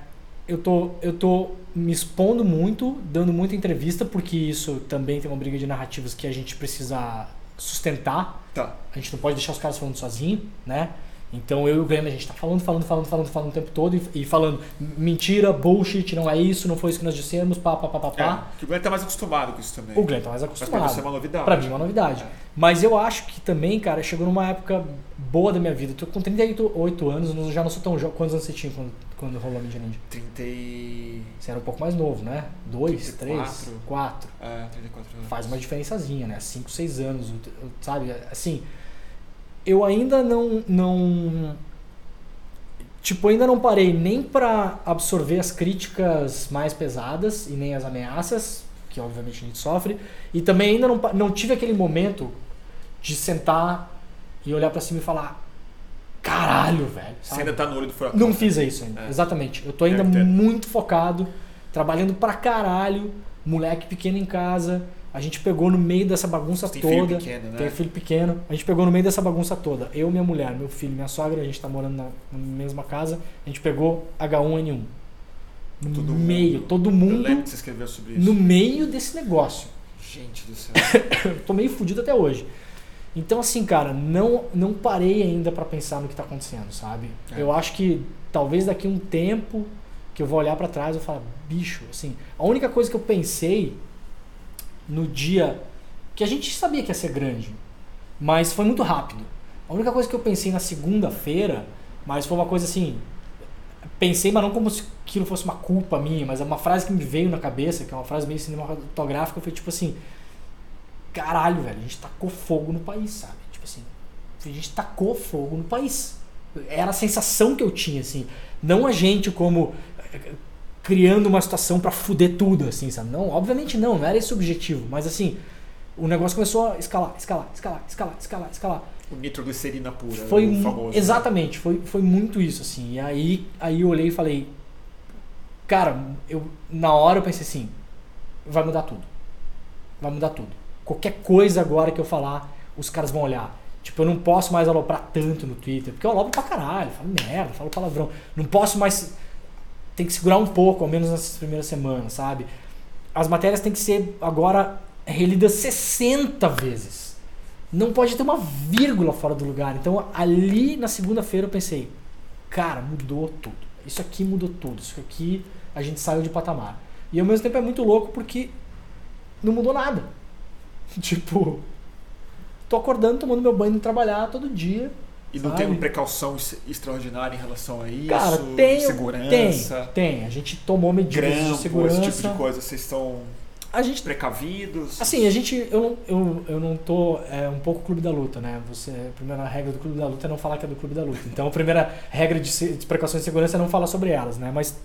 [SPEAKER 3] eu, tô, eu tô me expondo muito, dando muita entrevista, porque isso também tem uma briga de narrativas que a gente precisa sustentar.
[SPEAKER 1] Tá.
[SPEAKER 3] A gente não pode deixar os caras falando sozinho, né? Então eu e o Glenn, a gente tá falando, falando, falando, falando, falando o tempo todo e, e falando mentira, bullshit, não é isso, não foi isso que nós dissemos, pá, pá, pá, pá, pá.
[SPEAKER 1] É, o Glenn tá mais acostumado com isso também.
[SPEAKER 3] O Glenn tá mais
[SPEAKER 1] Mas
[SPEAKER 3] acostumado.
[SPEAKER 1] pra você é uma novidade.
[SPEAKER 3] Pra mim é uma novidade.
[SPEAKER 1] É.
[SPEAKER 3] Mas eu acho que também, cara, chegou numa época boa da minha vida. Eu tô com 38 anos, eu já não sou tão jovem. Quantos anos você tinha quando, quando rolou a Ninja Ninja?
[SPEAKER 1] 30 e...
[SPEAKER 3] Você era um pouco mais novo, né? Dois,
[SPEAKER 1] 34.
[SPEAKER 3] três, quatro.
[SPEAKER 1] É, 34 anos.
[SPEAKER 3] Faz uma diferençazinha, né? Cinco, seis anos, o- o- sabe? Assim, eu ainda não, não... Tipo, ainda não parei nem pra absorver as críticas mais pesadas e nem as ameaças, que obviamente a gente sofre. E também ainda não, não tive aquele momento de sentar e olhar pra cima e falar caralho, velho.
[SPEAKER 1] Você
[SPEAKER 3] sabe?
[SPEAKER 1] ainda tá no olho do furacão.
[SPEAKER 3] Não fiz isso ainda,
[SPEAKER 1] É.
[SPEAKER 3] exatamente. Eu tô ainda muito focado, trabalhando pra caralho, moleque pequeno em casa. A gente pegou no meio dessa bagunça
[SPEAKER 1] Tem
[SPEAKER 3] toda.
[SPEAKER 1] filho pequeno, né?
[SPEAKER 3] Tem filho pequeno. A gente pegou no meio dessa bagunça toda. Eu, minha mulher, meu filho, minha sogra, a gente tá morando na, na mesma casa. A gente pegou H1N1. No
[SPEAKER 1] Todo
[SPEAKER 3] meio,
[SPEAKER 1] mundo.
[SPEAKER 3] todo
[SPEAKER 1] Eu
[SPEAKER 3] mundo
[SPEAKER 1] lembro que você escreveu sobre isso.
[SPEAKER 3] no meio desse negócio.
[SPEAKER 1] Gente do céu.
[SPEAKER 3] Eu tô meio fudido até hoje. Então, assim, cara, não, não parei ainda pra pensar no que tá acontecendo, sabe?
[SPEAKER 1] É.
[SPEAKER 3] Eu acho que talvez daqui a um tempo que eu vou olhar pra trás e falar, bicho, assim, a única coisa que eu pensei no dia que a gente sabia que ia ser grande, mas foi muito rápido. A única coisa que eu pensei na segunda-feira, mas foi uma coisa assim, pensei, mas não como se aquilo fosse uma culpa minha, mas é uma frase que me veio na cabeça, que é uma frase meio cinematográfica, foi tipo assim, caralho, velho, a gente tacou fogo no país, sabe? Tipo assim, a gente tacou fogo no país. Era a sensação que eu tinha, assim. Não a gente como criando uma situação pra fuder tudo, assim, sabe? Não, obviamente não, não era esse o objetivo. Mas assim, o negócio começou a escalar, escalar, escalar, escalar, escalar, escalar.
[SPEAKER 1] O nitroglicerina pura.
[SPEAKER 3] Foi
[SPEAKER 1] o famoso. né?
[SPEAKER 3] exatamente, foi, foi muito isso assim. E aí, aí eu olhei e falei, cara, eu na hora eu pensei assim, vai mudar tudo. Vai mudar tudo. Qualquer coisa agora que eu falar, os caras vão olhar. Tipo, eu não posso mais aloprar tanto no Twitter, porque eu alopro pra caralho, falo merda, falo palavrão. Não posso mais tem que segurar um pouco, ao menos nessas primeiras semanas, sabe? As matérias têm que ser agora relidas 60 vezes. Não pode ter uma vírgula fora do lugar. Então, ali na segunda-feira eu pensei, cara, mudou tudo. Isso aqui mudou tudo. Isso aqui a gente saiu de patamar. E ao mesmo tempo é muito louco porque não mudou nada. Tipo, tô acordando, tomando meu banho e trabalhar todo dia.
[SPEAKER 1] E não
[SPEAKER 3] sabe?
[SPEAKER 1] tem uma precaução ex- extraordinária em relação a isso?
[SPEAKER 3] Cara, tem,
[SPEAKER 1] segurança,
[SPEAKER 3] tem, tem. A gente tomou medidas de
[SPEAKER 1] grampo,
[SPEAKER 3] segurança.
[SPEAKER 1] esse tipo de coisa. Vocês estão
[SPEAKER 3] A gente
[SPEAKER 1] precavidos?
[SPEAKER 3] Assim, a gente. Eu não, eu, eu não tô. É um pouco clube da luta, né? Você, a primeira regra do clube da luta é não falar que é do clube da luta. Então a primeira regra de, de precauções de segurança é não falar sobre elas, né? Mas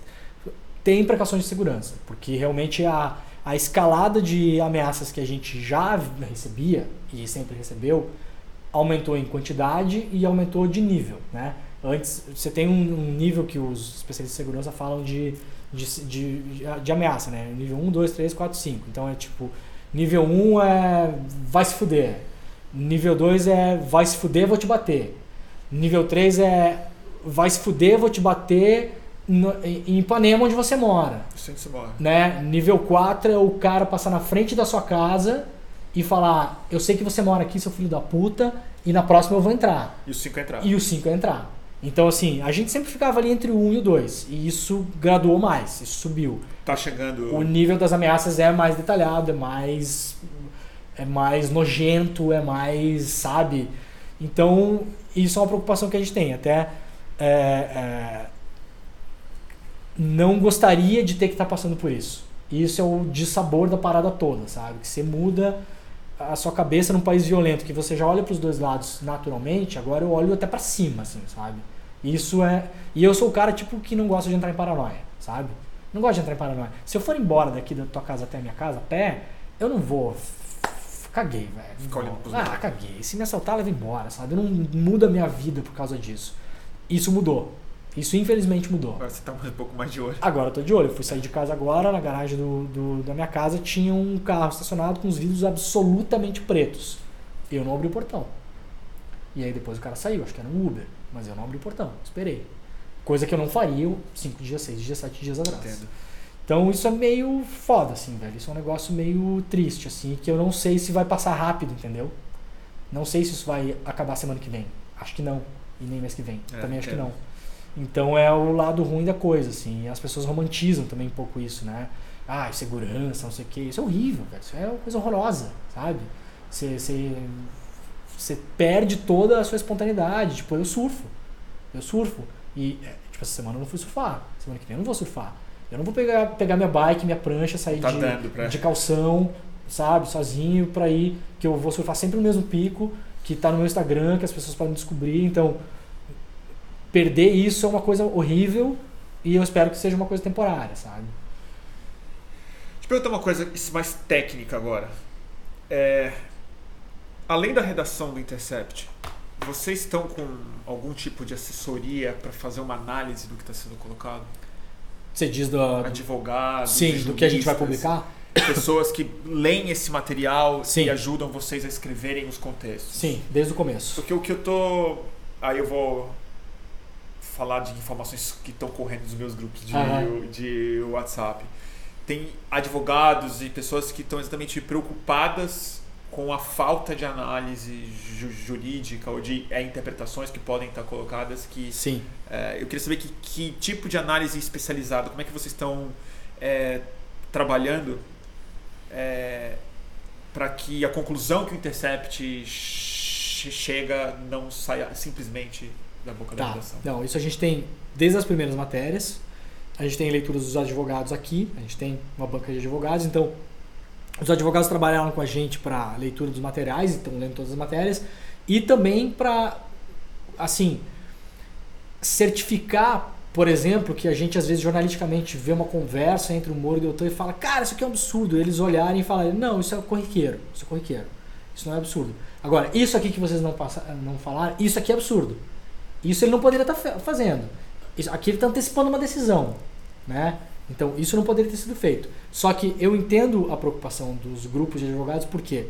[SPEAKER 3] tem precauções de segurança, porque realmente a, a escalada de ameaças que a gente já recebia e sempre recebeu aumentou em quantidade e aumentou de nível, né? Antes, você tem um, nível que os especialistas de segurança falam de, de, de, de ameaça, né? Nível 1, 2, 3, 4, 5. Então é tipo, nível 1 é vai se fuder. Nível 2 é vai se fuder, vou te bater. Nível 3 é vai se fuder, vou te bater no, em em Ipanema, onde você mora
[SPEAKER 1] Sente se mora.
[SPEAKER 3] né? Nível 4 é o cara passar na frente da sua casa e falar: Eu sei que você mora aqui, seu filho da puta, e na próxima eu vou entrar.
[SPEAKER 1] E os cinco entraram.
[SPEAKER 3] E o 5 é entrar. Então, assim, a gente sempre ficava ali entre o 1 e o 2. E isso graduou mais, isso subiu.
[SPEAKER 1] Tá chegando.
[SPEAKER 3] O nível das ameaças é mais detalhado, é mais. É mais nojento, é mais. Sabe? Então, isso é uma preocupação que a gente tem. Até. é, é, não gostaria de ter que estar passando por isso. Isso é o dissabor da parada toda, sabe? Que você muda a sua cabeça num país violento, que você já olha para os dois lados naturalmente, agora eu olho até para cima, assim, sabe? Isso é. E eu sou o cara, tipo, que não gosta de entrar em paranoia, sabe? Não gosto de entrar em paranoia. Se eu for embora daqui da tua casa até a minha casa, a pé, eu não vou. Caguei, velho. Ah, caguei. Se me assaltar, leva embora, sabe? Não muda a minha vida por causa disso. Isso mudou. Isso infelizmente mudou.
[SPEAKER 1] Agora você tá um pouco mais de olho.
[SPEAKER 3] Agora eu tô de olho. Eu fui sair de casa agora, na garagem do, do- da minha casa tinha um carro estacionado com os vidros absolutamente pretos. Eu não abri o portão. E aí depois o cara saiu, acho que era um Uber, mas eu não abri o portão, esperei. Coisa que eu não faria cinco dias, seis dias, sete dias atrás.
[SPEAKER 1] Entendo.
[SPEAKER 3] Então isso é meio foda, assim, velho. Isso é um negócio meio triste, assim, que eu não sei se vai passar rápido, entendeu? Não sei se isso vai acabar semana que vem. Acho que não. e nem mês que vem.
[SPEAKER 1] É,
[SPEAKER 3] também acho que
[SPEAKER 1] entendo.
[SPEAKER 3] não. Então é o lado ruim da coisa, assim. As pessoas romantizam também um pouco isso, né? Ah, segurança, não sei o quê. Isso é horrível, cara. Isso é uma coisa horrorosa, sabe? Você, você, você perde toda a sua espontaneidade. Tipo, eu surfo. Eu surfo. E, é, tipo, essa semana eu não fui surfar. Semana que vem eu não vou surfar. Eu não vou pegar, pegar minha bike, minha prancha, sair
[SPEAKER 1] Tá
[SPEAKER 3] de,
[SPEAKER 1] pra-
[SPEAKER 3] de calção, sabe? Sozinho pra ir. Que eu vou surfar sempre no mesmo pico, que tá no meu Instagram, que as pessoas podem descobrir. Então, perder isso é uma coisa horrível e eu espero que seja uma coisa temporária, sabe?
[SPEAKER 1] Deixa eu perguntar uma coisa mais técnica agora. É, além da redação do Intercept, vocês estão com algum tipo de assessoria para fazer uma análise do que está sendo colocado?
[SPEAKER 3] Você diz do,
[SPEAKER 1] Advogados,
[SPEAKER 3] sim, do que a gente vai publicar?
[SPEAKER 1] Pessoas que leem esse material
[SPEAKER 3] Sim.
[SPEAKER 1] e ajudam vocês a escreverem os contextos.
[SPEAKER 3] Sim, desde o começo.
[SPEAKER 1] Porque o que eu tô. Aí eu vou falar de informações que estão correndo nos meus grupos de,
[SPEAKER 3] Aham.
[SPEAKER 1] de WhatsApp. Tem advogados e pessoas que estão exatamente preocupadas com a falta de análise ju- jurídica ou de é, interpretações que podem estar colocadas que
[SPEAKER 3] Sim.
[SPEAKER 1] é, eu queria saber que, que tipo de análise especializada, como é que vocês estão é, trabalhando para que a conclusão que o Intercept che- chega não saia simplesmente da boca da
[SPEAKER 3] Tá.
[SPEAKER 1] redação.
[SPEAKER 3] Não, isso a gente tem desde as primeiras matérias. A gente tem leituras dos advogados aqui, a gente tem uma banca de advogados, então os advogados trabalharam com a gente para leitura dos materiais, estão lendo todas as matérias, e também para, assim, certificar, por exemplo, que a gente às vezes jornalisticamente vê uma conversa entre o Moro e o Deltan e fala, cara, isso aqui é um absurdo. Eles olharem e falarem, não, isso é corriqueiro, isso é corriqueiro, isso não é absurdo. Agora, isso aqui que vocês não, passa, não falaram, isso aqui é absurdo. Isso ele não poderia estar fe- fazendo. Isso- aqui ele está antecipando uma decisão, né? Então isso não poderia ter sido feito. Só que eu entendo a preocupação dos grupos de advogados porque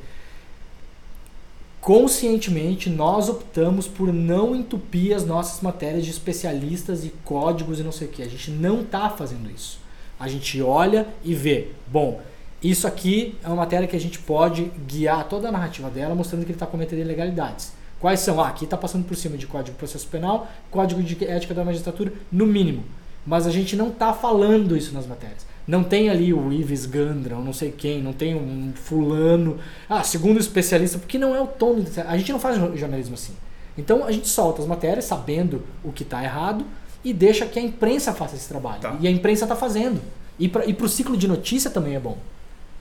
[SPEAKER 3] conscientemente nós optamos por não entupir as nossas matérias de especialistas e códigos e não sei o que. A gente não está fazendo isso. A gente olha e vê, bom, isso aqui é uma matéria que a gente pode guiar toda a narrativa dela mostrando que ele está cometendo ilegalidades. Quais são? Ah, aqui está passando por cima de Código de Processo Penal, Código de Ética da Magistratura, no mínimo. Mas a gente não está falando isso nas matérias. Não tem ali o Ives Gandra, ou não sei quem, não tem um fulano. Ah, segundo o especialista, porque não é o tom. A gente não faz jo- jornalismo assim. Então a gente solta as matérias sabendo o que está errado e deixa que a imprensa faça esse trabalho.
[SPEAKER 1] Tá.
[SPEAKER 3] E a imprensa está fazendo. E para o ciclo de notícia também é bom.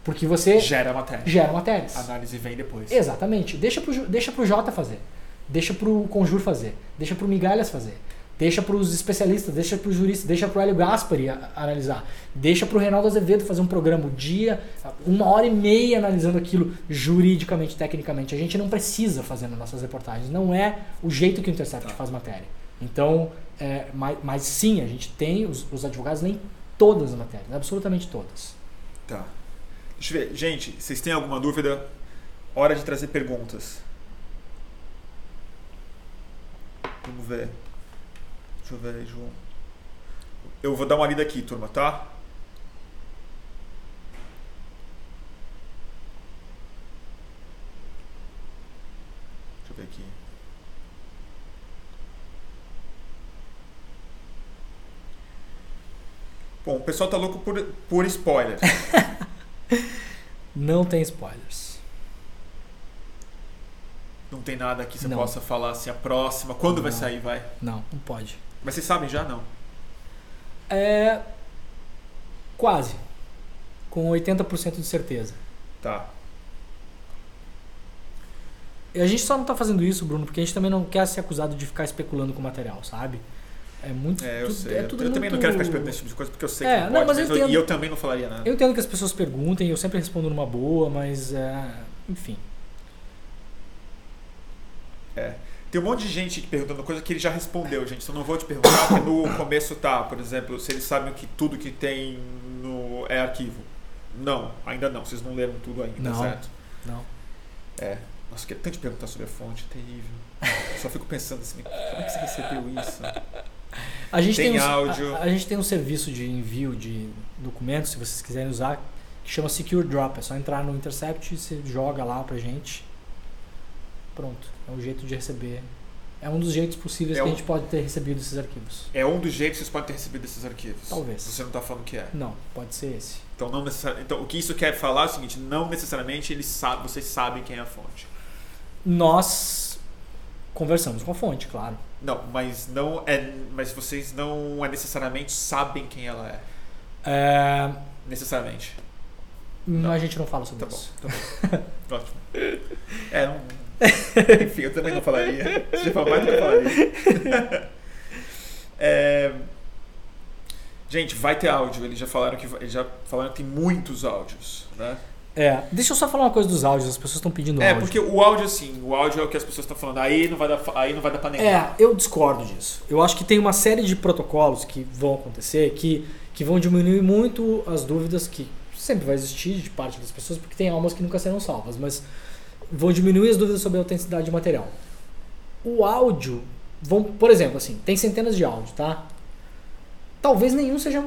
[SPEAKER 3] Porque você
[SPEAKER 1] Gera matéria.
[SPEAKER 3] gera matérias.
[SPEAKER 1] A análise vem depois.
[SPEAKER 3] Exatamente. Deixa pro, deixa pro Jota fazer. Deixa pro Conjur fazer. Deixa pro Migalhas fazer. Deixa pros especialistas, deixa pro jurista, deixa pro Hélio Gaspari a- a analisar. Deixa pro Reinaldo Azevedo fazer um programa o dia, uma hora e meia analisando aquilo juridicamente, tecnicamente. A gente não precisa fazer nas nossas reportagens. Não é o jeito que o Intercept
[SPEAKER 1] Tá.
[SPEAKER 3] faz matéria. Então, é, mas, mas sim, a gente tem, os, os advogados leem todas as matérias, absolutamente todas.
[SPEAKER 1] Tá. Deixa eu ver. Gente, vocês têm alguma dúvida? Hora de trazer perguntas. Vamos ver. Deixa eu ver aí, João. Eu vou dar uma lida aqui, turma, tá? Deixa eu ver aqui. Bom, o pessoal tá louco por, por spoiler.
[SPEAKER 3] Não tem spoilers.
[SPEAKER 1] Não tem nada que você
[SPEAKER 3] Não.
[SPEAKER 1] possa falar assim, a próxima. Quando vai
[SPEAKER 3] Não.
[SPEAKER 1] sair, vai?
[SPEAKER 3] Não, não pode.
[SPEAKER 1] Mas vocês sabem já? Não.
[SPEAKER 3] É. Quase. Com 80% de certeza.
[SPEAKER 1] Tá.
[SPEAKER 3] E a gente só não tá fazendo isso, Bruno, porque a gente também não quer ser acusado de ficar especulando com o material, sabe? É muito.
[SPEAKER 1] É, eu sei.
[SPEAKER 3] é
[SPEAKER 1] eu também não quero ficar esperando esse tipo de coisa porque eu sei
[SPEAKER 3] É,
[SPEAKER 1] que não,
[SPEAKER 3] não,
[SPEAKER 1] pode.
[SPEAKER 3] mas eu
[SPEAKER 1] mas eu-
[SPEAKER 3] entendo.
[SPEAKER 1] e eu também não falaria nada.
[SPEAKER 3] Eu entendo que as pessoas perguntem, eu sempre respondo numa boa, mas. é, enfim.
[SPEAKER 1] Tem um monte de gente perguntando coisa que ele já respondeu, gente. Então não vou te perguntar, porque no começo tá, por exemplo, se eles sabem que tudo que tem no é arquivo. Não, ainda não. Vocês não leram tudo ainda,
[SPEAKER 3] Não.
[SPEAKER 1] certo?
[SPEAKER 3] Não.
[SPEAKER 1] É. Nossa, eu queria tanto te perguntar sobre a fonte, terrível. Eu só fico pensando assim, como é que você recebeu isso?
[SPEAKER 3] A gente
[SPEAKER 1] Tem
[SPEAKER 3] tem, um,
[SPEAKER 1] áudio.
[SPEAKER 3] A, a gente tem um serviço de envio de documentos, se vocês quiserem usar, que chama Secure Drop. É só entrar no Intercept e você joga lá pra gente. Pronto. É um jeito de receber É um dos jeitos possíveis
[SPEAKER 1] É
[SPEAKER 3] que
[SPEAKER 1] um-
[SPEAKER 3] a gente pode ter recebido esses arquivos.
[SPEAKER 1] É um dos jeitos que vocês podem ter recebido esses arquivos.
[SPEAKER 3] Talvez.
[SPEAKER 1] Você não está falando que é.
[SPEAKER 3] Não, pode ser esse.
[SPEAKER 1] Então, não necessari- então, o que isso quer falar é o seguinte: não necessariamente eles sabem, vocês sabem quem é a fonte.
[SPEAKER 3] Nós conversamos com a fonte, claro.
[SPEAKER 1] Não, mas não é. Mas vocês não é necessariamente sabem quem ela é.
[SPEAKER 3] É,
[SPEAKER 1] Necessariamente.
[SPEAKER 3] mas a gente não fala sobre
[SPEAKER 1] Tá bom,
[SPEAKER 3] isso.
[SPEAKER 1] tá bom. Ótimo. É, não. Enfim, eu também não falaria. Você já falou mais do que eu falaria. É, Gente, vai ter áudio. Eles já falaram que eles já falaram que tem muitos áudios, né?
[SPEAKER 3] É, deixa eu só falar uma coisa dos áudios, as pessoas estão pedindo
[SPEAKER 1] É,
[SPEAKER 3] áudio.
[SPEAKER 1] porque o áudio assim, o áudio é o que as pessoas estão falando. Aí não vai dar, aí não vai dar pra negar.
[SPEAKER 3] É, eu discordo disso. Eu acho que tem uma série de protocolos que vão acontecer que, que vão diminuir muito as dúvidas que sempre vai existir de parte das pessoas, porque tem almas que nunca serão salvas, mas vão diminuir as dúvidas sobre a autenticidade do material. O áudio, vão, por exemplo, assim, tem centenas de áudios, tá? Talvez nenhum seja,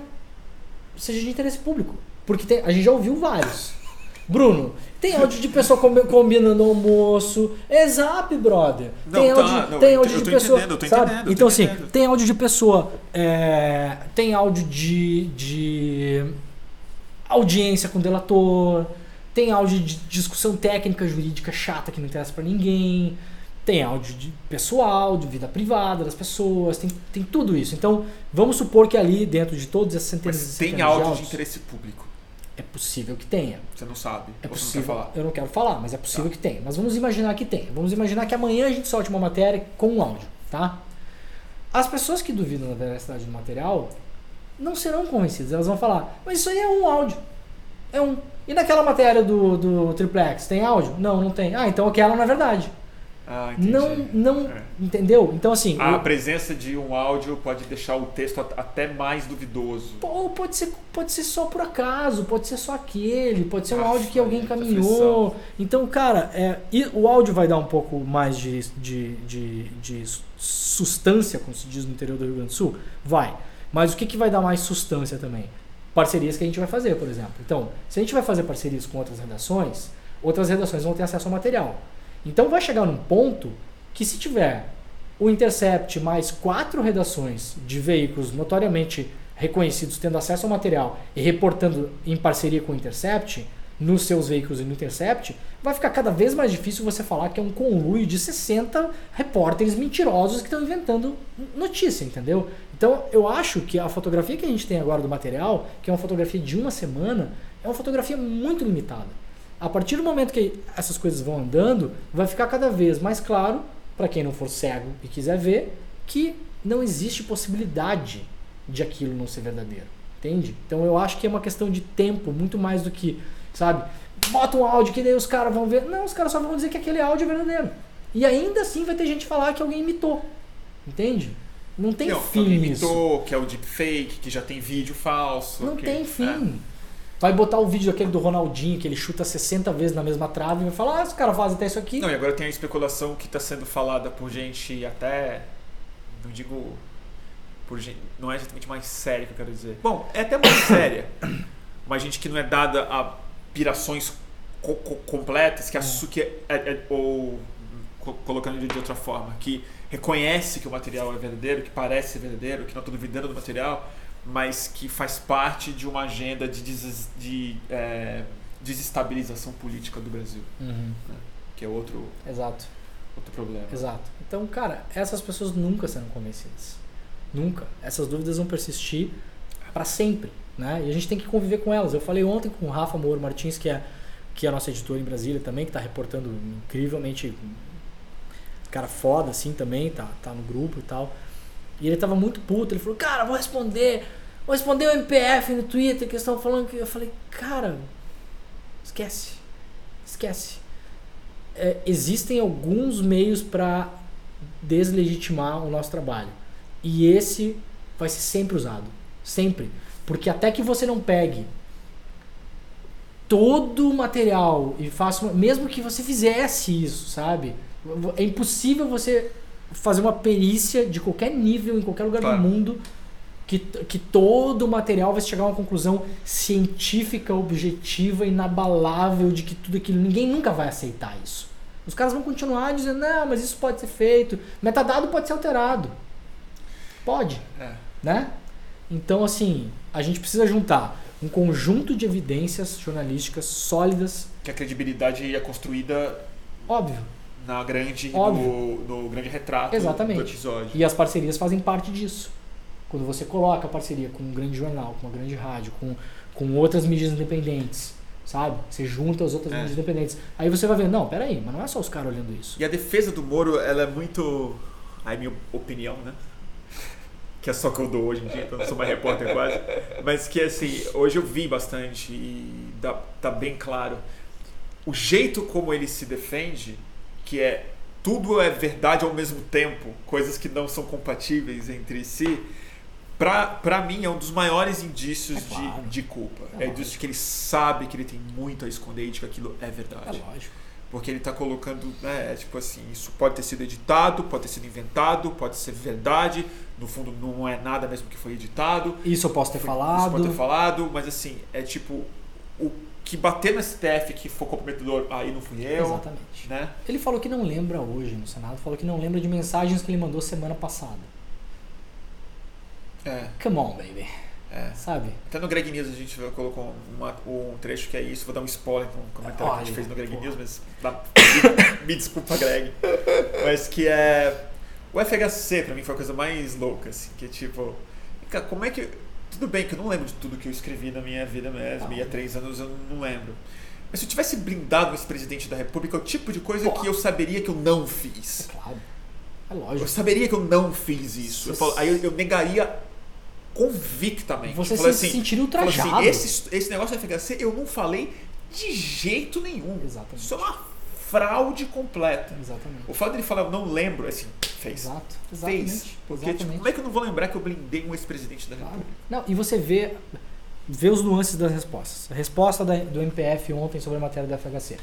[SPEAKER 3] seja de interesse público, porque tem- a gente já ouviu vários. Bruno, tem áudio de pessoa combi- combinando almoço. É zap, brother.
[SPEAKER 1] Não,
[SPEAKER 3] tem
[SPEAKER 1] tá,
[SPEAKER 3] áudio,
[SPEAKER 1] não,
[SPEAKER 3] tem
[SPEAKER 1] eu
[SPEAKER 3] áudio
[SPEAKER 1] tô
[SPEAKER 3] de pessoa.
[SPEAKER 1] entendendo, eu tô
[SPEAKER 3] sabe?
[SPEAKER 1] entendendo, eu
[SPEAKER 3] então, assim,
[SPEAKER 1] entendendo.
[SPEAKER 3] tem áudio de pessoa. é, tem áudio de, de audiência com delator. Tem áudio de discussão técnica jurídica chata que não interessa pra ninguém. Tem áudio de pessoal, de vida privada das pessoas. Tem, tem tudo isso. Então, vamos supor que ali, dentro de todas essas centenas
[SPEAKER 1] Mas tem áudio de
[SPEAKER 3] áudios,
[SPEAKER 1] interesse público.
[SPEAKER 3] É possível que tenha.
[SPEAKER 1] Você não sabe.
[SPEAKER 3] É possível.
[SPEAKER 1] não.
[SPEAKER 3] Eu não quero falar, mas é possível
[SPEAKER 1] Tá.
[SPEAKER 3] que tenha. Mas vamos imaginar que tenha. Vamos imaginar que amanhã a gente solte uma matéria com um áudio, tá? As pessoas que duvidam da veracidade do material não serão convencidas. Elas vão falar, mas isso aí é um áudio. É um. E naquela matéria do, do triplex, tem áudio? Não, não tem. Ah, então aquela não é verdade.
[SPEAKER 1] Ah.
[SPEAKER 3] Não, não,
[SPEAKER 1] É.
[SPEAKER 3] entendeu? Então assim,
[SPEAKER 1] A
[SPEAKER 3] eu-
[SPEAKER 1] presença de um áudio pode deixar o texto at- até mais duvidoso.
[SPEAKER 3] Ou pode ser, pode ser só por acaso, pode ser só aquele, pode ser um
[SPEAKER 1] Ah,
[SPEAKER 3] áudio que alguém
[SPEAKER 1] muita
[SPEAKER 3] encaminhou. Então, cara, é, o áudio vai dar um pouco mais de, de, de, de sustância, como se diz no interior do Rio Grande do Sul? Vai. Mas o que, que vai dar mais sustância também? Parcerias que a gente vai fazer, por exemplo. Então, se a gente vai fazer parcerias com outras redações, outras redações vão ter acesso ao material. Então vai chegar num ponto que se tiver o Intercept mais quatro redações de veículos notoriamente reconhecidos tendo acesso ao material e reportando em parceria com o Intercept nos seus veículos e no Intercept, vai ficar cada vez mais difícil você falar que é um conluio de 60 repórteres mentirosos que estão inventando notícia, entendeu? Então eu acho que a fotografia que a gente tem agora do material, que é uma fotografia de uma semana, é uma fotografia muito limitada. A partir do momento que essas coisas vão andando, vai ficar cada vez mais claro, para quem não for cego e quiser ver, que não existe possibilidade de aquilo não ser verdadeiro. Entende? Então eu acho que é uma questão de tempo, muito mais do que, sabe, bota um áudio que daí os caras vão ver. Não, os caras só vão dizer que aquele áudio é verdadeiro. E ainda assim vai ter gente falar que alguém imitou. Entende? Não tem
[SPEAKER 1] Não, que
[SPEAKER 3] fim
[SPEAKER 1] alguém
[SPEAKER 3] nisso.
[SPEAKER 1] imitou, que é o deepfake, que já tem vídeo falso.
[SPEAKER 3] Não
[SPEAKER 1] que-
[SPEAKER 3] tem
[SPEAKER 1] é.
[SPEAKER 3] Vai botar o vídeo aquele do Ronaldinho, que ele chuta 60 vezes na mesma trave e vai falar, ah, os caras fazem até isso aqui.
[SPEAKER 1] Não, e agora tem a especulação que está sendo falada por gente até. Não digo. Por gente, não é exatamente mais séria que eu quero dizer. Bom, é até mais séria. Mas gente que não é dada a pirações co- co- completas, que assu que é, é- ou co- colocando de outra forma, que reconhece que o material é verdadeiro, que parece verdadeiro, que não está duvidando do material, mas que faz parte de uma agenda de, des- de é, desestabilização política do Brasil,
[SPEAKER 3] Uhum,
[SPEAKER 1] que é outro,
[SPEAKER 3] Exato,
[SPEAKER 1] outro problema.
[SPEAKER 3] exato. Então, cara, essas pessoas nunca serão convencidas. Nunca. Essas dúvidas vão persistir para sempre. Né? E a gente tem que conviver com elas. Eu falei ontem com o Rafa Moro Martins, que é, que é nosso editor em Brasília também, que está reportando incrivelmente. Cara foda, assim, também, tá, tá no grupo e tal. E ele tava muito puto. Ele falou, cara, vou responder. Vou responder o MPF no Twitter, que eles estão falando que. Eu falei, cara, esquece. Esquece. É, existem alguns meios para deslegitimar o nosso trabalho. E esse vai ser sempre usado. Sempre. Porque até que você não pegue todo o material e faça. uma- Mesmo que você fizesse isso, sabe? É impossível você fazer uma perícia de qualquer nível, em qualquer lugar
[SPEAKER 1] Claro.
[SPEAKER 3] do mundo, que, que todo o material vai chegar a uma conclusão científica, objetiva, inabalável de que tudo aquilo. Ninguém nunca vai aceitar isso. Os caras vão continuar dizendo, não, mas isso pode ser feito. Metadado pode ser alterado. Pode.
[SPEAKER 1] É.
[SPEAKER 3] Né? Então, assim, a gente precisa juntar um conjunto de evidências jornalísticas sólidas.
[SPEAKER 1] Que a credibilidade é construída
[SPEAKER 3] Óbvio.
[SPEAKER 1] Na grande, no, no grande retrato
[SPEAKER 3] Exatamente.
[SPEAKER 1] do episódio.
[SPEAKER 3] E as parcerias fazem parte disso. Quando você coloca a parceria com um grande jornal, com uma grande rádio, com, com outras mídias independentes, sabe? Você junta as outras
[SPEAKER 1] É.
[SPEAKER 3] mídias independentes. Aí você vai ver, não, peraí, mas não é só os caras olhando isso.
[SPEAKER 1] E a defesa do Moro, ela é muito. Aí, minha opinião, né? Que é só que eu dou hoje em dia, então eu não sou mais repórter quase. Mas que, assim, hoje eu vi bastante e dá, tá bem claro. O jeito como ele se defende, que é tudo é verdade ao mesmo tempo, coisas que não são compatíveis entre si, pra, pra mim é um dos maiores indícios
[SPEAKER 3] É claro.
[SPEAKER 1] de, de culpa.
[SPEAKER 3] É
[SPEAKER 1] É, disso que ele sabe que ele tem muito a esconder e de que aquilo é verdade.
[SPEAKER 3] É lógico.
[SPEAKER 1] Porque ele tá colocando, né, é tipo assim, isso pode ter sido editado, pode ter sido inventado, pode ser verdade, no fundo não é nada mesmo que foi editado.
[SPEAKER 3] Isso eu posso ter
[SPEAKER 1] Foi-
[SPEAKER 3] falado.
[SPEAKER 1] Isso pode ter falado, mas assim, é tipo, o que bater no STF que for comprometedor, aí não fui eu,
[SPEAKER 3] Exatamente.
[SPEAKER 1] né?
[SPEAKER 3] Ele falou que não lembra hoje no Senado, falou que não lembra de mensagens que ele mandou semana passada.
[SPEAKER 1] É,
[SPEAKER 3] Come on, baby.
[SPEAKER 1] é.
[SPEAKER 3] Sabe?
[SPEAKER 1] Até no Greg News a gente colocou uma- um trecho que é isso, vou dar um spoiler com um comentário que a gente
[SPEAKER 3] Olha,
[SPEAKER 1] fez no Greg
[SPEAKER 3] porra.
[SPEAKER 1] News, mas dá- me desculpa, Greg. Mas que é. O FHC pra mim foi a coisa mais louca, assim, que tipo. Cara, como é que. Tudo bem que eu não lembro de tudo que eu escrevi na minha vida mesmo,
[SPEAKER 3] Não.
[SPEAKER 1] e há três anos eu não lembro. Mas se eu tivesse blindado esse presidente da República, é o tipo de coisa que eu saberia que eu não
[SPEAKER 3] É
[SPEAKER 1] fiz.
[SPEAKER 3] claro. É
[SPEAKER 1] Eu
[SPEAKER 3] lógico.
[SPEAKER 1] saberia que eu não fiz isso. Eu falo- aí eu, eu negaria convictamente.
[SPEAKER 3] Você
[SPEAKER 1] Eu
[SPEAKER 3] se
[SPEAKER 1] assim,
[SPEAKER 3] sentiria
[SPEAKER 1] falo
[SPEAKER 3] ultrajado.
[SPEAKER 1] assim, esse, esse negócio do FHC eu não falei de jeito nenhum.
[SPEAKER 3] Exatamente.
[SPEAKER 1] Isso é uma fraude completa.
[SPEAKER 3] Exatamente.
[SPEAKER 1] O fato dele falar eu não lembro, assim, fez.
[SPEAKER 3] Exato. Exatamente.
[SPEAKER 1] Fez. Porque,
[SPEAKER 3] Exatamente.
[SPEAKER 1] tipo, como é que eu não vou lembrar que eu blindei um ex-presidente da
[SPEAKER 3] Claro.
[SPEAKER 1] República?
[SPEAKER 3] Não, e você vê, vê os nuances das respostas. A resposta da- do MPF ontem sobre a matéria da FHC.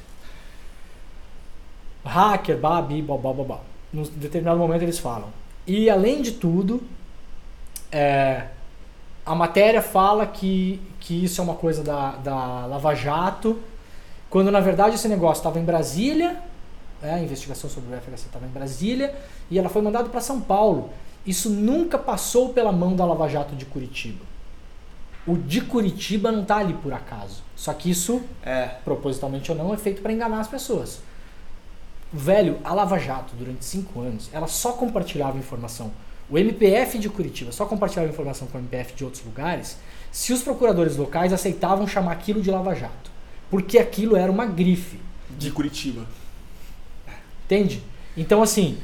[SPEAKER 3] Hacker, babi, babá, babá. Num determinado momento eles falam. E além de tudo, é, a matéria fala que, que isso é uma coisa da, da Lava Jato, quando na verdade esse negócio estava em Brasília, né, a investigação sobre o FHC estava em Brasília, e ela foi mandada para São Paulo. Isso nunca passou pela mão da Lava Jato de Curitiba. O de Curitiba não está ali por acaso. Só que isso,
[SPEAKER 1] É.
[SPEAKER 3] propositalmente ou não, é feito para enganar as pessoas. Velho, a Lava Jato, durante cinco anos, ela só compartilhava informação. O MPF de Curitiba só compartilhava informação com o MPF de outros lugares se os procuradores locais aceitavam chamar aquilo de Lava Jato. Porque aquilo era uma grife.
[SPEAKER 1] De Curitiba.
[SPEAKER 3] Entende? Então, assim,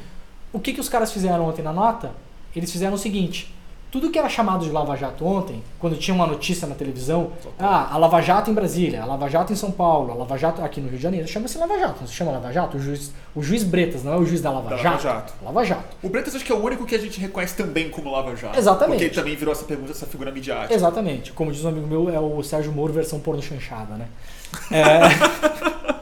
[SPEAKER 3] o que, que os caras fizeram ontem na nota? Eles fizeram o seguinte: tudo que era chamado de Lava Jato ontem, quando tinha uma notícia na televisão, ah, a Lava Jato em Brasília, a Lava Jato em São Paulo, a Lava Jato aqui no Rio de Janeiro, chama-se Lava Jato, não se chama Lava Jato? O juiz, o juiz Bretas, não é o juiz da Lava,
[SPEAKER 1] Da
[SPEAKER 3] Jato?
[SPEAKER 1] Lava Jato.
[SPEAKER 3] Lava Jato.
[SPEAKER 1] O Bretas acho que é o único que a gente reconhece também como Lava Jato.
[SPEAKER 3] Exatamente.
[SPEAKER 1] Porque ele também virou essa pergunta, essa figura midiática.
[SPEAKER 3] Exatamente. Como diz um amigo meu, é o Sérgio Moro versão porno chanchada, né? É...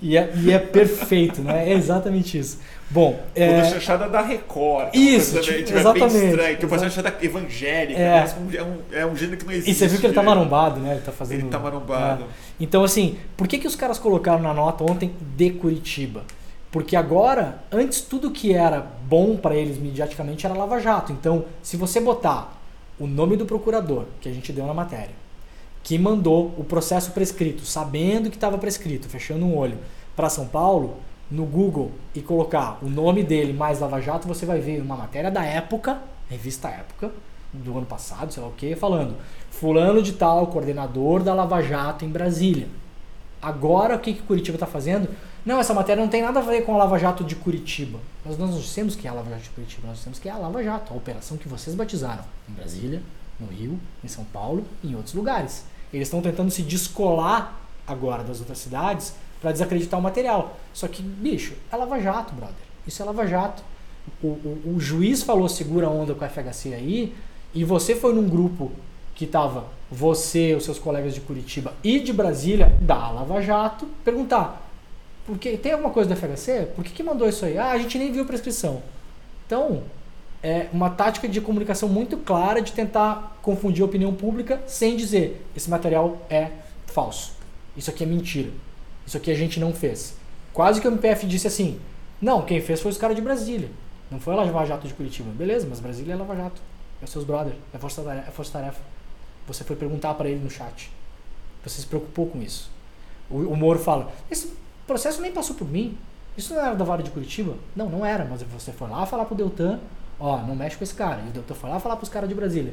[SPEAKER 3] e, é, e é perfeito, né? É exatamente isso. Bom,
[SPEAKER 1] É...
[SPEAKER 3] é...
[SPEAKER 1] Toda chanchada da Record. é uma
[SPEAKER 3] Isso, tipo,
[SPEAKER 1] tipo, é
[SPEAKER 3] exatamente.
[SPEAKER 1] bem estranho. Tipo, uma chanchada evangélica.
[SPEAKER 3] É.
[SPEAKER 1] parece um- É, um, é um gênero que não existe.
[SPEAKER 3] E você viu que ele tá
[SPEAKER 1] direito.
[SPEAKER 3] marombado, né? Ele tá fazendo.
[SPEAKER 1] Ele tá marombado.
[SPEAKER 3] É. Então, assim, por que, que os caras colocaram na nota ontem de Curitiba? Porque agora, antes tudo que era bom para eles mediaticamente era Lava Jato. Então, se você botar o nome do procurador, que a gente deu na matéria, que mandou o processo prescrito, sabendo que estava prescrito, fechando um olho, para São Paulo, no Google e colocar o nome dele mais Lava Jato, você vai ver uma matéria da época, revista Época, do ano passado, sei lá o que, falando fulano de tal, coordenador da Lava Jato em Brasília. Agora o que, que Curitiba está fazendo? Não, essa matéria não tem nada a ver com a Lava Jato de Curitiba. Nós não dissemos que é a Lava Jato de Curitiba, nós dissemos que é a Lava Jato, a operação que vocês batizaram em Brasília, no Rio, em São Paulo e em outros lugares. Eles estão tentando se descolar agora das outras cidades para desacreditar o material. Só que, bicho, é Lava Jato, brother. Isso é Lava Jato. O, o, o juiz falou segura onda com a FHC aí, e você foi num grupo que tava você, os seus colegas de Curitiba e de Brasília, da Lava Jato, perguntar. Porque tem alguma coisa da FHC? Por que, que mandou isso aí? Ah, a gente nem viu a prescrição. Então, é uma tática de comunicação muito clara de tentar confundir a opinião pública sem dizer esse material é falso. Isso aqui é mentira. Isso aqui a gente não fez. Quase que o MPF disse assim: não, quem fez foi os caras de Brasília. Não foi a Lava Jato de Curitiba. Beleza, mas Brasília é Lava Jato. É seus brothers, é força tarefa. É força tarefa. Você foi perguntar para ele no chat. Você se preocupou com isso. O, o Moro fala: esse processo nem passou por mim. Isso não era da Vara de Curitiba? Não, não era, mas você foi lá falar pro Deltan: ó, não mexe com esse cara. E o foi lá falar pros caras de Brasília: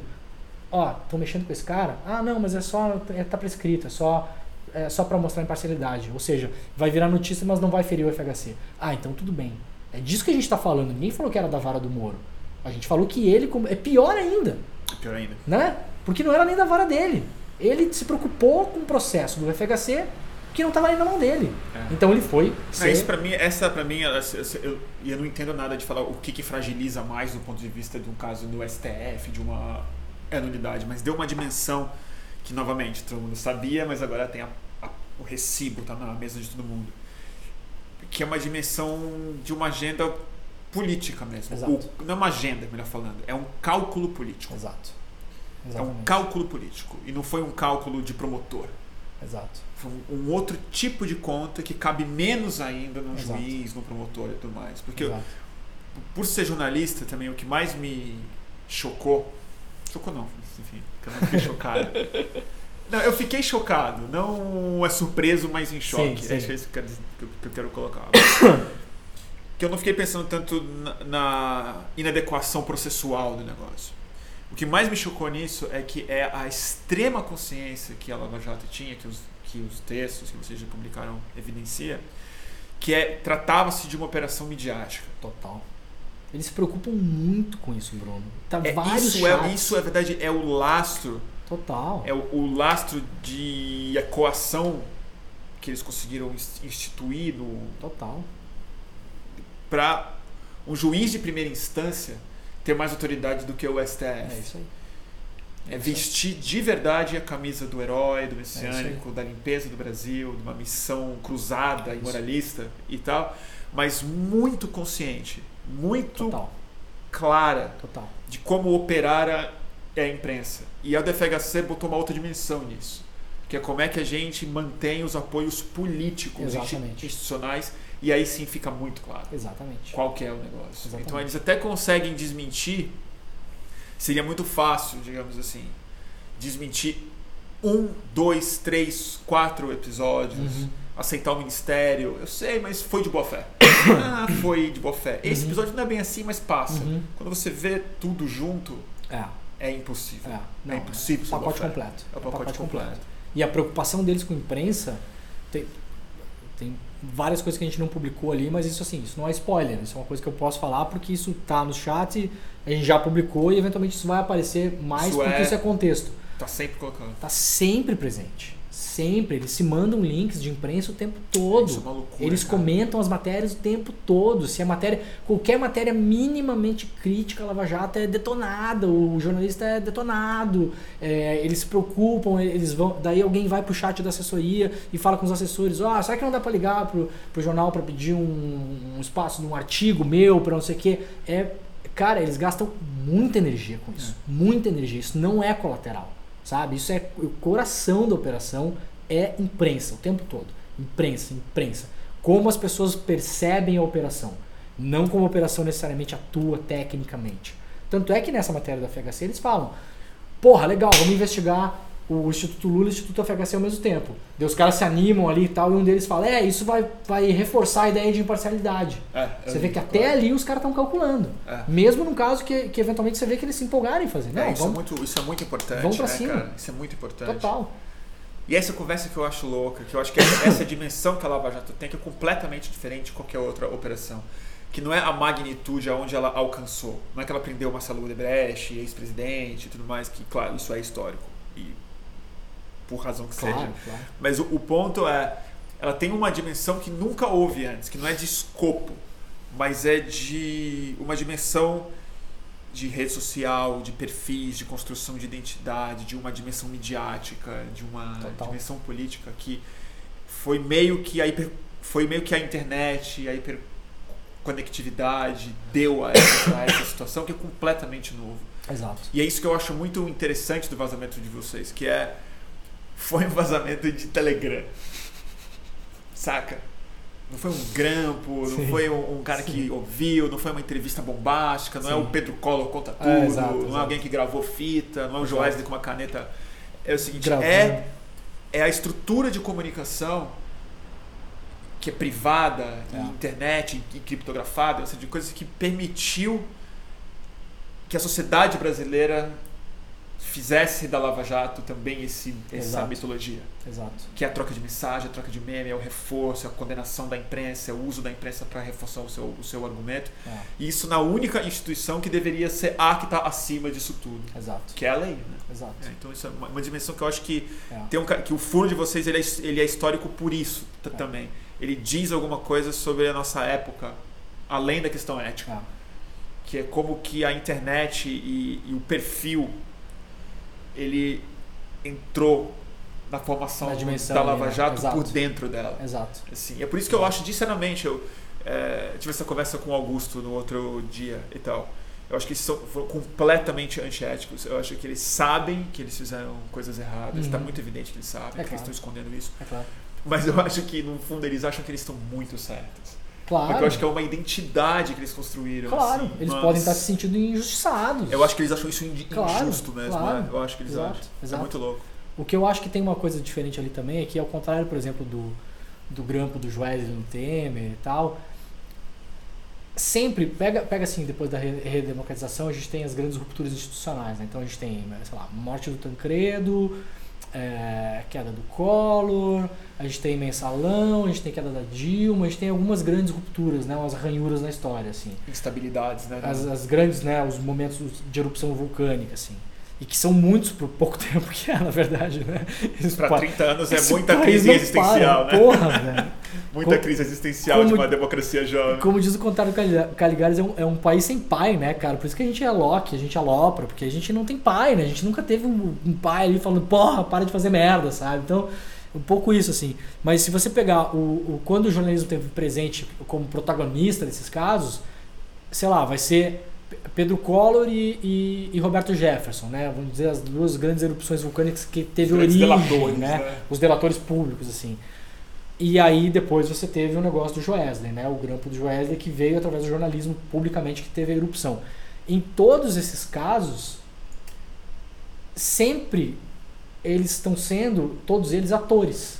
[SPEAKER 3] ó, tô mexendo com esse cara? Ah, não, mas é só. É, tá prescrito, é só. É só para mostrar imparcialidade. Ou seja, vai virar notícia, mas não vai ferir o FHC. Ah, então tudo bem. É disso que a gente está falando. Ninguém falou que era da vara do Moro. A gente falou que ele. É pior ainda.
[SPEAKER 1] É pior ainda.
[SPEAKER 3] Né? Porque não era nem da vara dele. Ele se preocupou com o processo do FHC que não estava nem na mão dele. É. Então ele foi.
[SPEAKER 1] Ser... isso para mim, essa para mim, eu, eu não entendo nada de falar o que, que fragiliza mais do ponto de vista de um caso do STF, de uma anulidade, mas deu uma dimensão que novamente todo mundo sabia, mas agora tem a, a, o recibo, tá na mesa de todo mundo que é uma dimensão de uma agenda política mesmo. O, não é uma agenda, melhor falando, é um cálculo político.
[SPEAKER 3] Exato.
[SPEAKER 1] Exatamente. É um cálculo político e não foi um cálculo de promotor.
[SPEAKER 3] Exato.
[SPEAKER 1] Um, outro tipo de conta que cabe menos ainda no Exato. juiz, no promotor e tudo mais. Porque eu, por ser jornalista também, o que mais me chocou, chocou não, enfim, eu não fiquei chocado. Não, eu fiquei chocado. Não é surpreso, mas em choque. Sim, sim. É isso que eu quero colocar. que eu não fiquei pensando tanto na, na, inadequação processual do negócio. O que mais me chocou nisso é que é a extrema consciência que a Lava Jato tinha, que os, que os textos que vocês já publicaram evidencia, que é tratava-se de uma operação midiática.
[SPEAKER 3] Total. Eles se preocupam muito com isso, Bruno. Tá
[SPEAKER 1] é,
[SPEAKER 3] vários
[SPEAKER 1] isso, é, isso é verdade, é o lastro
[SPEAKER 3] Total.
[SPEAKER 1] É o, o lastro de coação que eles conseguiram instituir no.
[SPEAKER 3] Total.
[SPEAKER 1] Para um juiz de primeira instância ter mais autoridade do que o STF.
[SPEAKER 3] É isso aí.
[SPEAKER 1] É, vestir de verdade a camisa do herói, do messiânico, é da limpeza do Brasil, de uma missão cruzada e moralista e tal, mas muito consciente, muito
[SPEAKER 3] Total.
[SPEAKER 1] clara
[SPEAKER 3] Total.
[SPEAKER 1] de como operar a é a imprensa. E a DFHC botou uma outra dimensão nisso, que é como é que a gente mantém os apoios políticos
[SPEAKER 3] Exatamente.
[SPEAKER 1] institucionais e aí sim fica muito claro
[SPEAKER 3] Exatamente.
[SPEAKER 1] qual que é o negócio. Exatamente. Então eles até conseguem desmentir, seria muito fácil, digamos assim, desmentir um, dois, três, quatro episódios, uhum. aceitar o ministério. Eu sei, mas foi de boa fé. ah, foi de boa fé. Esse uhum. episódio não é bem assim, mas passa. Uhum. Quando você vê tudo junto,
[SPEAKER 3] é
[SPEAKER 1] é impossível. É,
[SPEAKER 3] não,
[SPEAKER 1] é impossível.
[SPEAKER 3] É o pacote completo.
[SPEAKER 1] É o pacote, pacote completo. completo.
[SPEAKER 3] E a preocupação deles com a imprensa tem, tem várias coisas que a gente não publicou ali, mas isso assim, isso não é spoiler, isso é uma coisa que eu posso falar porque isso está no chat, a gente já publicou e eventualmente isso vai aparecer mais isso porque é, isso é contexto.
[SPEAKER 1] Tá sempre colocando.
[SPEAKER 3] Tá sempre presente sempre, eles se mandam links de imprensa o tempo todo.
[SPEAKER 1] Isso é uma loucura,
[SPEAKER 3] eles
[SPEAKER 1] cara.
[SPEAKER 3] comentam as matérias o tempo todo. Se a matéria, qualquer matéria minimamente crítica a Lava Jato é detonada, o jornalista é detonado, é, eles se preocupam, eles vão, daí alguém vai pro chat da assessoria e fala com os assessores, ó, oh, será que não dá para ligar pro, pro jornal para pedir um, um espaço num artigo meu para não sei o quê? É, cara, eles gastam muita energia com isso, é. muita energia. Isso não é colateral sabe? Isso é o coração da operação é imprensa o tempo todo. Imprensa, imprensa. Como as pessoas percebem a operação, não como a operação necessariamente atua tecnicamente. Tanto é que nessa matéria da FHC eles falam: "Porra, legal, vamos investigar o Instituto Lula e o Instituto FHC ao mesmo tempo. Daí os caras se animam ali e tal, e um deles fala, é, isso vai, vai reforçar a ideia de imparcialidade. É, você vê que até claro. ali os caras estão calculando. É. Mesmo num caso que, que eventualmente você vê que eles se empolgarem em fazer. Não,
[SPEAKER 1] é, isso, vamos, é muito, isso é muito importante.
[SPEAKER 3] Vamos pra
[SPEAKER 1] né,
[SPEAKER 3] cima.
[SPEAKER 1] Cara? Isso é muito importante.
[SPEAKER 3] Total.
[SPEAKER 1] E essa conversa que eu acho louca, que eu acho que essa, essa dimensão que a Lava Jato tem, que é completamente diferente de qualquer outra operação. Que não é a magnitude aonde ela alcançou. Não é que ela prendeu Marcelo Odebrecht, ex-presidente e tudo mais, que, claro, isso é histórico. E por razão que
[SPEAKER 3] claro,
[SPEAKER 1] seja.
[SPEAKER 3] Claro.
[SPEAKER 1] Mas o, o, ponto é, ela tem uma dimensão que nunca houve antes, que não é de escopo, mas é de uma dimensão de rede social, de perfis, de construção de identidade, de uma dimensão midiática, de uma
[SPEAKER 3] Total.
[SPEAKER 1] dimensão política que foi meio que a hiper, foi meio que a internet, a hiperconectividade deu a essa, a essa situação que é completamente novo.
[SPEAKER 3] Exato.
[SPEAKER 1] E é isso que eu acho muito interessante do vazamento de vocês, que é foi um vazamento de Telegram. Saca? Não foi um grampo,
[SPEAKER 3] Sim.
[SPEAKER 1] não foi um, um cara que ouviu, não foi uma entrevista bombástica, não é
[SPEAKER 3] Sim.
[SPEAKER 1] o Pedro Collor conta tudo,
[SPEAKER 3] É, exato,
[SPEAKER 1] não é
[SPEAKER 3] exato.
[SPEAKER 1] alguém que gravou fita, não é o. Joesley com uma caneta. É o seguinte,
[SPEAKER 3] Gravando.
[SPEAKER 1] é, é a estrutura de comunicação que é privada,
[SPEAKER 3] É.
[SPEAKER 1] internet, e criptografada, ou seja, de coisas que permitiu que a sociedade brasileira fizesse da Lava Jato também esse, essa
[SPEAKER 3] Exato.
[SPEAKER 1] mitologia
[SPEAKER 3] Exato.
[SPEAKER 1] que é a troca de mensagem, a troca de meme, é o reforço, é a condenação da imprensa, é o uso da imprensa para reforçar o seu, o seu argumento.
[SPEAKER 3] É,
[SPEAKER 1] E isso na única instituição que deveria ser a que está acima disso tudo,
[SPEAKER 3] exato.
[SPEAKER 1] que é a lei. Né?
[SPEAKER 3] Exato.
[SPEAKER 1] É, então isso é uma, uma dimensão que eu acho que
[SPEAKER 3] É.
[SPEAKER 1] tem um que o furo de vocês ele é, ele é histórico por isso
[SPEAKER 3] É.
[SPEAKER 1] também. Ele diz alguma coisa sobre a nossa época, além da questão ética,
[SPEAKER 3] É.
[SPEAKER 1] que é como que a internet e, e o perfil ele entrou na formação
[SPEAKER 3] Na
[SPEAKER 1] da Lava
[SPEAKER 3] né?
[SPEAKER 1] Jato
[SPEAKER 3] Exato.
[SPEAKER 1] por dentro dela.
[SPEAKER 3] Exato.
[SPEAKER 1] Assim, é por isso que eu acho, sinceramente, eu é, tive essa conversa com o Augusto no outro dia e tal. Eu acho que eles são completamente antiéticos. Eu acho que eles sabem que eles fizeram coisas erradas. Está
[SPEAKER 3] Uhum.
[SPEAKER 1] muito evidente que eles sabem, que eles
[SPEAKER 3] claro.
[SPEAKER 1] estão escondendo isso.
[SPEAKER 3] É claro.
[SPEAKER 1] Mas eu acho que, no fundo, eles acham que eles estão muito certos.
[SPEAKER 3] Claro.
[SPEAKER 1] Porque eu acho que é uma identidade que eles construíram.
[SPEAKER 3] Claro,
[SPEAKER 1] assim,
[SPEAKER 3] eles
[SPEAKER 1] mas
[SPEAKER 3] podem estar se sentindo injustiçados.
[SPEAKER 1] Eu acho que eles acham isso indi-
[SPEAKER 3] Claro,
[SPEAKER 1] injusto mesmo.
[SPEAKER 3] claro.
[SPEAKER 1] né? Eu acho que eles
[SPEAKER 3] Exato,
[SPEAKER 1] acham.
[SPEAKER 3] exato.
[SPEAKER 1] É muito louco.
[SPEAKER 3] O que eu acho que tem uma coisa diferente ali também é que, ao contrário, por exemplo, do, do grampo do Joesley no Temer e tal, sempre, pega, pega assim, depois da re- redemocratização, a gente tem as grandes rupturas institucionais. Né? Então a gente tem, sei lá, morte do Tancredo, é, queda do Collor, a gente tem mensalão, a gente tem queda da Dilma, a gente tem algumas grandes rupturas, né? umas ranhuras na história, assim.
[SPEAKER 1] Instabilidades, né?
[SPEAKER 3] As, as grandes, né, os momentos de erupção vulcânica, assim. E que são muitos por pouco tempo que é, na verdade, né?
[SPEAKER 1] Pra
[SPEAKER 3] pa-
[SPEAKER 1] 30 anos é muita crise existencial,
[SPEAKER 3] para,
[SPEAKER 1] né?
[SPEAKER 3] Porra, velho.
[SPEAKER 1] Muita
[SPEAKER 3] Como-
[SPEAKER 1] crise existencial
[SPEAKER 3] como-
[SPEAKER 1] de uma democracia jovem.
[SPEAKER 3] Como diz o contrário Caligares, é um, é um país sem pai, né, cara? Por isso que a gente é Loki, a gente alopra, porque a gente não tem pai, né? A gente nunca teve um, um pai ali falando, porra, para de fazer merda, sabe? Então, um pouco isso, assim. Mas se você pegar o, o quando o jornalismo teve presente como protagonista desses casos, sei lá, vai ser Pedro Collor e, e- e Roberto Jefferson, né? Vamos dizer as duas grandes erupções vulcânicas que teve
[SPEAKER 1] Grandes
[SPEAKER 3] origem,
[SPEAKER 1] delatores,
[SPEAKER 3] né?
[SPEAKER 1] né?
[SPEAKER 3] Os delatores públicos, assim. E aí depois você teve o negócio do Joesley, né? O grampo do Joesley que veio através do jornalismo publicamente que teve a erupção. Em todos esses casos, sempre eles estão sendo, todos eles, atores.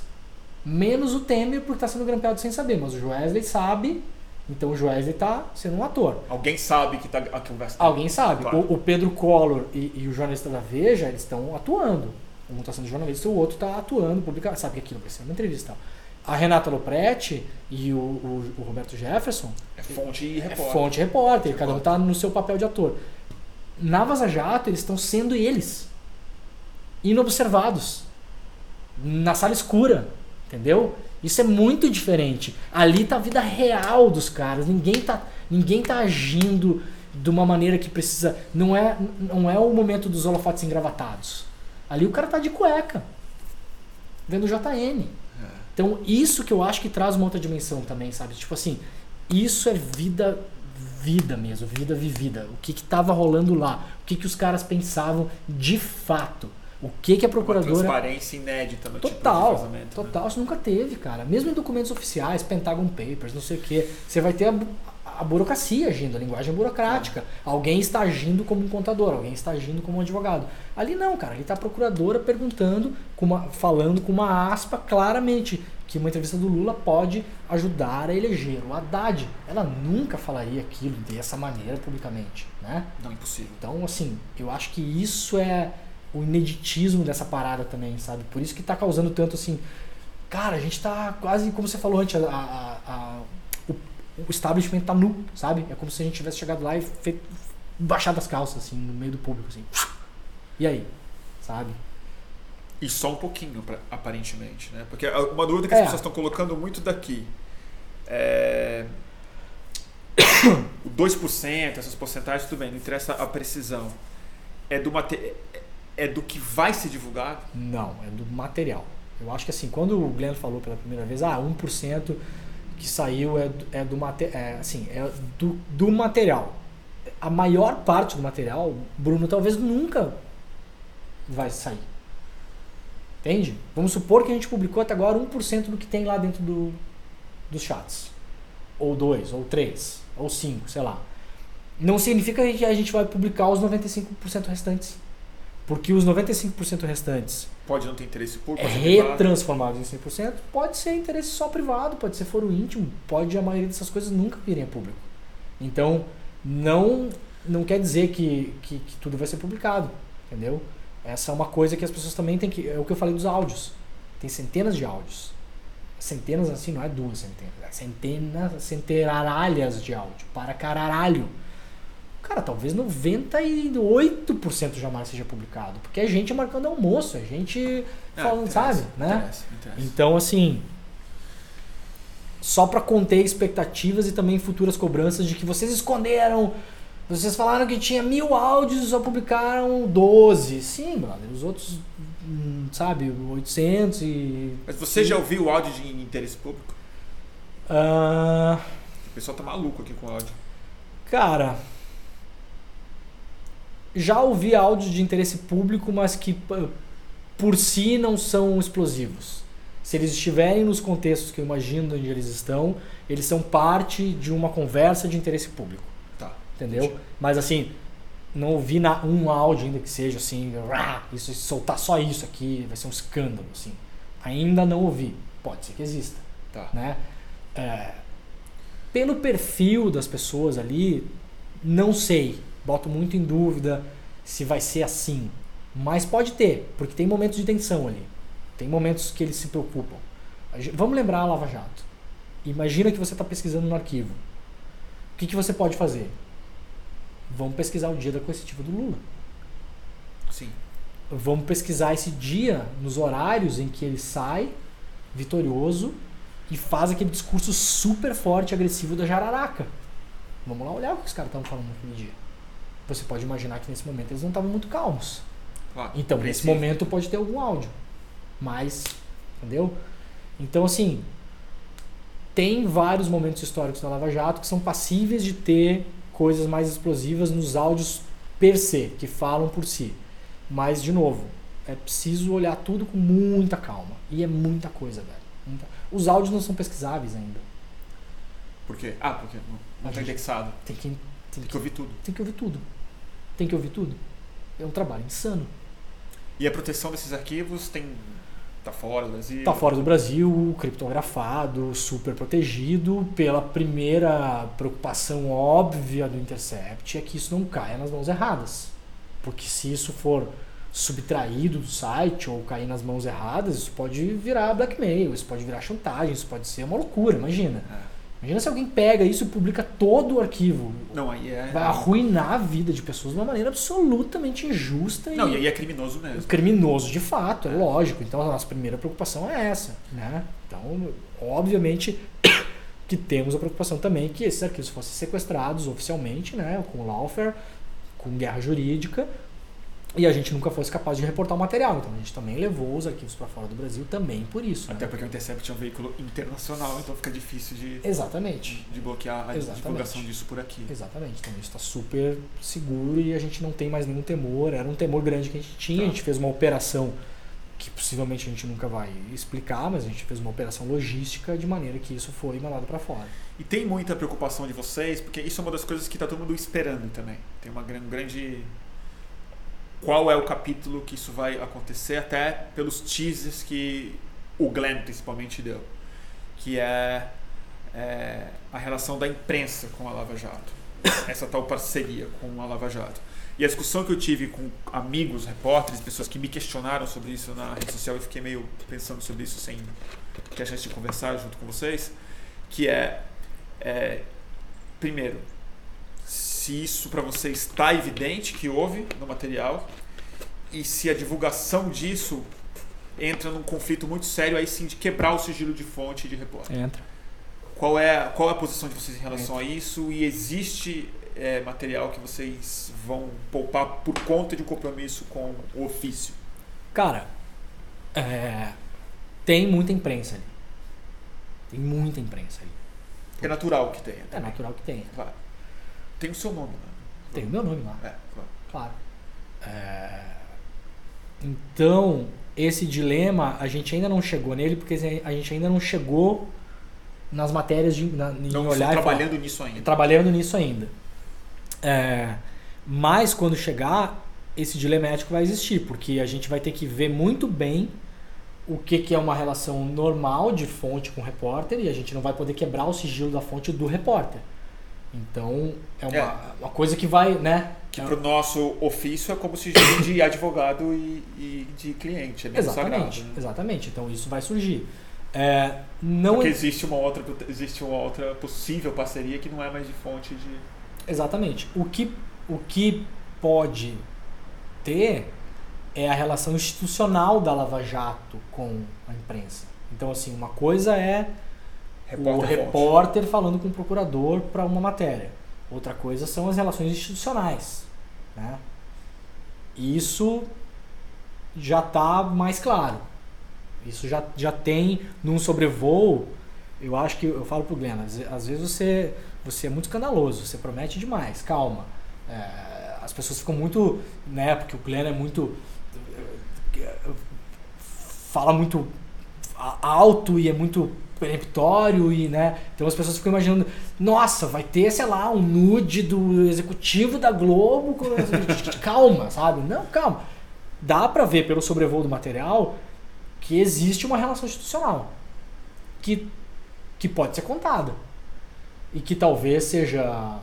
[SPEAKER 3] Menos o Temer por estar sendo grampeado sem saber, mas o Joesley sabe, então o Joesley está sendo um ator.
[SPEAKER 1] Alguém sabe que tá a conversa.
[SPEAKER 3] Alguém sabe.
[SPEAKER 1] Claro.
[SPEAKER 3] O, o Pedro Collor e, e o jornalista da Veja, eles estão atuando. Um está sendo jornalista e o outro está atuando, publicando. Sabe que aquilo vai ser uma entrevista. e. A Renata Lopretti e o, o- o Roberto Jefferson
[SPEAKER 1] É fonte e
[SPEAKER 3] é
[SPEAKER 1] repórter.
[SPEAKER 3] fonte repórter, cada um está no seu papel de ator. Na Vaza Jato, eles estão sendo eles. Inobservados. Na sala escura. Entendeu? Isso é muito diferente. Ali tá a vida real dos caras. Ninguém tá, ninguém tá agindo de uma maneira que precisa. Não é, não é o momento dos holofotes engravatados. Ali o cara tá de cueca. Vendo JN. Então, isso que eu acho que traz uma outra dimensão também, sabe? Tipo assim, isso é vida vida mesmo, vida vivida. O que que tava rolando lá? O que que os caras pensavam de fato? O que que a
[SPEAKER 1] Uma
[SPEAKER 3] procuradora
[SPEAKER 1] transparência inédita no tipo de
[SPEAKER 3] Total,
[SPEAKER 1] né?
[SPEAKER 3] total, isso nunca teve, cara. Mesmo em documentos oficiais, Pentagon Papers, não sei o quê, você vai ter a, a burocracia agindo, a linguagem burocrática. Alguém está agindo como um contador, alguém está agindo como um advogado. Ali não, cara, ali está a procuradora perguntando, com uma, falando com uma aspa claramente que uma entrevista do Lula pode ajudar a eleger o Haddad. Ela nunca falaria aquilo dessa maneira publicamente, né?
[SPEAKER 1] Não, impossível.
[SPEAKER 3] Então, assim, eu acho que isso é o ineditismo dessa parada também, sabe? Por isso que tá causando tanto assim. Cara, a gente tá quase, como você falou antes, a, a- a- o, o establishment tá nu, sabe? É como se a gente tivesse chegado lá e feito, baixado as calças, assim, no meio do público, assim. E aí? Sabe?
[SPEAKER 1] E só um pouquinho, aparentemente, né? Porque uma dúvida que
[SPEAKER 3] É.
[SPEAKER 1] as pessoas estão colocando muito daqui é... O 2%, essas porcentagens, tudo bem, não interessa a precisão. É do, mate... é do que vai ser divulgado?
[SPEAKER 3] Não, é do material. Eu acho que assim, quando o Glenn falou pela primeira vez, ah, 1% que saiu é do, é do, mate, é, assim, é do, do material. A maior parte do material, Bruno, talvez nunca vai sair. Entende? Vamos supor que a gente publicou até agora 1% do que tem lá dentro do, dos chats. Ou dois, ou três, ou cinco, sei lá. Não significa que a gente vai publicar os 95% restantes. Porque os 95% restantes
[SPEAKER 1] Pode não ter interesse público,
[SPEAKER 3] é
[SPEAKER 1] pode ser privado.
[SPEAKER 3] retransformado em 100%, pode ser interesse só privado, pode ser foro íntimo, pode a maioria dessas coisas nunca virem a público. Então, não não quer dizer que, que, que tudo vai ser publicado, entendeu? Essa é uma coisa que as pessoas também têm que... É o que eu falei dos áudios. Tem centenas de áudios. Centenas assim, não é duas centenas. É centenas, centenaralhas de áudio. Para caralho. Cara, talvez 98% jamais seja publicado. Porque é gente marcando almoço, é gente
[SPEAKER 1] Ah,
[SPEAKER 3] falando,
[SPEAKER 1] interessa,
[SPEAKER 3] sabe? Né?
[SPEAKER 1] interessa, interessa.
[SPEAKER 3] Então, assim, só para conter expectativas e também futuras cobranças de que vocês esconderam, vocês falaram que tinha mil áudios e só publicaram 12. Sim, brother, os outros, hum, sabe, 800 e...
[SPEAKER 1] Mas você já ouviu o áudio de interesse público?
[SPEAKER 3] Ah,
[SPEAKER 1] O pessoal tá maluco aqui com o áudio.
[SPEAKER 3] cara, já ouvi áudios de interesse público, mas que por si não são explosivos. Se eles estiverem nos contextos que eu imagino onde eles estão, eles são parte de uma conversa de interesse público.
[SPEAKER 1] Tá.
[SPEAKER 3] entendeu?
[SPEAKER 1] Entendi.
[SPEAKER 3] Mas assim, não ouvi na, um áudio ainda que seja assim, isso, soltar só isso aqui vai ser um escândalo, assim. Ainda não ouvi. Pode ser que exista,
[SPEAKER 1] Tá.
[SPEAKER 3] né? É, pelo perfil das pessoas ali, não sei. Boto muito em dúvida se vai ser assim. Mas pode ter, porque tem momentos de tensão ali. Tem momentos que eles se preocupam. Vamos lembrar a Lava Jato. Imagina que você está pesquisando no arquivo. O que, que você pode fazer? Vamos pesquisar o dia da coercitiva do Lula.
[SPEAKER 1] Sim.
[SPEAKER 3] Vamos pesquisar esse dia nos horários em que ele sai vitorioso e faz aquele discurso super forte e agressivo da jararaca. Vamos lá olhar o que os caras estavam falando naquele dia. Você pode imaginar que nesse momento eles não estavam muito calmos.
[SPEAKER 1] Claro.
[SPEAKER 3] Então, nesse
[SPEAKER 1] Compreensível.
[SPEAKER 3] momento pode ter algum áudio. Mas, entendeu? Então, assim, tem vários momentos históricos da Lava Jato que são passíveis de ter coisas mais explosivas nos áudios per se, que falam por si. Mas, de novo, é preciso olhar tudo com muita calma. E é muita coisa, velho. Muita- Os áudios não são pesquisáveis ainda.
[SPEAKER 1] Por quê? Ah, porque não, tá
[SPEAKER 3] gente-
[SPEAKER 1] indexado.
[SPEAKER 3] Tem que, tem
[SPEAKER 1] Tem
[SPEAKER 3] que,
[SPEAKER 1] que ouvir tudo.
[SPEAKER 3] tem que ouvir tudo. Tem que ouvir tudo. É um trabalho insano.
[SPEAKER 1] E a proteção desses arquivos tem. tá fora do Brasil?
[SPEAKER 3] Tá fora do Brasil, criptografado, super protegido. Pela primeira preocupação óbvia do Intercept é que isso não caia nas mãos erradas. Porque se isso for subtraído do site ou cair nas mãos erradas, isso pode virar blackmail, isso pode virar chantagem, isso pode ser uma loucura, imagina.
[SPEAKER 1] É.
[SPEAKER 3] Imagina se alguém pega isso e publica todo o arquivo.
[SPEAKER 1] Não, aí é.
[SPEAKER 3] Vai arruinar a vida de pessoas de uma maneira absolutamente injusta
[SPEAKER 1] Não, e aí é criminoso mesmo.
[SPEAKER 3] criminoso de fato, é lógico. Então a nossa primeira preocupação é essa, né? Então, obviamente que temos a preocupação também que esses arquivos fossem sequestrados oficialmente, né, com lawfare, com guerra jurídica, e a gente nunca fosse capaz de reportar o material. Então a gente também levou os arquivos para fora do Brasil também por isso.
[SPEAKER 1] Até
[SPEAKER 3] Né?
[SPEAKER 1] porque o Intercept é um veículo internacional, então fica difícil de,
[SPEAKER 3] Exatamente.
[SPEAKER 1] de bloquear a
[SPEAKER 3] Exatamente.
[SPEAKER 1] divulgação disso por aqui.
[SPEAKER 3] Exatamente, então isso está super seguro e a gente não tem mais nenhum temor. Era um temor grande que a gente tinha.
[SPEAKER 1] Tá.
[SPEAKER 3] A gente fez uma operação que possivelmente a gente nunca vai explicar, mas a gente fez uma operação logística de maneira que isso foi mandado para fora.
[SPEAKER 1] E tem muita preocupação de vocês, porque isso é uma das coisas que tá todo mundo esperando também. Tem uma gran- grande. Qual é o capítulo que isso vai acontecer, até pelos teasers que o Glenn principalmente deu. Que é, é a relação da imprensa com a Lava Jato. Essa tal parceria com a Lava Jato. E a discussão que eu tive com amigos, repórteres, pessoas que me questionaram sobre isso na rede social, eu fiquei meio pensando sobre isso sem ter a chance de conversar junto com vocês, que é é, primeiro, se isso para você está evidente que houve no material e se a divulgação disso entra num conflito muito sério aí sim de quebrar o sigilo de fonte de repórter.
[SPEAKER 3] Entra.
[SPEAKER 1] Qual é, qual é a posição de vocês em relação a isso e existe é, material que vocês vão poupar por conta de um compromisso com o ofício?
[SPEAKER 3] Cara, é, tem muita imprensa ali. Tem muita imprensa ali.
[SPEAKER 1] É natural que tenha.
[SPEAKER 3] É natural que tenha.
[SPEAKER 1] Claro. Tem o seu nome, né?
[SPEAKER 3] Tem o meu nome lá.
[SPEAKER 1] É, claro.
[SPEAKER 3] Claro. É, Então, esse dilema, a gente ainda não chegou nele, porque a gente ainda não chegou nas matérias de na, em
[SPEAKER 1] Não
[SPEAKER 3] olhar e falar,
[SPEAKER 1] trabalhando nisso ainda.
[SPEAKER 3] trabalhando nisso ainda. É, mas quando chegar, esse dilema ético vai existir, porque a gente vai ter que ver muito bem o que, que é uma relação normal de fonte com repórter e a gente não vai poder quebrar o sigilo da fonte do repórter. Então é uma,
[SPEAKER 1] É.
[SPEAKER 3] uma coisa que vai, né?
[SPEAKER 1] Que
[SPEAKER 3] é-
[SPEAKER 1] pro nosso ofício é como se fosse de advogado e, e de cliente. É
[SPEAKER 3] Exatamente,
[SPEAKER 1] sagrado, né?
[SPEAKER 3] exatamente. Então isso vai surgir. É, não
[SPEAKER 1] Porque existe uma, outra, existe uma outra possível parceria que não é mais de fonte de.
[SPEAKER 3] Exatamente. O que, o que pode ter é a relação institucional da Lava Jato com a imprensa. Então, assim, uma coisa é o
[SPEAKER 1] Repórter-fonte.
[SPEAKER 3] repórter falando com o procurador para uma matéria. Outra coisa são as relações institucionais. Né? Isso já está mais claro. Isso já, já tem num sobrevoo. Eu acho que eu falo pro Glenn, às, às vezes você, você é muito escandaloso, você promete demais, calma. É, as pessoas ficam muito. Né, porque o Glenn é muito. fala muito alto e é muito peremptório e né então as pessoas ficam imaginando nossa vai ter sei lá um nude do executivo da Globo calma sabe? Não calma. Dá pra ver pelo sobrevoo do material que existe uma relação institucional que que pode ser contada e que talvez seja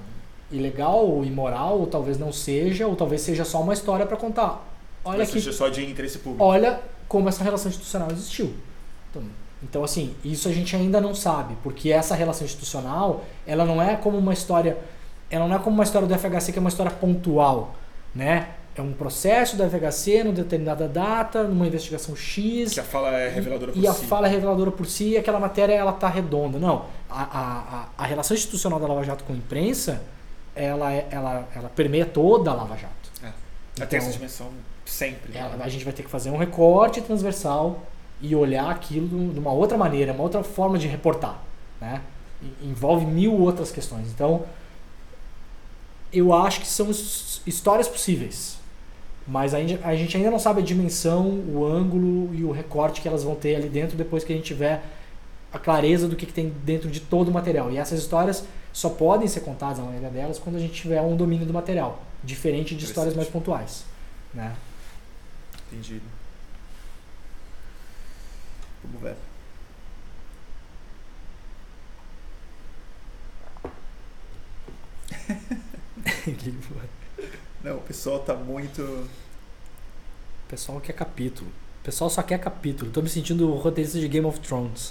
[SPEAKER 3] ilegal ou imoral ou talvez não seja ou talvez seja só uma história pra contar. Olha
[SPEAKER 1] Mas
[SPEAKER 3] que
[SPEAKER 1] seja só de interesse público.
[SPEAKER 3] olha como essa relação institucional existiu. Então, então, assim, isso a gente ainda não sabe, porque essa relação institucional, ela não é como uma história, ela não é como uma história do FHC que é uma história pontual, né? É um processo do FHC numa determinada data, numa investigação X,
[SPEAKER 1] Que a fala é reveladora por
[SPEAKER 3] e a
[SPEAKER 1] si.
[SPEAKER 3] fala é reveladora por si e aquela matéria ela tá redonda. Não, a, a, a, a relação institucional da Lava Jato com a imprensa, ela, é- ela, ela permeia toda a Lava Jato.
[SPEAKER 1] Ela tem essa
[SPEAKER 3] Então,
[SPEAKER 1] dimensão sempre. né?
[SPEAKER 3] ela- a gente vai ter que fazer um recorte transversal e olhar aquilo de uma outra maneira, uma outra forma de reportar. Né? Envolve mil outras questões. Então, eu acho que são his- histórias possíveis. Mas a gente, a gente ainda não sabe a dimensão, o ângulo e o recorte que elas vão ter ali dentro depois que a gente tiver a clareza do que, que tem dentro de todo o material. E essas histórias só podem ser contadas, a maioria delas, quando a gente tiver um domínio do material. Diferente de histórias mais pontuais. Né?
[SPEAKER 1] Entendido. Vamos ver. Não, o pessoal tá muito.
[SPEAKER 3] O pessoal quer capítulo. O pessoal só quer capítulo. Tô me sentindo roteirista de Game of Thrones.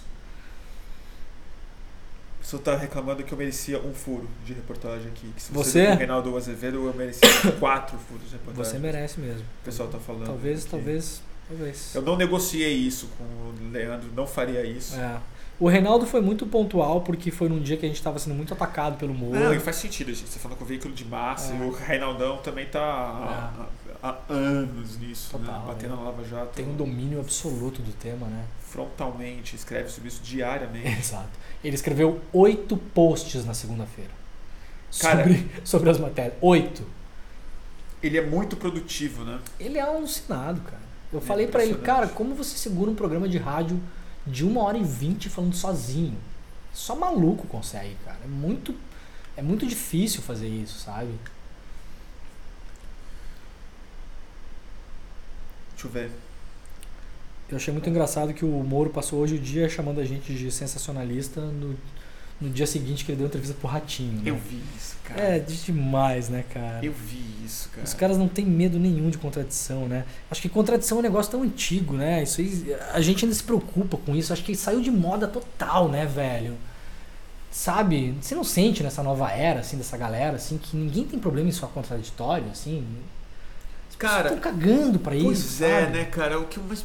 [SPEAKER 1] O pessoal tá reclamando que eu merecia um furo de reportagem aqui. Que se
[SPEAKER 3] Você?
[SPEAKER 1] o Reinaldo Azevedo, eu merecia quatro furos de reportagem.
[SPEAKER 3] Você merece mesmo.
[SPEAKER 1] O pessoal tá falando.
[SPEAKER 3] Talvez,
[SPEAKER 1] aqui.
[SPEAKER 3] talvez, talvez.
[SPEAKER 1] Eu não negociei isso com o Leandro, não faria isso.
[SPEAKER 3] É. O Reinaldo foi muito pontual porque foi num dia que a gente estava sendo muito atacado pelo Moro.
[SPEAKER 1] Não, e faz sentido, gente. Você falando com o veículo de massa,
[SPEAKER 3] É.
[SPEAKER 1] e o Reinaldão também tá há, há- há anos nisso,
[SPEAKER 3] Total,
[SPEAKER 1] né? Batendo
[SPEAKER 3] é.
[SPEAKER 1] na Lava Jato.
[SPEAKER 3] Tem um domínio absoluto do tema, né?
[SPEAKER 1] Frontalmente, escreve sobre isso diariamente.
[SPEAKER 3] Exato. Ele escreveu oito posts na segunda-feira. Sobre, sobre as matérias. Oito.
[SPEAKER 1] Ele é muito produtivo, né?
[SPEAKER 3] Ele é alucinado, cara. Eu
[SPEAKER 1] É
[SPEAKER 3] falei pra ele, cara, como você segura um programa de rádio de uma hora e vinte falando sozinho? Só maluco consegue, cara. É muito, é muito difícil fazer isso, sabe?
[SPEAKER 1] Deixa eu ver.
[SPEAKER 3] Eu achei muito engraçado que o Moro passou hoje o dia chamando a gente de sensacionalista no, no dia seguinte que ele deu entrevista pro Ratinho. Né?
[SPEAKER 1] Eu vi isso, cara.
[SPEAKER 3] É demais, né, cara?
[SPEAKER 1] Eu vi isso, cara.
[SPEAKER 3] Os caras não têm medo nenhum de contradição, né? Acho que contradição é um negócio tão antigo, né? Isso aí, a gente ainda se preocupa com isso. Acho que saiu de moda total, né, velho? Sabe? Você não sente nessa nova era, assim, dessa galera, assim, que ninguém tem problema em só contraditório, assim? As
[SPEAKER 1] Cara,
[SPEAKER 3] estão cagando pra
[SPEAKER 1] Pois
[SPEAKER 3] isso,
[SPEAKER 1] é,
[SPEAKER 3] sabe?
[SPEAKER 1] né, cara? O que mais,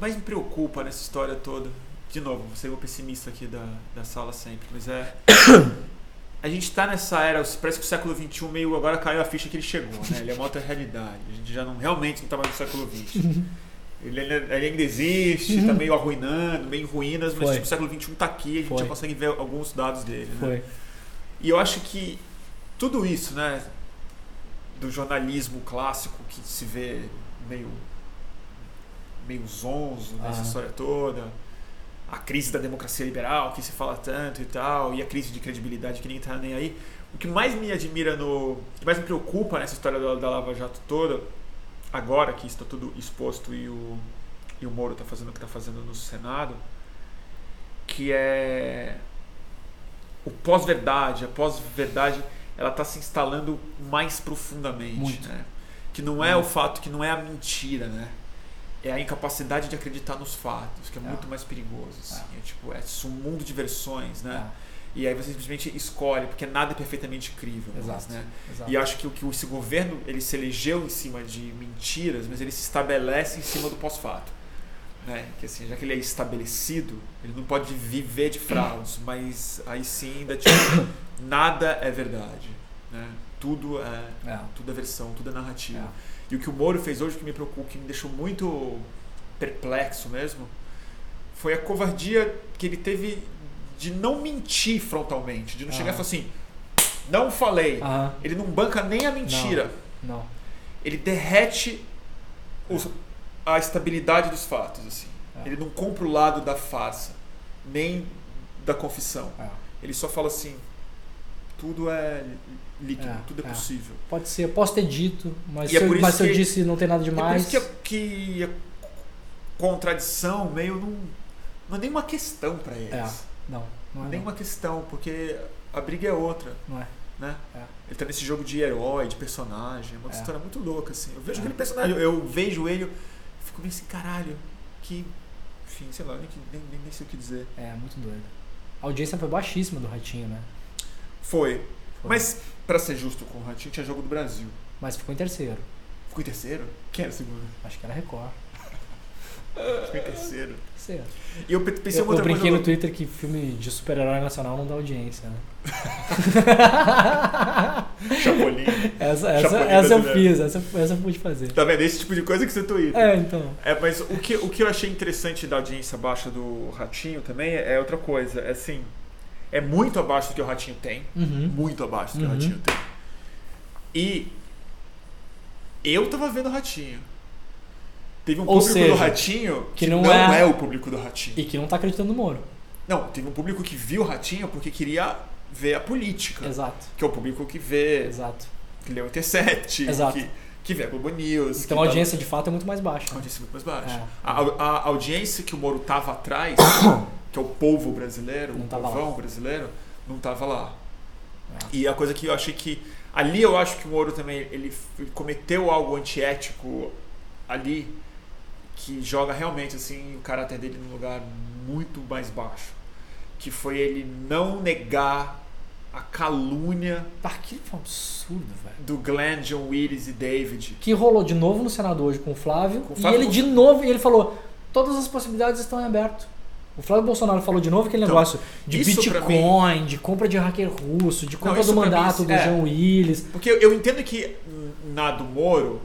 [SPEAKER 1] mais me preocupa nessa história toda. De novo, vou ser o pessimista aqui da, da sala sempre, mas é. A gente tá nessa era, parece que o século XXI meio agora caiu a ficha que ele chegou, né? Ele é uma outra realidade. A gente já não realmente não tá mais no século XX. Ele, ainda- ele ainda existe, tá meio arruinando, meio em ruínas, mas tipo, o século XXI tá aqui, a gente
[SPEAKER 3] Foi.
[SPEAKER 1] já consegue ver alguns dados dele, né?
[SPEAKER 3] Foi.
[SPEAKER 1] E eu acho que tudo isso, né, do jornalismo clássico que se vê meio meio zonzo nessa
[SPEAKER 3] Ah.
[SPEAKER 1] história toda, a crise da democracia liberal, que se fala tanto e tal, e a crise de credibilidade que ninguém tá nem aí. O que mais me admira no. O que mais me preocupa nessa história da, da Lava Jato toda, agora que está tudo exposto e o, e o Moro está fazendo o que está fazendo no Senado, que é o pós-verdade, a pós-verdade, ela está se instalando mais profundamente,
[SPEAKER 3] Muito.
[SPEAKER 1] né? Que não é o fato, que não é a mentira, né? É a incapacidade de acreditar nos fatos, que é,
[SPEAKER 3] É.
[SPEAKER 1] muito mais perigoso, assim. É, tipo, é um mundo de versões, né?
[SPEAKER 3] É,
[SPEAKER 1] E aí você simplesmente escolhe, porque nada é perfeitamente crível,
[SPEAKER 3] exato.
[SPEAKER 1] né?
[SPEAKER 3] exato.
[SPEAKER 1] E acho que o que esse governo ele se elegeu em cima de mentiras, mas ele se estabelece em cima do pós-fato. Né? Que assim, já que ele é estabelecido, ele não pode viver de fraudes, mas aí sim ainda tipo, nada é verdade. Né? Tudo é
[SPEAKER 3] É,
[SPEAKER 1] tudo é versão, tudo é narrativa.
[SPEAKER 3] é.
[SPEAKER 1] E o que o Moro fez hoje que me preocupou, que me deixou muito perplexo mesmo, foi a covardia que ele teve de não mentir frontalmente, de não chegar e
[SPEAKER 3] Aham.
[SPEAKER 1] falar assim, não falei.
[SPEAKER 3] Aham,
[SPEAKER 1] Ele não banca nem a mentira.
[SPEAKER 3] não.
[SPEAKER 1] Ele derrete os- a estabilidade dos fatos. Assim.
[SPEAKER 3] É.
[SPEAKER 1] Ele não compra o lado da farsa, nem da confissão.
[SPEAKER 3] É.
[SPEAKER 1] Ele só fala assim: tudo é líquido,
[SPEAKER 3] É,
[SPEAKER 1] tudo é,
[SPEAKER 3] é.
[SPEAKER 1] possível.
[SPEAKER 3] Pode ser, eu posso ter dito, mas,
[SPEAKER 1] E é
[SPEAKER 3] se, eu,
[SPEAKER 1] por isso
[SPEAKER 3] mas se eu
[SPEAKER 1] que-
[SPEAKER 3] disse não tem nada
[SPEAKER 1] É por
[SPEAKER 3] demais.
[SPEAKER 1] isso que a, que a contradição meio não, não é nenhuma questão para eles.
[SPEAKER 3] É, não, não é.
[SPEAKER 1] nenhuma
[SPEAKER 3] Não,
[SPEAKER 1] questão, porque a briga é outra.
[SPEAKER 3] não é.
[SPEAKER 1] né?
[SPEAKER 3] É.
[SPEAKER 1] Ele tá nesse jogo de herói, de personagem, é uma
[SPEAKER 3] É.
[SPEAKER 1] história muito louca, assim. Eu vejo
[SPEAKER 3] É.
[SPEAKER 1] aquele personagem, eu vejo ele, eu fico meio assim, caralho, que. Enfim, sei lá, que- nem, nem, nem sei o que dizer.
[SPEAKER 3] É, muito doido. A audiência foi baixíssima do Ratinho, né?
[SPEAKER 1] Foi.
[SPEAKER 3] Foi.
[SPEAKER 1] Mas, pra ser justo com o Ratinho, tinha jogo do Brasil.
[SPEAKER 3] Mas ficou em terceiro.
[SPEAKER 1] Ficou em terceiro? Quem era o segundo?
[SPEAKER 3] Acho que era Record.
[SPEAKER 1] Ficou em terceiro.
[SPEAKER 3] Terceiro.
[SPEAKER 1] E eu pe- pensei
[SPEAKER 3] Eu,
[SPEAKER 1] uma
[SPEAKER 3] eu
[SPEAKER 1] outra
[SPEAKER 3] brinquei
[SPEAKER 1] coisa.
[SPEAKER 3] no Twitter que filme de super-herói nacional não dá audiência, né?
[SPEAKER 1] Chapolin.
[SPEAKER 3] Essa, essa,
[SPEAKER 1] Chapolin
[SPEAKER 3] essa eu fiz, essa, essa eu pude fazer.
[SPEAKER 1] Tá vendo? Esse tipo de coisa que você twitta.
[SPEAKER 3] É, então.
[SPEAKER 1] É, mas o que, o que eu achei interessante da audiência baixa do Ratinho também é outra coisa. É assim, é muito abaixo do que o Ratinho tem.
[SPEAKER 3] Uhum.
[SPEAKER 1] Muito abaixo do que o
[SPEAKER 3] Uhum.
[SPEAKER 1] Ratinho tem. E eu tava vendo o Ratinho. Teve um
[SPEAKER 3] Ou
[SPEAKER 1] público
[SPEAKER 3] seja,
[SPEAKER 1] do Ratinho que,
[SPEAKER 3] que
[SPEAKER 1] não,
[SPEAKER 3] não
[SPEAKER 1] é...
[SPEAKER 3] é-
[SPEAKER 1] o público do Ratinho.
[SPEAKER 3] E que não tá acreditando no Moro.
[SPEAKER 1] Não, teve um público que viu o Ratinho porque queria ver a política.
[SPEAKER 3] Exato,
[SPEAKER 1] Que é o público que vê,
[SPEAKER 3] exato.
[SPEAKER 1] que lê o Intercept,
[SPEAKER 3] Exato.
[SPEAKER 1] que, que vê a Globo News.
[SPEAKER 3] Então a
[SPEAKER 1] dá-
[SPEAKER 3] audiência de fato é muito mais baixa.
[SPEAKER 1] a audiência muito mais baixa.
[SPEAKER 3] É.
[SPEAKER 1] A, a- a audiência que o Moro tava atrás, que é o povo brasileiro,
[SPEAKER 3] Não
[SPEAKER 1] o povão brasileiro, não tava lá.
[SPEAKER 3] É.
[SPEAKER 1] E a coisa que eu achei que. Ali eu acho que o Moro também ele, cometeu algo antiético ali que joga realmente assim o caráter dele num lugar muito mais baixo. Que foi ele não negar a calúnia
[SPEAKER 3] que foi um absurdo, velho.
[SPEAKER 1] do Glenn, John Willis e David.
[SPEAKER 3] Que rolou de novo no Senado hoje com o Flávio.
[SPEAKER 1] Com o
[SPEAKER 3] e
[SPEAKER 1] Flávio
[SPEAKER 3] ele
[SPEAKER 1] Bolso-
[SPEAKER 3] de novo, e ele falou: todas as possibilidades estão em aberto. O Flávio Bolsonaro falou de novo aquele
[SPEAKER 1] Então,
[SPEAKER 3] negócio de Bitcoin, de compra de hacker russo, de compra
[SPEAKER 1] isso
[SPEAKER 3] do
[SPEAKER 1] pra mim,
[SPEAKER 3] mandato do
[SPEAKER 1] é.
[SPEAKER 3] Jean Willis.
[SPEAKER 1] Porque eu, eu entendo que na do Moro,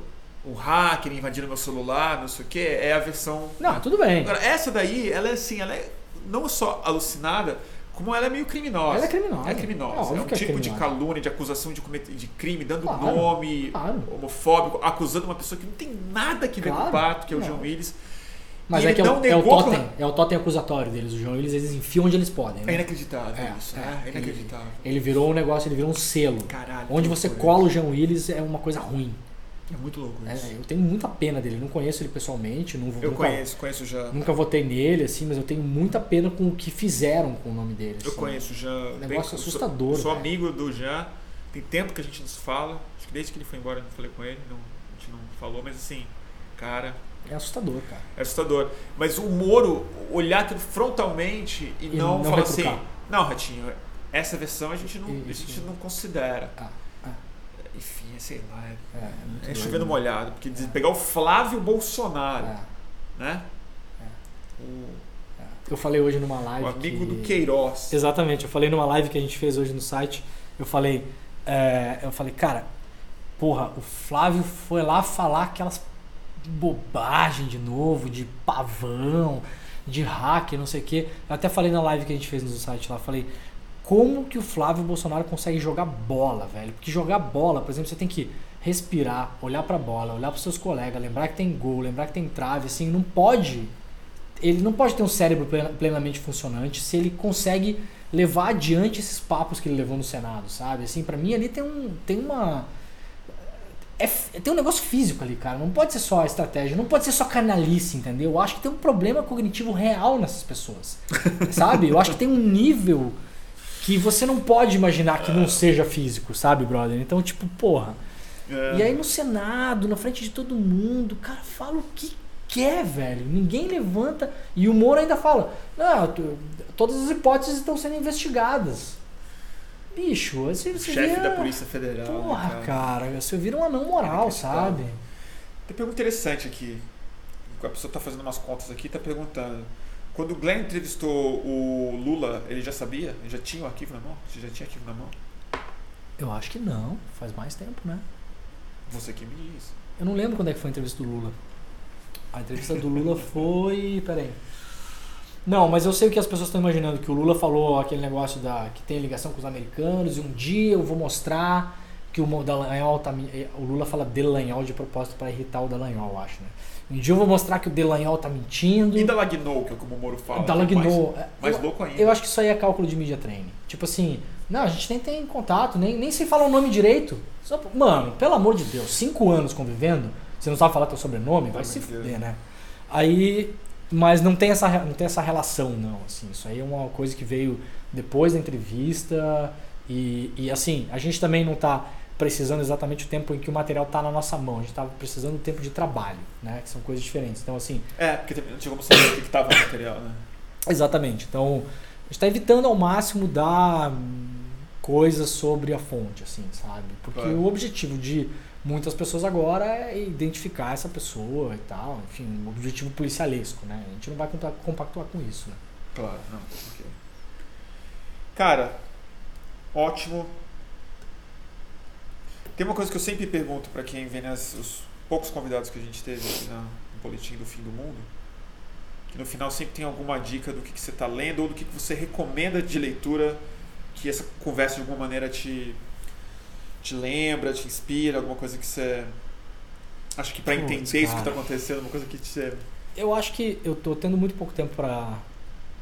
[SPEAKER 1] o hacker invadindo meu celular, não sei o que, é a versão.
[SPEAKER 3] Não, tudo bem.
[SPEAKER 1] Agora, essa daí, ela é assim, ela é não só alucinada, como ela é meio criminosa.
[SPEAKER 3] Ela é criminosa.
[SPEAKER 1] É criminosa.
[SPEAKER 3] É óbvio
[SPEAKER 1] É um
[SPEAKER 3] é
[SPEAKER 1] tipo de
[SPEAKER 3] criminosa.
[SPEAKER 1] calúnia, de acusação de, cometer, de crime, dando
[SPEAKER 3] Claro,
[SPEAKER 1] nome
[SPEAKER 3] claro.
[SPEAKER 1] homofóbico, acusando uma pessoa que não tem nada que ver com o
[SPEAKER 3] Claro,
[SPEAKER 1] pato, que é o
[SPEAKER 3] não.
[SPEAKER 1] João Willis.
[SPEAKER 3] Mas é
[SPEAKER 1] ele
[SPEAKER 3] que é o, é o totem, é o totem acusatório deles. O João Willis, eles enfiam onde eles podem.
[SPEAKER 1] É
[SPEAKER 3] Né?
[SPEAKER 1] inacreditável
[SPEAKER 3] É,
[SPEAKER 1] isso,
[SPEAKER 3] é.
[SPEAKER 1] É inacreditável.
[SPEAKER 3] Ele virou um negócio, ele virou um selo.
[SPEAKER 1] Caralho.
[SPEAKER 3] Onde você cola o Jean Willis é uma coisa ruim.
[SPEAKER 1] É muito louco
[SPEAKER 3] É,
[SPEAKER 1] isso.
[SPEAKER 3] eu tenho muita pena dele. Eu não conheço ele pessoalmente. Não,
[SPEAKER 1] Eu
[SPEAKER 3] nunca,
[SPEAKER 1] conheço, conheço já.
[SPEAKER 3] Nunca votei nele, assim, mas eu tenho muita pena com o que fizeram com o nome dele.
[SPEAKER 1] Eu
[SPEAKER 3] assim.
[SPEAKER 1] conheço já.
[SPEAKER 3] negócio
[SPEAKER 1] bem- sou-
[SPEAKER 3] assustador,
[SPEAKER 1] Sou,
[SPEAKER 3] velho.
[SPEAKER 1] amigo do Jean. Tem tempo que a gente nos fala. Acho que desde que ele foi embora eu não falei com ele. Não, a gente não falou, mas assim, cara,
[SPEAKER 3] É assustador, cara.
[SPEAKER 1] é assustador. Mas o Moro olhar aquilo frontalmente e,
[SPEAKER 3] E
[SPEAKER 1] não,
[SPEAKER 3] não
[SPEAKER 1] falar assim, não, Ratinho, essa versão a gente não, a
[SPEAKER 3] Isso.
[SPEAKER 1] gente não considera.
[SPEAKER 3] Ah, ah,
[SPEAKER 1] Enfim, é, sei lá. É,
[SPEAKER 3] é, é
[SPEAKER 1] é chovendo
[SPEAKER 3] né?
[SPEAKER 1] molhado. Porque diz- pegar o Flávio Bolsonaro,
[SPEAKER 3] É,
[SPEAKER 1] né?
[SPEAKER 3] É.
[SPEAKER 1] O,
[SPEAKER 3] é. Eu falei hoje numa live.
[SPEAKER 1] o amigo
[SPEAKER 3] que...
[SPEAKER 1] do Queiroz.
[SPEAKER 3] Exatamente, eu falei numa live que a gente fez hoje no site. Eu falei, é, eu falei, cara, porra, o Flávio foi lá falar aquelas bobagem de novo, de pavão, de hacker, não sei o quê. Eu até falei na live que a gente fez no site lá, falei, como que o Flávio Bolsonaro consegue jogar bola, velho? Porque jogar bola, por exemplo, você tem que respirar, olhar pra bola, olhar pros seus colegas, lembrar que tem gol, lembrar que tem trave, assim, não pode ele não pode ter um cérebro plena- plenamente funcionante se ele consegue levar adiante esses papos que ele levou no Senado, sabe? Assim, para mim ali tem um tem uma é tem um negócio físico ali, cara. Não pode ser só estratégia, não pode ser só canalice, entendeu? Eu acho que tem um problema cognitivo real nessas pessoas, sabe? Eu acho que tem um nível que você não pode imaginar que não seja físico, sabe, brother? Então, tipo, porra.
[SPEAKER 1] É.
[SPEAKER 3] E aí no Senado, na frente de todo mundo, cara fala o que quer, velho. Ninguém levanta. E o Moro ainda fala: Não, todas as hipóteses estão sendo investigadas. Bicho, você, você
[SPEAKER 1] Chefe
[SPEAKER 3] vira-
[SPEAKER 1] da Polícia Federal. né,
[SPEAKER 3] Porra, cara, você vira um anão moral,
[SPEAKER 1] Inacreditável.
[SPEAKER 3] sabe?
[SPEAKER 1] Tem pergunta interessante aqui. A pessoa está fazendo umas contas aqui está perguntando. Quando o Glenn entrevistou o Lula, ele já sabia? Ele já tinha o arquivo na mão? Você já tinha arquivo na mão?
[SPEAKER 3] Eu acho que não, faz mais tempo, né?
[SPEAKER 1] Você que me diz.
[SPEAKER 3] Eu não lembro quando é que foi a entrevista do Lula. A entrevista do Lula foi. Peraí. Não, mas eu sei o que as pessoas estão imaginando, que o Lula falou aquele negócio da que tem ligação com os americanos e um dia eu vou mostrar que o Dallagnol tá. eh, O Lula fala Delanhol de propósito para irritar o Dallagnol, eu acho, né? Um dia eu vou mostrar que o Delanhol tá mentindo.
[SPEAKER 1] E da Lagnou, que é como o Moro fala. que é
[SPEAKER 3] Dallagnol.
[SPEAKER 1] Mais, mais
[SPEAKER 3] eu,
[SPEAKER 1] louco ainda.
[SPEAKER 3] eu acho que isso aí é cálculo de media training. Tipo assim, não, a gente nem tem contato, nem, nem se fala o nome direito. Só- mano, pelo amor de Deus, cinco anos convivendo, você não sabe falar teu sobrenome, vai
[SPEAKER 1] Pelo
[SPEAKER 3] se fuder, né? Aí, mas não tem, essa, não tem essa relação, não, assim. Isso aí é uma coisa que veio depois da entrevista e, e assim, a gente também não tá precisando exatamente o tempo em que o material tá na nossa mão. A gente tava precisando do tempo de trabalho, né? Que são coisas diferentes. Então, assim,
[SPEAKER 1] É, porque não tinha como saber o que estava no material, né?
[SPEAKER 3] Exatamente. Então, a gente está evitando ao máximo dar coisas sobre a fonte, assim, sabe? Porque
[SPEAKER 1] Claro.
[SPEAKER 3] o objetivo de muitas pessoas agora é identificar essa pessoa e tal, enfim, um objetivo policialesco, né? A gente não vai compactuar com isso, né?
[SPEAKER 1] Claro, não. ok. Cara, ótimo. Tem uma coisa que eu sempre pergunto para quem vem nas, os poucos convidados que a gente teve aqui na, no boletim do fim do mundo, que no final sempre tem alguma dica do que, que você está lendo ou do que, que você recomenda de leitura que essa conversa de alguma maneira te te lembra, te inspira, alguma coisa que você acha que para
[SPEAKER 3] Putz,
[SPEAKER 1] entender isso que
[SPEAKER 3] cara.
[SPEAKER 1] acontecendo, uma coisa que te
[SPEAKER 3] Eu acho que eu tô tendo muito pouco tempo pra.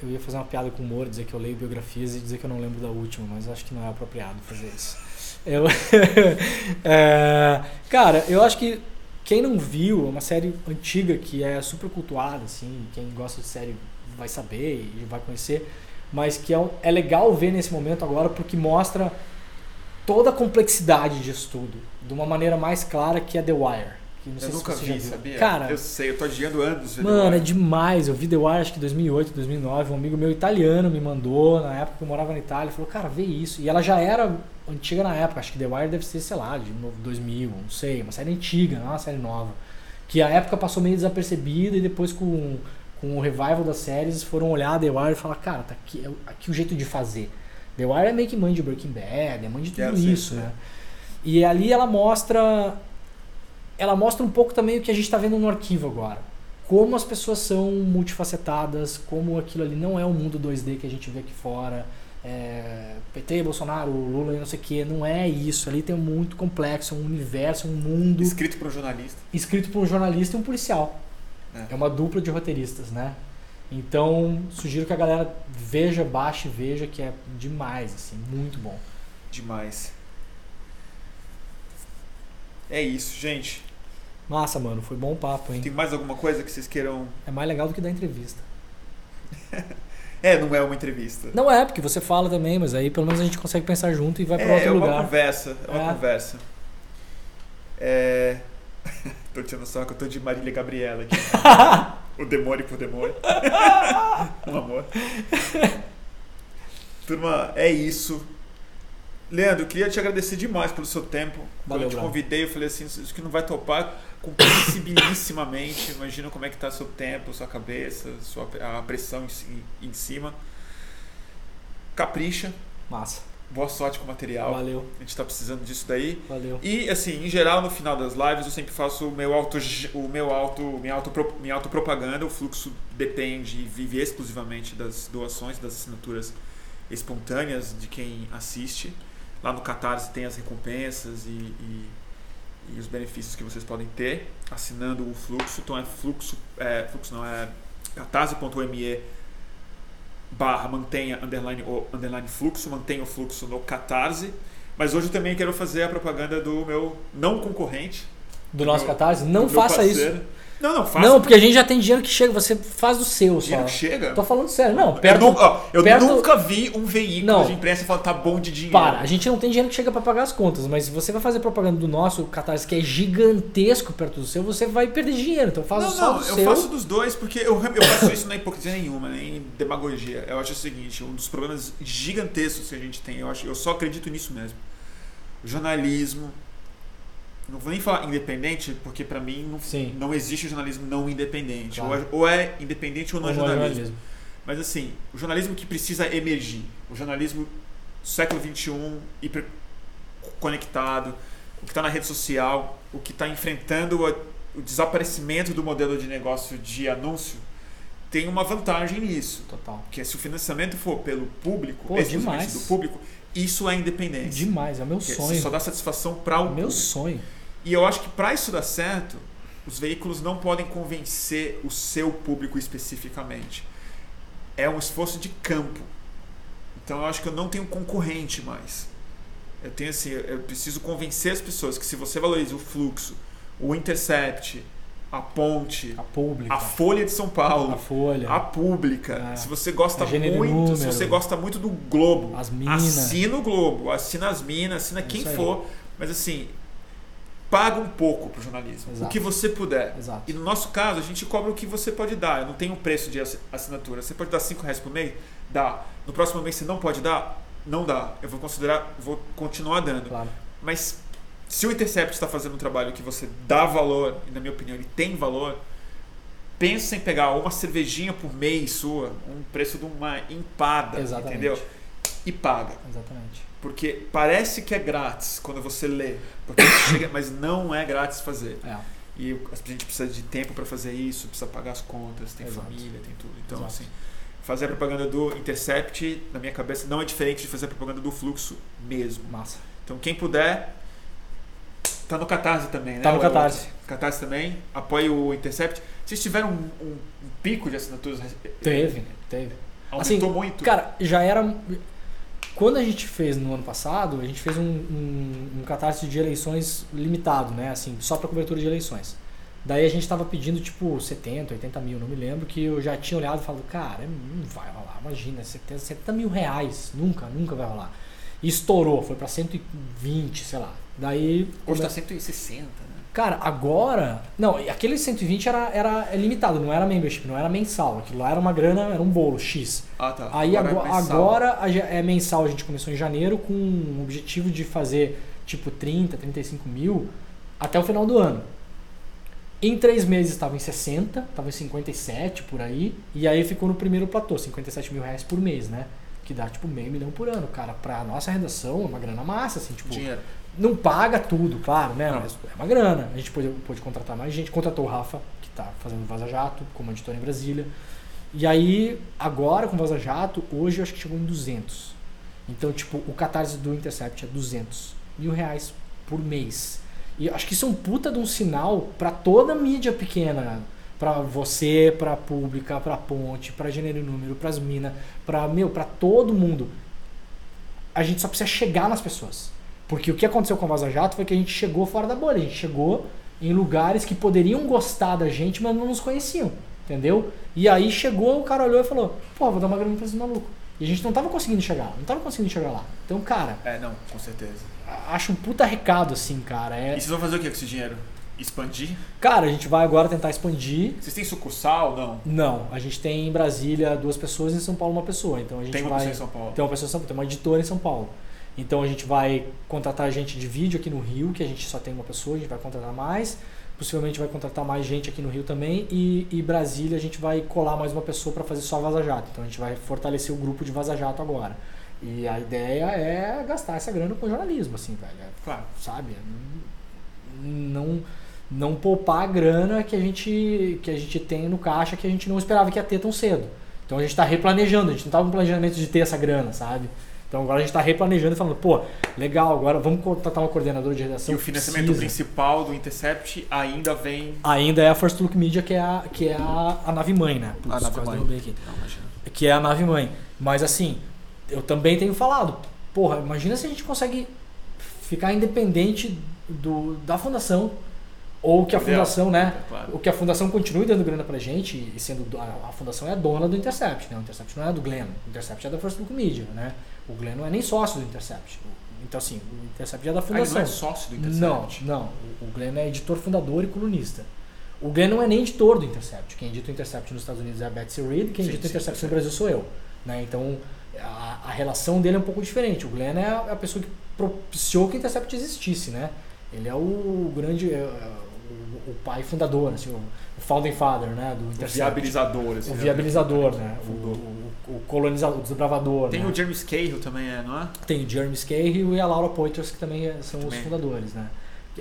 [SPEAKER 3] Eu ia fazer uma piada com o humor, dizer que eu leio biografias e dizer que eu não lembro da última, mas acho que não é apropriado fazer isso. Eu... É, Cara, eu acho que quem não viu, é uma série antiga que é super cultuada, assim, quem gosta de série vai saber e vai conhecer, mas que é, um- é legal ver nesse momento agora porque mostra toda a complexidade disso tudo, de uma maneira mais clara que é The Wire. Que não sei
[SPEAKER 1] eu
[SPEAKER 3] se
[SPEAKER 1] nunca
[SPEAKER 3] você já
[SPEAKER 1] vi, sabia?
[SPEAKER 3] Cara,
[SPEAKER 1] eu sei, eu tô adiando anos.
[SPEAKER 3] Mano, é demais. Eu vi The Wire acho que em 2008, 2009. Um amigo meu italiano me mandou, na época que eu morava na Itália, falou, cara, vê isso. E ela já era antiga na época. Acho que The Wire deve ser, sei lá, de novo, 2000, não sei. Uma série antiga, não é uma série nova. Que a época passou meio desapercebida e depois com, com o revival das séries foram olhar The Wire e falar, cara, tá aqui, é aqui o jeito de fazer. The Wire é meio que mãe de Breaking Bad, é mãe de tudo
[SPEAKER 1] É,
[SPEAKER 3] isso,
[SPEAKER 1] sim.
[SPEAKER 3] né? E ali ela mostra ela mostra um pouco também o que a gente está vendo no arquivo agora. Como as pessoas são multifacetadas, como aquilo ali não é o mundo 2D que a gente vê aqui fora. É, PT, Bolsonaro, Lula e não sei o que, não é isso. Ali tem um muito complexo, um universo, um mundo
[SPEAKER 1] Escrito por um jornalista.
[SPEAKER 3] escrito por um jornalista e um policial.
[SPEAKER 1] É.
[SPEAKER 3] É uma dupla de roteiristas, né? Então, sugiro que a galera veja, baixe e veja, que é demais, assim, muito bom.
[SPEAKER 1] Demais. É isso, gente.
[SPEAKER 3] Massa, mano, foi bom o papo, hein?
[SPEAKER 1] Tem mais alguma coisa que vocês queiram.
[SPEAKER 3] É mais legal do que dar entrevista.
[SPEAKER 1] É, não é uma entrevista.
[SPEAKER 3] Não é, porque você fala também, mas aí pelo menos a gente consegue pensar junto e vai pra
[SPEAKER 1] é,
[SPEAKER 3] outro
[SPEAKER 1] é uma
[SPEAKER 3] lugar.
[SPEAKER 1] conversa. É uma
[SPEAKER 3] É.
[SPEAKER 1] conversa. É. tô tirando só que eu tô de Marília Gabriela aqui. o demônio por demônio. um amor. Turma, é isso. Leandro, eu queria te agradecer demais pelo seu tempo. Quando
[SPEAKER 3] Valeu,
[SPEAKER 1] eu te convidei, eu falei assim, isso que não vai topar compreensibilissimamente. Imagina como é que tá seu tempo, sua cabeça, sua, a pressão em, em cima. Capricha.
[SPEAKER 3] Massa.
[SPEAKER 1] Boa sorte com o material.
[SPEAKER 3] Valeu,
[SPEAKER 1] A gente tá precisando disso daí.
[SPEAKER 3] valeu.
[SPEAKER 1] E assim, em geral, no final das lives eu sempre faço o meu auto, o meu auto, minha auto, minha autopropaganda. O fluxo depende e vive exclusivamente das doações, das assinaturas espontâneas de quem assiste. Lá no Catarse tem as recompensas e, e, e os benefícios que vocês podem ter assinando o fluxo. Então é fluxo, é, fluxo não é catarse.me barra mantenha underline, o, underline fluxo, mantenha o fluxo no Catarse. Mas hoje também quero fazer a propaganda do meu não concorrente.
[SPEAKER 3] Do nosso
[SPEAKER 1] meu-
[SPEAKER 3] Catarse? Não
[SPEAKER 1] do
[SPEAKER 3] faça
[SPEAKER 1] parceiro.
[SPEAKER 3] isso.
[SPEAKER 1] Não, não, faça.
[SPEAKER 3] Não, porque a gente já tem dinheiro que chega, você faz o seu
[SPEAKER 1] dinheiro
[SPEAKER 3] só.
[SPEAKER 1] que chega.
[SPEAKER 3] Tô falando sério. Não,
[SPEAKER 1] eu
[SPEAKER 3] perto.
[SPEAKER 1] nu- ó, eu
[SPEAKER 3] perto-
[SPEAKER 1] nunca vi um veículo
[SPEAKER 3] Não.
[SPEAKER 1] de imprensa falar tá bom de dinheiro.
[SPEAKER 3] Para, a gente não tem dinheiro que chega pra pagar as contas, mas se você vai fazer propaganda do nosso Catarse, que é gigantesco perto do seu, você vai perder dinheiro. Então faz
[SPEAKER 1] Não,
[SPEAKER 3] só
[SPEAKER 1] não,
[SPEAKER 3] do
[SPEAKER 1] eu
[SPEAKER 3] seu.
[SPEAKER 1] faço dos dois porque eu, eu faço isso na hipocrisia nenhuma, nem em demagogia. Eu acho o seguinte, um dos problemas gigantescos que a gente tem, eu, acho, eu só acredito nisso mesmo. O jornalismo, não vou nem falar independente, porque pra mim não,
[SPEAKER 3] Sim.
[SPEAKER 1] não existe jornalismo não independente.
[SPEAKER 3] Claro.
[SPEAKER 1] Ou, é, ou é independente ou não
[SPEAKER 3] Ou é
[SPEAKER 1] jornalismo.
[SPEAKER 3] jornalismo.
[SPEAKER 1] Mas assim, o jornalismo que precisa emergir, o jornalismo século XXI, hiper conectado, o que está na rede social, o que está enfrentando a- o desaparecimento do modelo de negócio de anúncio, tem uma vantagem nisso.
[SPEAKER 3] Total.
[SPEAKER 1] Que é se o financiamento for pelo público,
[SPEAKER 3] Pô, demais.
[SPEAKER 1] do público, isso é independência.
[SPEAKER 3] Demais, é o meu
[SPEAKER 1] Porque
[SPEAKER 3] sonho.
[SPEAKER 1] Só dá satisfação para o
[SPEAKER 3] Meu
[SPEAKER 1] público.
[SPEAKER 3] sonho.
[SPEAKER 1] E eu acho que para isso dar certo, os veículos não podem convencer o seu público especificamente. É um esforço de campo. Então eu acho que eu não tenho concorrente mais. Eu tenho assim, eu preciso convencer as pessoas que se você valoriza o fluxo, o intercept, a ponte,
[SPEAKER 3] A pública.
[SPEAKER 1] a folha de São
[SPEAKER 3] a
[SPEAKER 1] Paulo,
[SPEAKER 3] Folha.
[SPEAKER 1] a pública,
[SPEAKER 3] É.
[SPEAKER 1] se você gosta
[SPEAKER 3] A
[SPEAKER 1] muito, se
[SPEAKER 3] número.
[SPEAKER 1] você gosta muito do Globo,
[SPEAKER 3] As minas.
[SPEAKER 1] assina o Globo, assina as minas, assina quem
[SPEAKER 3] Isso aí.
[SPEAKER 1] for, mas assim, paga um pouco pro jornalismo,
[SPEAKER 3] Exato.
[SPEAKER 1] o que você puder.
[SPEAKER 3] Exato.
[SPEAKER 1] E no nosso caso, a gente cobra o que você pode dar. Eu não tenho um preço de assi- assinatura. Você pode dar 5 reais por mês? Dá. No próximo mês você não pode dar? Não dá. Eu vou considerar, vou continuar dando.
[SPEAKER 3] Claro.
[SPEAKER 1] Mas se o Intercept está fazendo um trabalho que você dá valor, e na minha opinião ele tem valor, pensa em pegar uma cervejinha por mês sua, um preço de uma empada,
[SPEAKER 3] Exatamente.
[SPEAKER 1] entendeu? E paga.
[SPEAKER 3] Exatamente.
[SPEAKER 1] Porque parece que é grátis quando você lê, porque chega, mas não é grátis fazer.
[SPEAKER 3] É.
[SPEAKER 1] E a gente precisa de tempo para fazer isso, precisa pagar as contas, tem
[SPEAKER 3] Exato.
[SPEAKER 1] família, tem tudo. Então,
[SPEAKER 3] Exato.
[SPEAKER 1] assim, fazer a propaganda do Intercept, na minha cabeça, não é diferente de fazer a propaganda do fluxo mesmo.
[SPEAKER 3] Massa.
[SPEAKER 1] Então, quem puder, tá no Catarse também, né?
[SPEAKER 3] Tá no
[SPEAKER 1] O-
[SPEAKER 3] Catarse.
[SPEAKER 1] Catarse também, apoie o Intercept. Vocês tiveram um, um- um pico de assinaturas?
[SPEAKER 3] Teve, teve.
[SPEAKER 1] Aumentou
[SPEAKER 3] Assim,
[SPEAKER 1] muito.
[SPEAKER 3] Cara, já era. Quando a gente fez no ano passado, a gente fez um, um, um catarse de eleições limitado, né? Assim, só para cobertura de eleições. Daí a gente tava pedindo tipo 70, 80 mil, não me lembro, que eu já tinha olhado e falado, cara, não vai rolar, imagina, 70, 70 mil reais, nunca, nunca vai rolar. E estourou, foi pra 120, sei lá. Daí.
[SPEAKER 1] Hoje tá
[SPEAKER 3] come-
[SPEAKER 1] 160, né?
[SPEAKER 3] Cara, agora. Não, aquele 120 era, era é limitado, não era membership, não era mensal. Aquilo lá era uma grana, era um bolo X.
[SPEAKER 1] Ah, tá.
[SPEAKER 3] Aí
[SPEAKER 1] Agora é
[SPEAKER 3] agora,
[SPEAKER 1] mensal.
[SPEAKER 3] agora é mensal, a gente começou em janeiro com o objetivo de fazer tipo 30, 35 mil até o final do ano. Em três meses estava em 60, estava em 57 por aí, e aí ficou no primeiro platô, 57 mil reais por mês, né? Que dá tipo meio milhão por ano, cara. Pra nossa redação é uma grana massa, assim, tipo.
[SPEAKER 1] Dinheiro.
[SPEAKER 3] Não paga tudo, claro, né?
[SPEAKER 1] Não.
[SPEAKER 3] Mas é uma grana. A gente pôde, pôde contratar mais gente. Contratou o Rafa, que tá fazendo Vaza Jato, como editor em Brasília. E aí, agora com Vaza Jato, hoje eu acho que chegou em 200. Então, tipo, o catarse do Intercept é 200 mil reais por mês. E acho que isso é um puta de um sinal pra toda a mídia pequena. Pra você, pra pública, pra ponte, pra gênero e número, pras minas, pra, meu, pra todo mundo. A gente só precisa chegar nas pessoas. Porque o que aconteceu com a Vaza Jato foi que a gente chegou fora da bolha. A gente chegou em lugares que poderiam gostar da gente, mas não nos conheciam. Entendeu? E aí chegou, o cara olhou e falou: pô, vou dar uma grana pra esse maluco. E a gente não tava conseguindo chegar, não tava conseguindo chegar lá. Então, cara,
[SPEAKER 1] É, não, com certeza.
[SPEAKER 3] acho um puta recado, assim, cara. É...
[SPEAKER 1] E vocês vão fazer o que com esse dinheiro? Expandir?
[SPEAKER 3] Cara, a gente vai agora tentar expandir.
[SPEAKER 1] Vocês têm sucursal? Não.
[SPEAKER 3] Não, a gente tem em Brasília duas pessoas e em São Paulo uma pessoa. Então a gente
[SPEAKER 1] Tem uma
[SPEAKER 3] vai.
[SPEAKER 1] pessoa em São Paulo.
[SPEAKER 3] Tem uma pessoa em São Paulo, tem uma editora em São Paulo. Então a gente vai contratar gente de vídeo aqui no Rio, que a gente só tem uma pessoa, a gente vai contratar mais. Possivelmente vai contratar mais gente aqui no Rio também. E, e Brasília a gente vai colar mais uma pessoa para fazer só Vaza Jato. Então a gente vai fortalecer o grupo de Vaza Jato agora. E a ideia é gastar essa grana com jornalismo, assim, velho. É,
[SPEAKER 1] Claro.
[SPEAKER 3] sabe? Não, não poupar a grana que a, gente, que a gente tem no caixa que a gente não esperava que ia ter tão cedo. Então a gente está replanejando, a gente não estava com planejamento de ter essa grana, sabe? Então agora a gente está replanejando e falando, pô, legal, agora vamos contratar uma coordenadora de redação.
[SPEAKER 1] E o financiamento
[SPEAKER 3] precisa.
[SPEAKER 1] principal do Intercept ainda vem.
[SPEAKER 3] Ainda é a First Look Media, que é a, que é a, a nave mãe, né? Putz,
[SPEAKER 1] A nave mãe. Não, imagina.
[SPEAKER 3] Que é a nave mãe. Mas assim, eu também tenho falado, porra, imagina se a gente consegue ficar independente do, da fundação. Ou que a fundação, né?
[SPEAKER 1] É, claro.
[SPEAKER 3] O que a fundação continue dando grana pra gente, e sendo do- a, a fundação é a dona do Intercept, né? O Intercept não é do Glenn, o Intercept é da First Look Media, né? O Glenn não é nem sócio do Intercept. Então assim, o Intercept é da
[SPEAKER 1] Ah, ele
[SPEAKER 3] fundação.
[SPEAKER 1] não é sócio do Intercept?
[SPEAKER 3] Não, não. O- O Glenn é editor, fundador e colunista. O Glenn não é nem editor do Intercept. Quem edita o Intercept nos Estados Unidos é a Betsy Reed, quem
[SPEAKER 1] Sim,
[SPEAKER 3] edita o
[SPEAKER 1] sim,
[SPEAKER 3] Intercept
[SPEAKER 1] sim.
[SPEAKER 3] no Brasil sou eu. Né? Então, a, a relação dele é um pouco diferente. O Glenn é a, a pessoa que propiciou que o Intercept existisse, né? Ele é o grande... é, é, o, o pai fundador, assim, o, o founding father, né? Do
[SPEAKER 1] O
[SPEAKER 3] Intercept.
[SPEAKER 1] viabilizador. assim,
[SPEAKER 3] O
[SPEAKER 1] né?
[SPEAKER 3] viabilizador, né? O,
[SPEAKER 1] Fundou.
[SPEAKER 3] o, o colonizador, o desbravador.
[SPEAKER 1] Tem
[SPEAKER 3] né?
[SPEAKER 1] o Jeremy Scahill também, é, não é?
[SPEAKER 3] Tem o Jeremy Scahill e a Laura Poitras, que também é- são
[SPEAKER 1] Também.
[SPEAKER 3] os fundadores, né?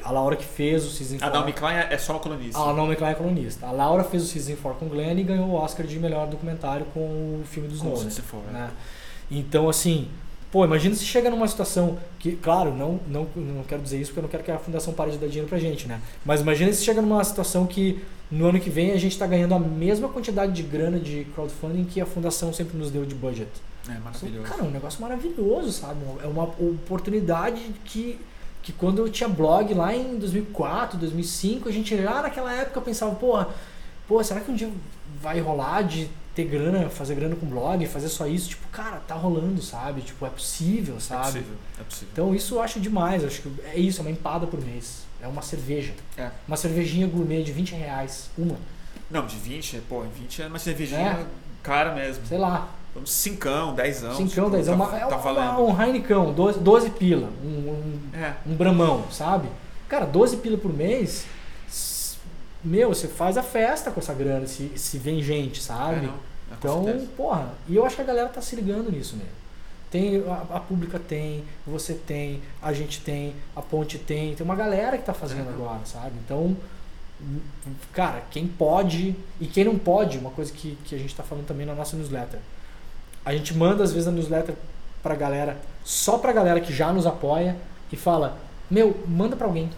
[SPEAKER 3] A Laura que fez o Season
[SPEAKER 1] A
[SPEAKER 3] 4.
[SPEAKER 1] Naomi Klein é é só uma colunista.
[SPEAKER 3] A Naomi Klein é colunista. A Laura fez o Season 4 com o Glenn e ganhou o Oscar de melhor documentário com o filme dos Nolan.
[SPEAKER 1] 4,
[SPEAKER 3] né? Então, assim, pô, imagina se chega numa situação que, claro, não, não, não quero dizer isso porque eu não quero que a fundação pare de dar dinheiro pra gente, né? Mas imagina se chega numa situação que no ano que vem a gente tá ganhando a mesma quantidade de grana de crowdfunding que a fundação sempre nos deu de budget.
[SPEAKER 1] É maravilhoso.
[SPEAKER 3] Cara, é um negócio maravilhoso, sabe? É uma oportunidade que, que quando eu tinha blog lá em 2004, 2005, a gente lá naquela época pensava, porra, pô, será que um dia vai rolar de ter grana, fazer grana com blog, fazer só isso? Tipo, cara, tá rolando, sabe? Tipo, é possível,
[SPEAKER 1] é
[SPEAKER 3] sabe?
[SPEAKER 1] possível, é possível.
[SPEAKER 3] Então isso eu acho demais, eu acho que é isso, é uma empada por mês. É uma cerveja.
[SPEAKER 1] É.
[SPEAKER 3] Uma cervejinha gourmet de 20 reais. Uma.
[SPEAKER 1] Não, de 20, pô, 20 é uma cervejinha
[SPEAKER 3] É.
[SPEAKER 1] cara mesmo.
[SPEAKER 3] Sei lá.
[SPEAKER 1] Vamos 5, 10 anos.
[SPEAKER 3] Cincão, 10 é
[SPEAKER 1] tá,
[SPEAKER 3] é
[SPEAKER 1] tá valendo.
[SPEAKER 3] um Heineken, 12, 12 pila. Um, um,
[SPEAKER 1] É.
[SPEAKER 3] um bramão, sabe? Cara, 12 pila por mês, meu, você faz a festa com essa grana, se, se vem gente,
[SPEAKER 1] É,
[SPEAKER 3] sabe?
[SPEAKER 1] É, com
[SPEAKER 3] então,
[SPEAKER 1] certeza.
[SPEAKER 3] porra, e eu acho que a galera tá se ligando nisso mesmo. Tem, a, a pública tem, você tem, a gente tem, a ponte tem, tem uma galera que tá fazendo
[SPEAKER 1] É.
[SPEAKER 3] agora, sabe? Então, cara, quem pode e quem não pode, uma coisa que, que a gente tá falando também na nossa newsletter. A gente manda às vezes a newsletter pra galera, só pra galera que já nos apoia e fala: Meu, manda pra alguém.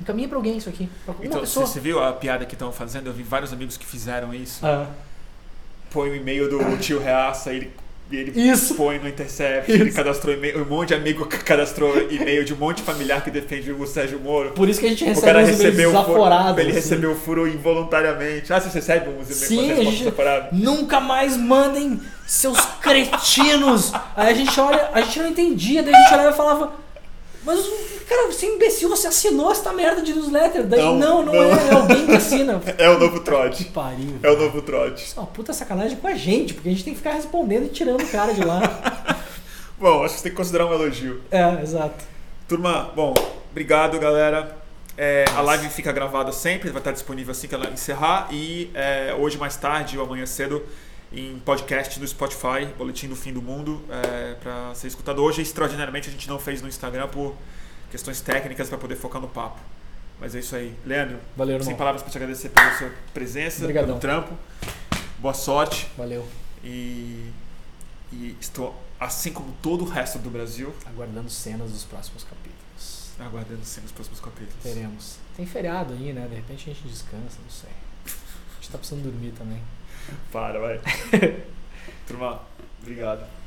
[SPEAKER 3] Encaminha pra alguém isso aqui. Pra uma
[SPEAKER 1] Então,
[SPEAKER 3] pessoa.
[SPEAKER 1] você, viu a piada que estão fazendo? Eu vi vários amigos que fizeram isso.
[SPEAKER 3] Ah,
[SPEAKER 1] Põe o e-mail do tio Reaça, ele, ele
[SPEAKER 3] Isso.
[SPEAKER 1] põe no Intercept, ele
[SPEAKER 3] Isso.
[SPEAKER 1] cadastrou e-mail, um monte de amigo cadastrou e-mail de um monte de familiar que defende o Sérgio Moro.
[SPEAKER 3] Por isso que a gente
[SPEAKER 1] O
[SPEAKER 3] recebe
[SPEAKER 1] cara
[SPEAKER 3] uns e-mails
[SPEAKER 1] recebeu o
[SPEAKER 3] desaforados.
[SPEAKER 1] ele
[SPEAKER 3] assim.
[SPEAKER 1] recebeu o furo involuntariamente. Ah, você recebe uns e-mails
[SPEAKER 3] Sim, a gente-? Nunca mais mandem seus cretinos. Aí a gente olha, a gente não entendia, daí a gente olhava e falava. Mas, cara, você é imbecil, você assinou essa merda de newsletter. Daí,
[SPEAKER 1] Não,
[SPEAKER 3] não, não,
[SPEAKER 1] não.
[SPEAKER 3] é, é alguém que assina.
[SPEAKER 1] É o novo
[SPEAKER 3] Que
[SPEAKER 1] trote.
[SPEAKER 3] pariu.
[SPEAKER 1] É o novo trote.
[SPEAKER 3] Isso é uma puta sacanagem com a gente, porque a gente tem que ficar respondendo e tirando o cara de lá.
[SPEAKER 1] Bom, acho que você tem que considerar um elogio.
[SPEAKER 3] É, exato.
[SPEAKER 1] Turma, bom, obrigado, galera. É, a live fica gravada sempre, vai estar disponível assim que ela encerrar. E é, hoje, mais tarde ou amanhã cedo, em podcast no Spotify, Boletim do Fim do Mundo, é, para ser escutado. Hoje, extraordinariamente, a gente não fez no Instagram por questões técnicas para poder focar no papo. Mas é isso aí. Leandro,
[SPEAKER 3] Valeu,
[SPEAKER 1] sem
[SPEAKER 3] irmão.
[SPEAKER 1] palavras para te agradecer pela sua presença,
[SPEAKER 3] Obrigadão.
[SPEAKER 1] pelo trampo. Boa sorte.
[SPEAKER 3] Valeu.
[SPEAKER 1] E, e estou, assim como todo o resto do Brasil,
[SPEAKER 3] Aguardando cenas dos próximos capítulos.
[SPEAKER 1] aguardando sempre os próximos capítulos.
[SPEAKER 3] Teremos. Tem feriado aí, né? De repente a gente descansa, não sei. A gente tá precisando dormir também.
[SPEAKER 1] Para, vai. Turma, obrigado.